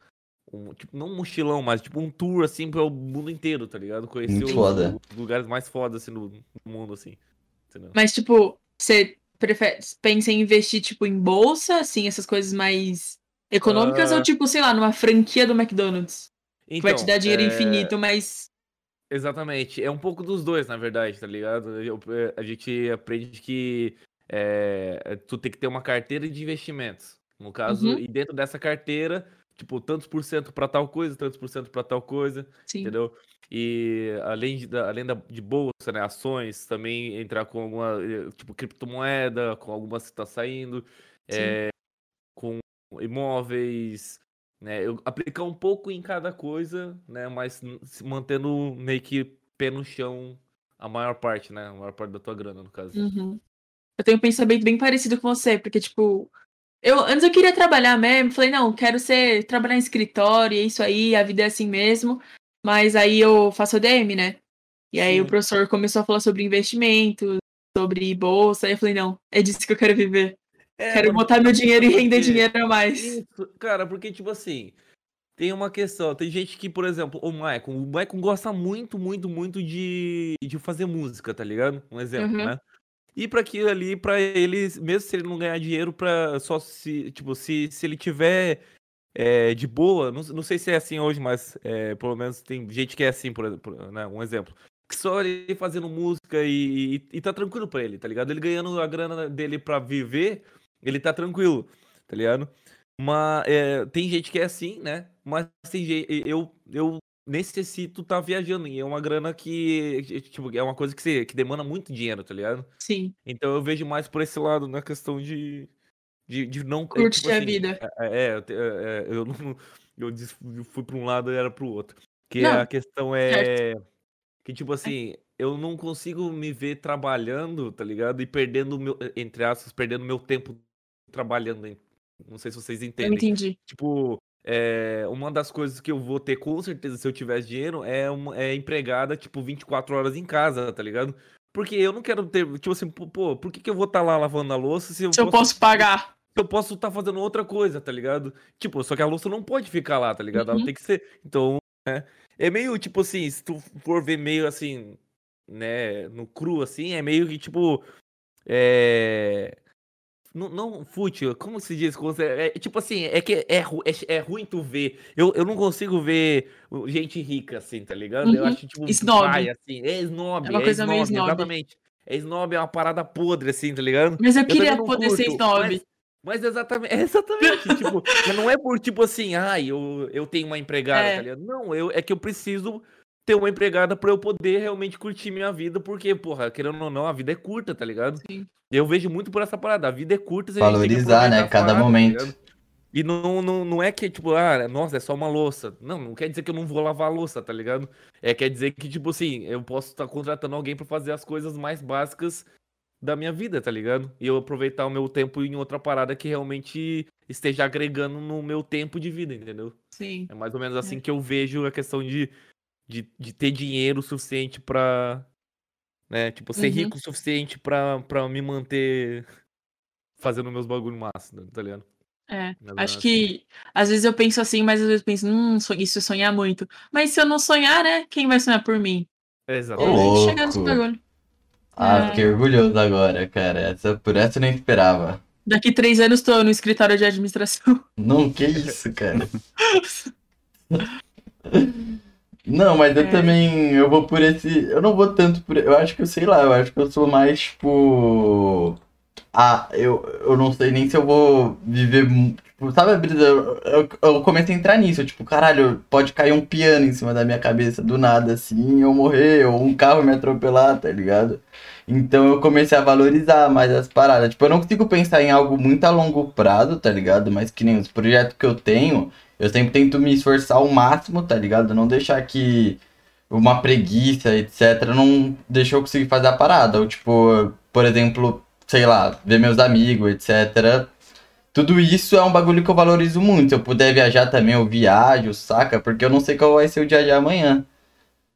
um- tipo, não um mochilão, mas tipo um tour assim pelo mundo inteiro, tá ligado? Conhecer Muito os, foda. os lugares mais fodas assim do, do mundo, assim. Entendeu? Mas, tipo, você prefere, pensa em investir, tipo, em bolsa, assim, essas coisas mais econômicas, Ah. ou, tipo, sei lá, numa franquia do McDonald's? Que vai te Então, dar dinheiro é, infinito, mas. Exatamente. É um pouco dos dois, na verdade, tá ligado? Eu- é, a gente aprende que é, tu tem que ter uma carteira de investimentos. No caso, Uhum. e dentro dessa carteira, tipo, tantos por cento pra tal coisa, tantos por cento pra tal coisa, Sim. entendeu? E além, de, da- além da, de bolsa, né, ações, também entrar com alguma, eh, tipo, criptomoeda, com algumas que tá saindo, é, com imóveis, né, eu aplicar um pouco em cada coisa, né, mas mantendo meio que pé no chão a maior parte, né, a maior parte da tua grana, no caso. Uhum. Eu tenho um pensamento bem parecido com você, porque, tipo, eu antes eu queria trabalhar mesmo, falei, não, quero ser, trabalhar em escritório, é isso aí, a vida é assim mesmo. Mas aí eu faço ADM, né? E aí o Sim. professor começou a falar sobre investimento, sobre bolsa, aí eu falei, não, é disso que eu quero viver. É, quero botar meu dinheiro e render dinheiro a mais. Isso, cara, porque, tipo assim, tem uma questão, tem gente que, por exemplo, o Maicon, o Maicon gosta muito, muito, muito de, de fazer música, tá ligado? Um exemplo, Uhum. né? E pra aquilo ali, pra ele, mesmo se ele não ganhar dinheiro, pra só se, tipo, se, se ele tiver é, de boa, não, não sei se é assim hoje, mas é, pelo menos tem gente que é assim, por exemplo, né? Um exemplo. Que só ele fazendo música e, e, e tá tranquilo pra ele, tá ligado? Ele ganhando a grana dele pra viver, ele tá tranquilo, tá ligado? Mas é, tem gente que é assim, né? Mas tem gente. Eu, eu necessito estar viajando. E é uma grana que. Tipo, é uma coisa que, você, que demanda muito dinheiro, tá ligado? Sim, Então eu vejo mais por esse lado, na questão de. De, de não. é, curte tipo a assim, vida. É, é, eu te- é, é, eu não. Eu eu fui pra um lado e era pro outro. Que Não, a questão é. Que, tipo assim, eu não consigo me ver trabalhando, tá ligado? E perdendo o meu. Entre aspas, perdendo meu tempo trabalhando. Não sei se vocês Eu entendem. entendi. Tipo, é, uma das coisas que eu vou ter com certeza se eu tivesse dinheiro é, uma, é empregada, tipo, 24 horas em casa, tá ligado? Porque eu não quero ter, tipo assim, pô, por que, que eu vou estar lá lavando a louça se eu Se eu posso pagar. eu posso estar fazendo outra coisa, tá ligado? Tipo, só que a louça não pode ficar lá, tá ligado? Ela Uhum. tem que ser. Então, né? É meio tipo assim, se tu for ver meio assim, né, no cru assim, é meio que tipo. É. Não, não fútil, como se diz? Se- É, tipo assim, é que é, ru- é, é ruim tu ver. Eu, eu não consigo ver gente rica assim, tá ligado? Eu Uhum. acho tipo Snob. pai, assim. É snob, É uma coisa meio snob. exatamente. É snob, é uma parada podre, assim, tá ligado? Mas eu também queria poder ser curto, snob. Mas, mas exatamente, é exatamente, tipo, não é por tipo assim, ai, eu, eu tenho uma empregada, É. tá ligado? Não, eu, é que eu preciso ter uma empregada pra eu poder realmente curtir minha vida, porque, porra, querendo ou não, a vida é curta, tá ligado? Sim. Eu vejo muito por essa parada, a vida é curta, se a gente tem que Valorizar, né, cada paradas, tá momento. ligado? E não, não, não é que, tipo, ah, nossa, é só uma louça. Não, não quer dizer que eu não vou lavar a louça, tá ligado? É, quer dizer que, tipo assim, eu posso estar contratando alguém pra fazer as coisas mais básicas da minha vida, tá ligado? E eu aproveitar o meu tempo em outra parada que realmente esteja agregando no meu tempo de vida, entendeu? Sim. É mais ou menos assim que eu vejo a questão de, de, de ter dinheiro suficiente pra. Né? Tipo, ser Uhum. rico o suficiente pra, pra me manter fazendo meus bagulho massa, tá ligado? É. Mais ou Acho assim. que às vezes eu penso assim, mas às vezes eu penso, hum, so- isso é sonhar muito. Mas se eu não sonhar, né? Quem vai sonhar por mim? Ô, Exatamente. Chegar nesse bagulho. Ah, É. fiquei orgulhoso agora, cara. Essa, por essa eu nem esperava. Daqui três anos tô no escritório de administração. Não, que isso, cara. Não, mas eu É. também, eu vou por esse, eu não vou tanto por, eu acho que eu sei lá, eu acho que eu sou mais, tipo, ah, eu, eu não sei nem se eu vou viver, tipo, sabe a brisa, eu, eu, eu comecei a entrar nisso, tipo, caralho, pode cair um piano em cima da minha cabeça do nada, assim, eu morrer, ou um carro me atropelar, tá ligado? Então eu comecei a valorizar mais as paradas, tipo, eu não consigo pensar em algo muito a longo prazo, tá ligado? Mas que nem os projetos que eu tenho, eu sempre tento me esforçar ao máximo, tá ligado? Não deixar que uma preguiça, etc, não deixou eu conseguir fazer a parada. Ou tipo, por exemplo, sei lá, ver meus amigos, etc. Tudo isso é um bagulho que eu valorizo muito. Se eu puder viajar também, eu viajo, saca? Porque eu não sei qual vai ser o dia de amanhã.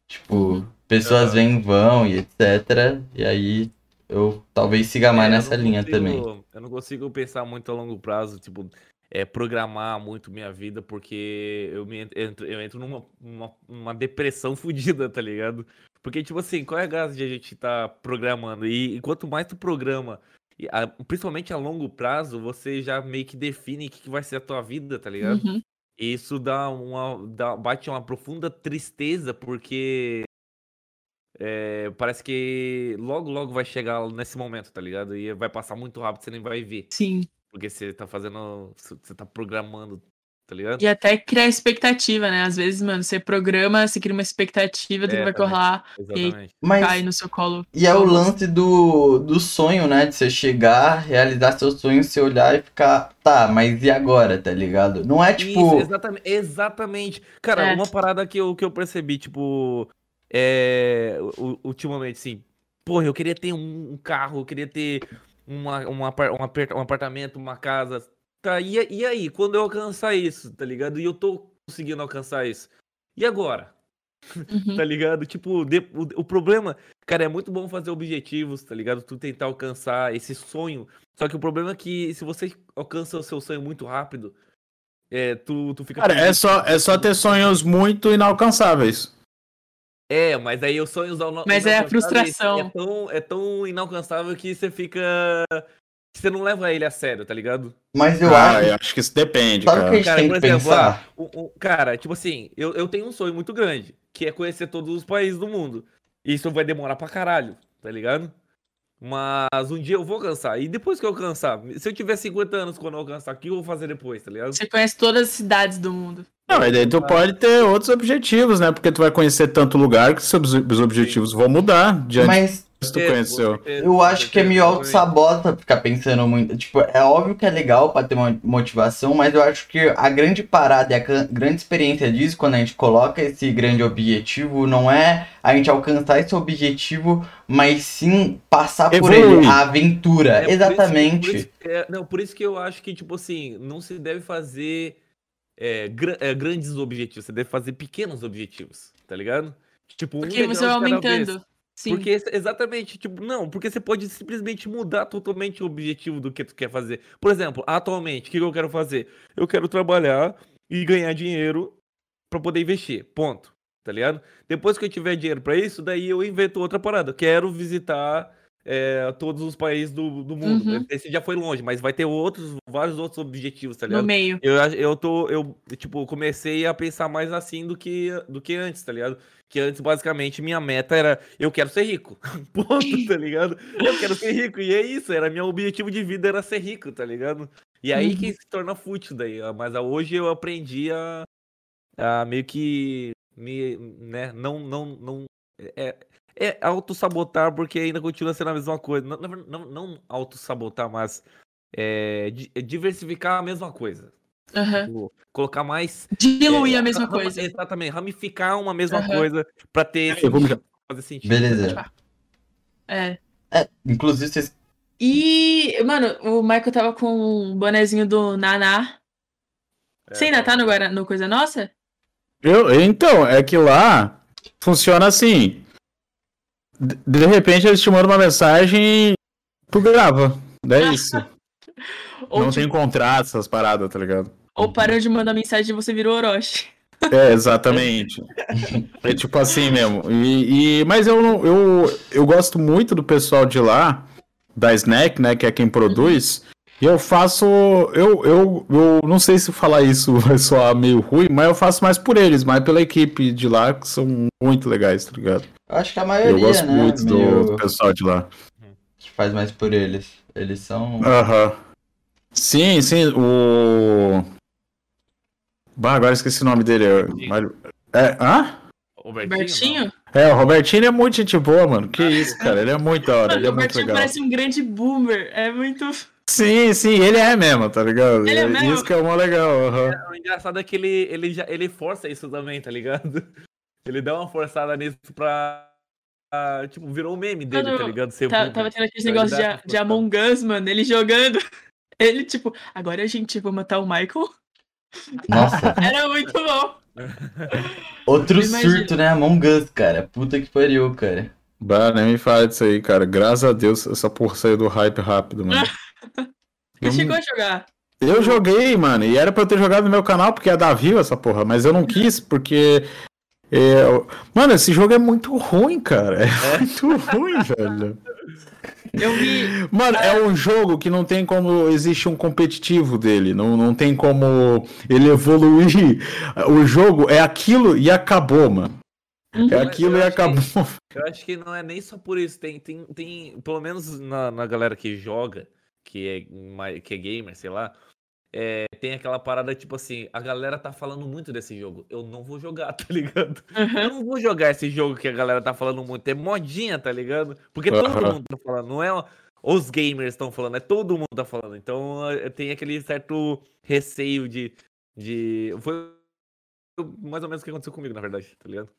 Tipo, pessoas Ah. vêm, vão e etc. E aí eu talvez siga mais É, nessa linha consigo- também. Eu não consigo pensar muito a longo prazo, tipo, é, programar muito minha vida, porque eu, me ent- entro, eu entro numa, numa, numa depressão fodida, tá ligado? Porque, tipo assim, qual é a graça de a gente tá programando? E, e quanto mais tu programa, a- principalmente a longo prazo, você já meio que define o que, que vai ser a tua vida, tá ligado? Uhum. E isso dá uma. Dá, bate uma profunda tristeza, porque. é, parece que logo, logo vai chegar nesse momento, tá ligado? E vai passar muito rápido, você nem vai ver. Sim. Porque você tá fazendo. Você tá programando, tá ligado? E até criar expectativa, né? Às vezes, mano, você programa, você cria uma expectativa do É, que vai também. rolar Exatamente. Mas cai no seu colo. E é o lance do, do sonho, né? De você chegar, realizar seu sonho, você olhar e ficar, tá, mas e agora, tá ligado? Não é tipo. Isso, exatamente, exatamente. Cara, É. uma parada que eu, que eu percebi, tipo, é, ultimamente, assim, porra, eu queria ter um, um carro, eu queria ter uma, uma, um, um apartamento, uma casa. Tá, e, e aí, quando eu alcançar isso, tá ligado? E eu tô conseguindo alcançar isso. E agora? Uhum. Tá ligado? Tipo, de- o, o problema, cara, é muito bom fazer objetivos, tá ligado? Tu tentar alcançar esse sonho. Só que o problema é que se você alcança o seu sonho muito rápido, é, tu, tu fica. Cara, é só, é só ter sonhos muito inalcançáveis. É, mas aí os sonhos ao Mas é a inalcançáveis frustração. É tão, é tão inalcançável que você fica. que Você não leva ele a sério, tá ligado? Mas eu ah, acho. eu acho que isso depende, Sabe o que a cara. gente Cara, tem por que exemplo, pensar? ah, o- o- cara, tipo assim, eu, eu tenho um sonho muito grande, que é conhecer todos os países do mundo. Isso vai demorar pra caralho, tá ligado? Mas um dia eu vou alcançar. E depois que eu alcançar, se eu tiver 50 anos quando eu alcançar, o que eu vou fazer depois, tá ligado? Você conhece todas as cidades do mundo. Não, mas daí tu pode ter outros objetivos, né? Porque tu vai conhecer tanto lugar que seus os objetivos vão mudar diante Mas tu conheceu. eu acho que é meio exatamente. auto-sabota ficar pensando muito. Tipo, é óbvio que é legal pra ter uma motivação, mas eu acho que a grande parada e a gran- grande experiência disso, quando a gente coloca esse grande objetivo, não é a gente alcançar esse objetivo, mas sim passar por ele, a aventura. É, por isso- Exatamente. por isso- é, não, por isso que eu acho que, tipo assim, não se deve fazer é, gra- é, grandes objetivos, você deve fazer pequenos objetivos, tá ligado? Tipo, um Porque você vai aumentando. Sim. Porque ex- exatamente, tipo, não, porque você pode simplesmente mudar totalmente o objetivo do que tu quer fazer. Por exemplo, atualmente, o que eu quero fazer? Eu quero trabalhar e ganhar dinheiro pra poder investir. Ponto. Tá ligado? Depois que eu tiver dinheiro pra isso, daí eu invento outra parada. Quero visitar é, todos os países do, do mundo. Uhum. Esse já foi longe, mas vai ter outros, vários outros objetivos, tá ligado? No meio. Eu, eu tô, eu, tipo, comecei a pensar mais assim do que, do que antes, tá ligado? Que antes, basicamente, minha meta era, eu quero ser rico. Ponto, tá ligado? Eu quero ser rico. E é isso, era meu objetivo de vida era ser rico, tá ligado? E aí que Uhum. se torna fútil daí. Mas ah, hoje eu aprendi a, a meio que me, né, não, não, não, é, é auto-sabotar porque ainda continua sendo a mesma coisa. Não, não, não, auto-sabotar, mas é, é diversificar a mesma coisa. Tipo, colocar mais. Diluir é, a mesma coisa. Exatamente, ramificar uma mesma Aham. coisa pra ter sentido, fazer sentido. Beleza. É. É, inclusive, vocês. E, mano, o Michael tava com o bonezinho do Naná. É, Você ainda tá no, Guara- no Coisa Nossa? Eu, então, é que lá funciona assim. De, repente eles te mandam uma mensagem e tu grava. É isso. Não tem contrato, essas paradas, tá ligado? ou parou de mandar mensagem e você virou Orochi. É, exatamente. É tipo assim mesmo. E, e- mas eu, não- eu, eu gosto muito do pessoal de lá, da Snack, né, que é quem produz. E eu faço. Eu, eu, eu não sei se falar isso vai soar meio ruim, mas eu faço mais por eles, mais pela equipe de lá, que são muito legais, tá ligado? Eu acho que a maioria, Eu gosto né? muito do, meio- do pessoal de lá. que faz mais por eles. Eles são. Aham. Sim, sim, o. Bah, agora esqueci o nome dele. é- É, hã? O Bertinho? É, o Robertinho é muito gente boa, mano. Que isso, cara. Ele é muito da hora, Mano, ele é o muito legal. parece um grande boomer. É muito. Sim, sim, ele é mesmo, tá ligado? Ele é mesmo? Isso que é mó legal. aham. O engraçado é que ele, ele, já, ele força isso também, tá ligado? Ele dá uma forçada nisso pra. tipo, virou o meme dele, tá ligado? Ser Tá- tava tendo aquele Ele negócio de, de Among Us, mano. Ele jogando. Ele, tipo, agora a gente vai matar o Michael. Nossa, Era muito bom. outro surto, né? Among Us, cara. Puta que pariu, cara. Bah, nem me fala disso aí, cara. Graças a Deus essa porra saiu do hype rápido, mano. Você Eu- chegou a jogar. Eu joguei, mano, e era pra eu ter jogado no meu canal porque é da Vivo essa porra, mas eu não quis porque. É, Mano, esse jogo é muito ruim, cara. É, muito ruim, velho. Eu vi. Mano, é um jogo que não tem como existe um competitivo dele, não, não tem como ele evoluir. O jogo é aquilo e acabou, mano. É Uhum. aquilo eu e acho que- acabou. Eu acho que não é nem só por isso. Tem, tem, tem pelo menos na, na galera que joga, que é, que é gamer, sei lá, é, tem aquela parada tipo assim: a galera tá falando muito desse jogo. Eu não vou jogar, tá ligado? Eu Uhum. não vou jogar esse jogo que a galera tá falando muito. É modinha, tá ligado? Porque todo mundo tá falando. Não é os gamers estão falando, é todo mundo tá falando. Então eh, tem aquele certo receio de. de... Foi mais ou menos o que aconteceu comigo, na verdade, tá ligado?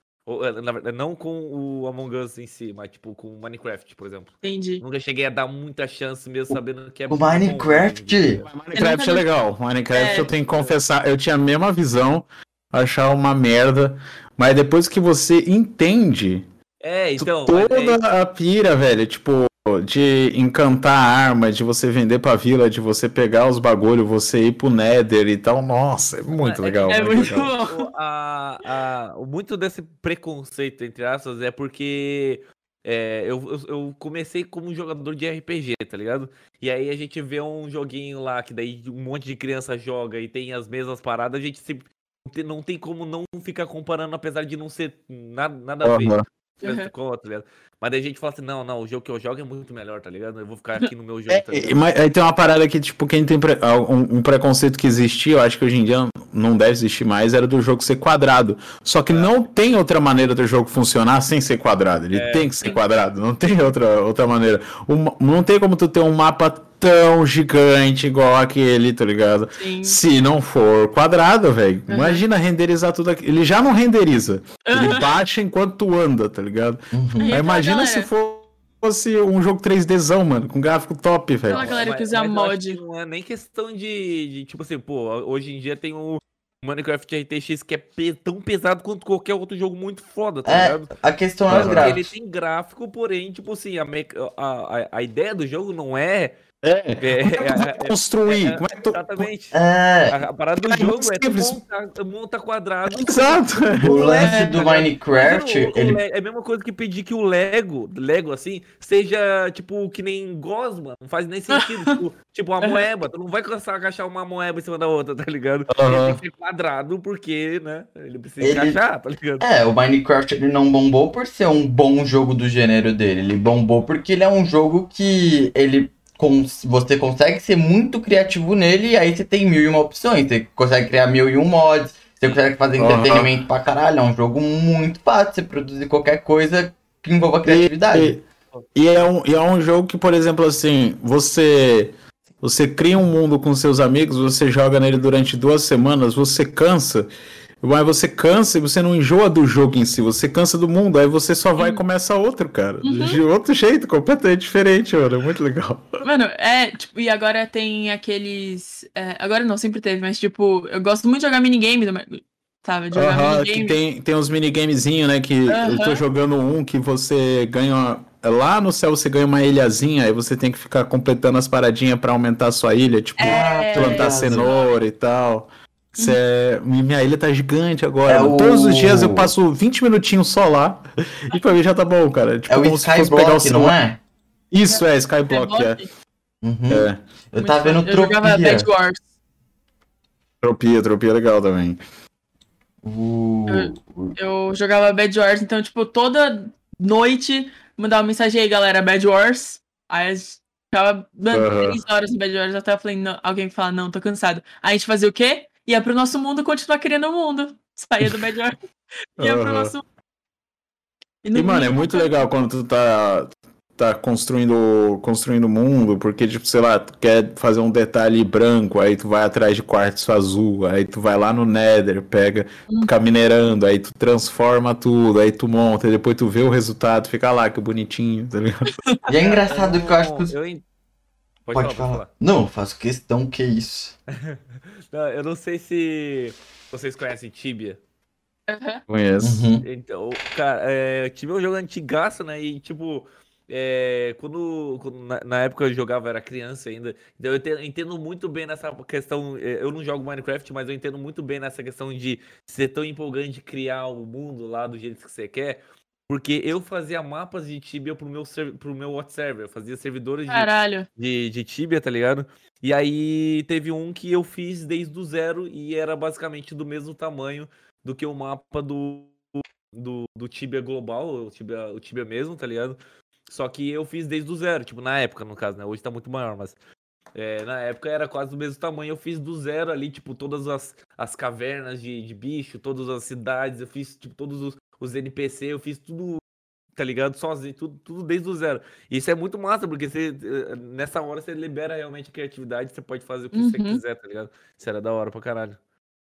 Eh, na verdade, não com o Among Us em si, mas tipo com o Minecraft, por exemplo. Entendi. Nunca cheguei a dar muita chance mesmo sabendo que é O bom, Minecraft? ligado? Minecraft é legal. Minecraft É. eu tenho que confessar, eu tinha a mesma visão, achar uma merda, mas depois que você entende É, então. mas é toda a pira, velho, tipo, de encantar a arma, de você vender pra vila, de você pegar os bagulho, você ir pro Nether e tal, nossa, é muito É- legal. É muito legal. bom. a, a- muito desse preconceito, entre aspas, é porque é, eu, eu, comecei como jogador de RPG, tá ligado? E aí a gente vê um joguinho lá que daí um monte de criança joga e tem as mesmas paradas, a gente se, não tem- como não ficar comparando, apesar de não ser nada, nada a ver. Uhum. com, tá ligado? Mas daí a gente fala assim, não, não, o jogo que eu jogo é muito melhor, tá ligado? Eu vou ficar aqui no meu jogo, tá É, ligado? e- mas aí tem uma parada que, tipo, quem tem pre- um, um preconceito que existia, eu acho que hoje em dia não deve existir mais, era do jogo ser quadrado. Só que não tem outra maneira do jogo funcionar sem ser quadrado. Ele É. tem que ser quadrado, não tem outra, outra maneira. Uma- não tem como tu ter um mapa tão gigante igual aquele, tá ligado? Sim. Se não for quadrado, velho, Uhum. imagina renderizar tudo aqui. Ele já não renderiza. Ele baixa enquanto tu anda, tá ligado? Uhum. Mas aquela imagina se galera? for- fosse um jogo 3Dzão, mano, com gráfico top, velho. Aquela galera que usa mod. que Não é nem questão de, de, tipo assim, pô, hoje em dia tem o Minecraft RTX que é pe- tão pesado quanto qualquer outro jogo muito foda, tá É, ligado? a questão é os Aham. Ele gráficos. tem gráfico, porém, tipo assim, a, a, a, a ideia do jogo não é. É. é- Como é tu vai é- construir? é- Como é que tu... exatamente. É, A, a parada do Cara, jogo é tu monta, monta quadrado. Exato. o lance É, do tá? Minecraft, o- ele Le- É a mesma coisa que pedir que o Lego, Lego assim, seja tipo que nem Gosma. Não faz nem sentido. tipo, tipo uma moeba. Tu não vai cansar agachar uma moeba em cima da outra, tá ligado? Ele tem que ser quadrado porque, né? Ele precisa Ele- encaixar, tá ligado? É, o Minecraft ele não bombou por ser um bom jogo do gênero dele. Ele bombou porque ele é um jogo que ele você consegue ser muito criativo nele e aí você tem mil e uma opções. Você consegue criar mil e um mods, você consegue fazer entretenimento pra caralho. É um jogo muito fácil você produzir qualquer coisa que envolva criatividade. E, e é um, e é um jogo que, por exemplo, assim, você Você cria um mundo com seus amigos, você joga nele durante duas semanas, você cansa, mas você cansa e você não enjoa do jogo em si, você cansa do mundo, aí você só vai e começa outro, cara. Uhum. De outro jeito, completamente diferente, mano. É muito legal. Mano, é, tipo, e agora tem aqueles. é, agora não, sempre teve, mas tipo, eu gosto muito de jogar minigame, do- sabe? De jogar minigame. tem, tem uns minigamezinhos, né? Que eu tô jogando um que você ganha. Lá no céu você ganha uma ilhazinha, aí você tem que ficar completando as paradinhas pra aumentar a sua ilha, tipo, É, plantar é, cenoura e tal. Cê é- Minha ilha tá gigante agora. É o- Todos os dias eu passo 20 minutinhos só lá. E pra mim já tá bom, cara. Tipo, É o como se fosse pegar o Skyblock, não é? Isso, é, Skyblock, é. Skyblock, Uhum. é. Eu tava vendo. Eu jogava Tropia. Bad Wars. Tropia, tropia é legal também. O... Eu jogava Bad Wars, então, tipo, toda noite mandava uma mensagem aí, galera, Bad Wars. Aí a gente ficava mano, Aham. três horas no Bad Wars até eu falei, não, alguém fala, não, tô cansado. Aí a gente fazia o quê? Ia pro nosso mundo continuar querendo o mundo. Saía do Bad Wars, ia pro Aham. nosso E, no- mano, é muito legal quando tu tá, tá construindo construindo o mundo, porque, tipo, sei lá, tu quer fazer um detalhe branco, aí tu vai atrás de quartzo azul, aí tu vai lá no Nether, pega, Hum. fica minerando, aí tu transforma tudo, aí tu monta, e depois tu vê o resultado, fica lá, que bonitinho, tá ligado? E é engraçado que eu acho que os... Eu en- Pode, Pode falar, pode falar. Não, eu faço questão que é isso. Não, eu não sei se vocês conhecem Tibia. Aham. Conheço. Uhum. Então, cara, é, Tibia é um jogo antigaço, né? E, tipo, é, quando, quando na, na época eu jogava, eu era criança ainda. Então eu entendo, entendo muito bem nessa questão. é, Eu não jogo Minecraft, mas eu entendo muito bem nessa questão de ser tão empolgante de criar o mundo lá do jeito que você quer. Porque eu fazia mapas de Tibia pro meu, pro meu WhatsApp server. Eu fazia servidores de, Caralho. de, de Tibia, tá ligado? E aí teve um que eu fiz desde o zero e era basicamente do mesmo tamanho do que o mapa do, do, do Tibia global, o Tibia, o Tibia mesmo, tá ligado? Só que eu fiz desde o zero, tipo, na época, no caso, né? Hoje tá muito maior, mas. é, na época era quase do mesmo tamanho. Eu fiz do zero ali, tipo, todas as, as cavernas de, de bicho, todas as cidades, eu fiz, tipo, todos os, os NPC, eu fiz tudo, tá ligado? Sozinho, tudo, tudo desde o zero. E Isso é muito massa, porque você, eh, nessa hora você libera realmente a criatividade, você pode fazer o que você Uhum. quiser, tá ligado? Isso era da hora pra caralho.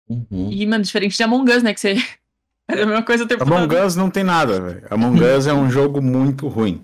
Uhum. E, mano, diferente de Among Us, né? Que você. É a mesma coisa o tempo Among todo. Us não tem nada, velho. Among Us é um jogo muito ruim.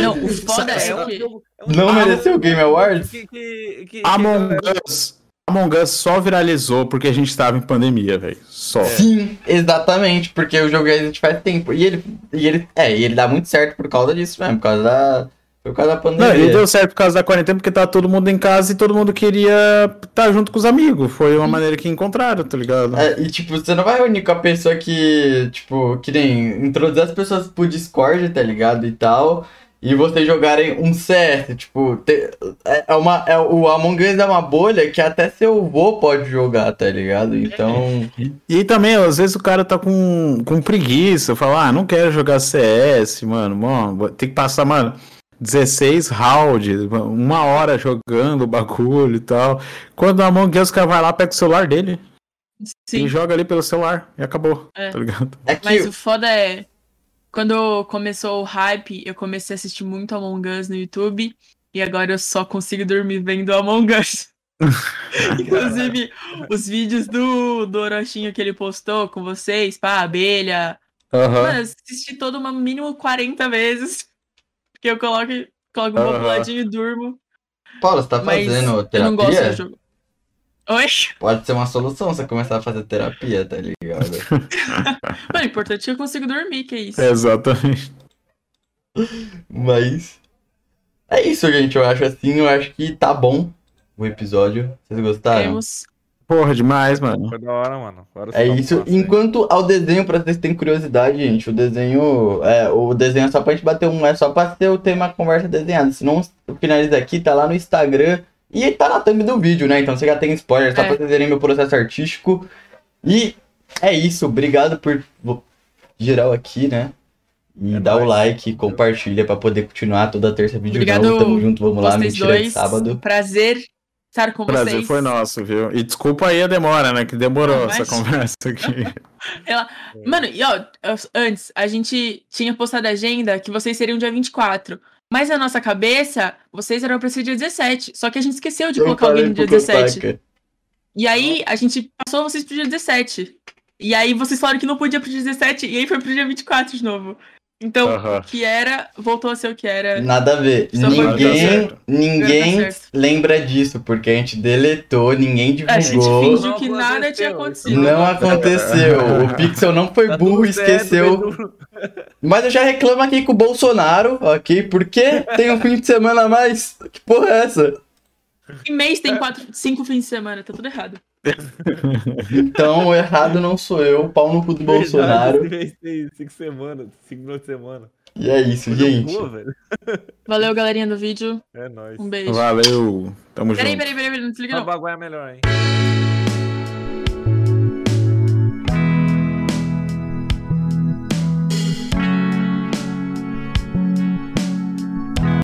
Não, o foda É é um que. jogo- é Não mereceu o Game Awards? Que, que, que, Among Us, Among Us só viralizou porque a gente tava em pandemia, velho. Só. Sim, exatamente, porque o jogo existe faz tempo. E ele, e ele, é, e ele dá muito certo por causa disso mesmo, por causa da, por causa da Não, pandemia. ele deu certo por causa da quarentena, porque tá todo mundo em casa e todo mundo queria estar junto com os amigos. Foi uma maneira que encontraram, tá ligado? É, e tipo, você não vai unir com a pessoa que, tipo, que nem introduzir as pessoas pro Discord, tá ligado? E tal. E vocês jogarem um CS, tipo, te- é, é uma, é, o Among Us é uma bolha que até seu vô pode jogar, tá ligado? Então. E também, às vezes, o cara tá com, com preguiça, fala, ah, não quero jogar CS, mano, mano, tem que passar, mano, 16 rounds, uma hora jogando o bagulho e tal. Quando a Among Us, o cara vai lá, pega o celular dele e Sim. joga ali pelo celular e acabou, É. tá ligado? É que. Mas o foda é. Quando começou o hype, eu comecei a assistir muito Among Us no YouTube. E agora eu só consigo dormir vendo Among Us. Inclusive, os vídeos do, do Orochinho que ele postou com vocês, pá, abelha. Aham. Mano, eu assisti todo uma mínimo 40 vezes. Porque eu coloco, coloco um populadinho e durmo. Paulo, você tá Mas fazendo eu não gosto terapia? do jogo. Oi? Pode ser uma solução você começar a fazer terapia, tá ligado? Mano, o importante é que eu consigo dormir, que é isso. Exatamente. Mas. É isso, gente. Eu acho assim, eu acho que tá bom o episódio. Vocês gostaram? Temos. Porra, demais, mano. Foi da hora, mano. Agora É isso. Enquanto ao desenho, pra vocês terem curiosidade, gente, o desenho. É, o desenho é só pra gente bater um. É só pra ter o tema conversa desenhada. Senão, finaliza aqui, tá lá no Instagram. E tá na thumb do vídeo, né? Então você já tem spoiler, só É. pra vocês verem meu processo artístico. E é isso. Obrigado por geral aqui, né? E É dá o like, compartilha pra poder continuar toda terça vídeo Obrigado, novo. Tamo junto, vamos lá, mentira de dois. sábado. Prazer estar com Prazer vocês. foi nosso, viu? E desculpa aí a demora, né? Que demorou Não, essa mas- conversa aqui. Mano, e ó, antes, a gente tinha postado a agenda que vocês seriam dia 24. Mas na nossa cabeça, vocês eram pra ser dia 17. Só que a gente esqueceu de Eu colocar alguém no dia pro 17. Kotaka. E aí, a gente passou vocês pro dia 17. E aí, vocês falaram que não podia pro dia 17. E aí, foi pro dia 24 de novo. Então, o que era, voltou a ser o que era. Nada a ver. Só Ninguém, ninguém Tá lembra disso, porque a gente deletou, ninguém A gente divulgou. fingiu Não que nada tinha aconteceu, acontecido. Não aconteceu. O Pixel não foi Tá burro e certo, esqueceu. Pedro. Mas eu já reclamo aqui com o Bolsonaro, ok? Por que tem um fim de semana a mais? Que porra é essa? Em mês tem quatro, cinco fins de semana, tá tudo errado. Então, o errado não sou eu, pau no cu do Bolsonaro. Verdade, tem cinco semanas, cinco minutos de semana. E é isso, gente. boa. Valeu, galerinha do vídeo. É nóis. Um beijo. Valeu. Tamo Peraí, junto. peraí, peraí, peraí, não desliga Uma não. bagulho é melhor, hein?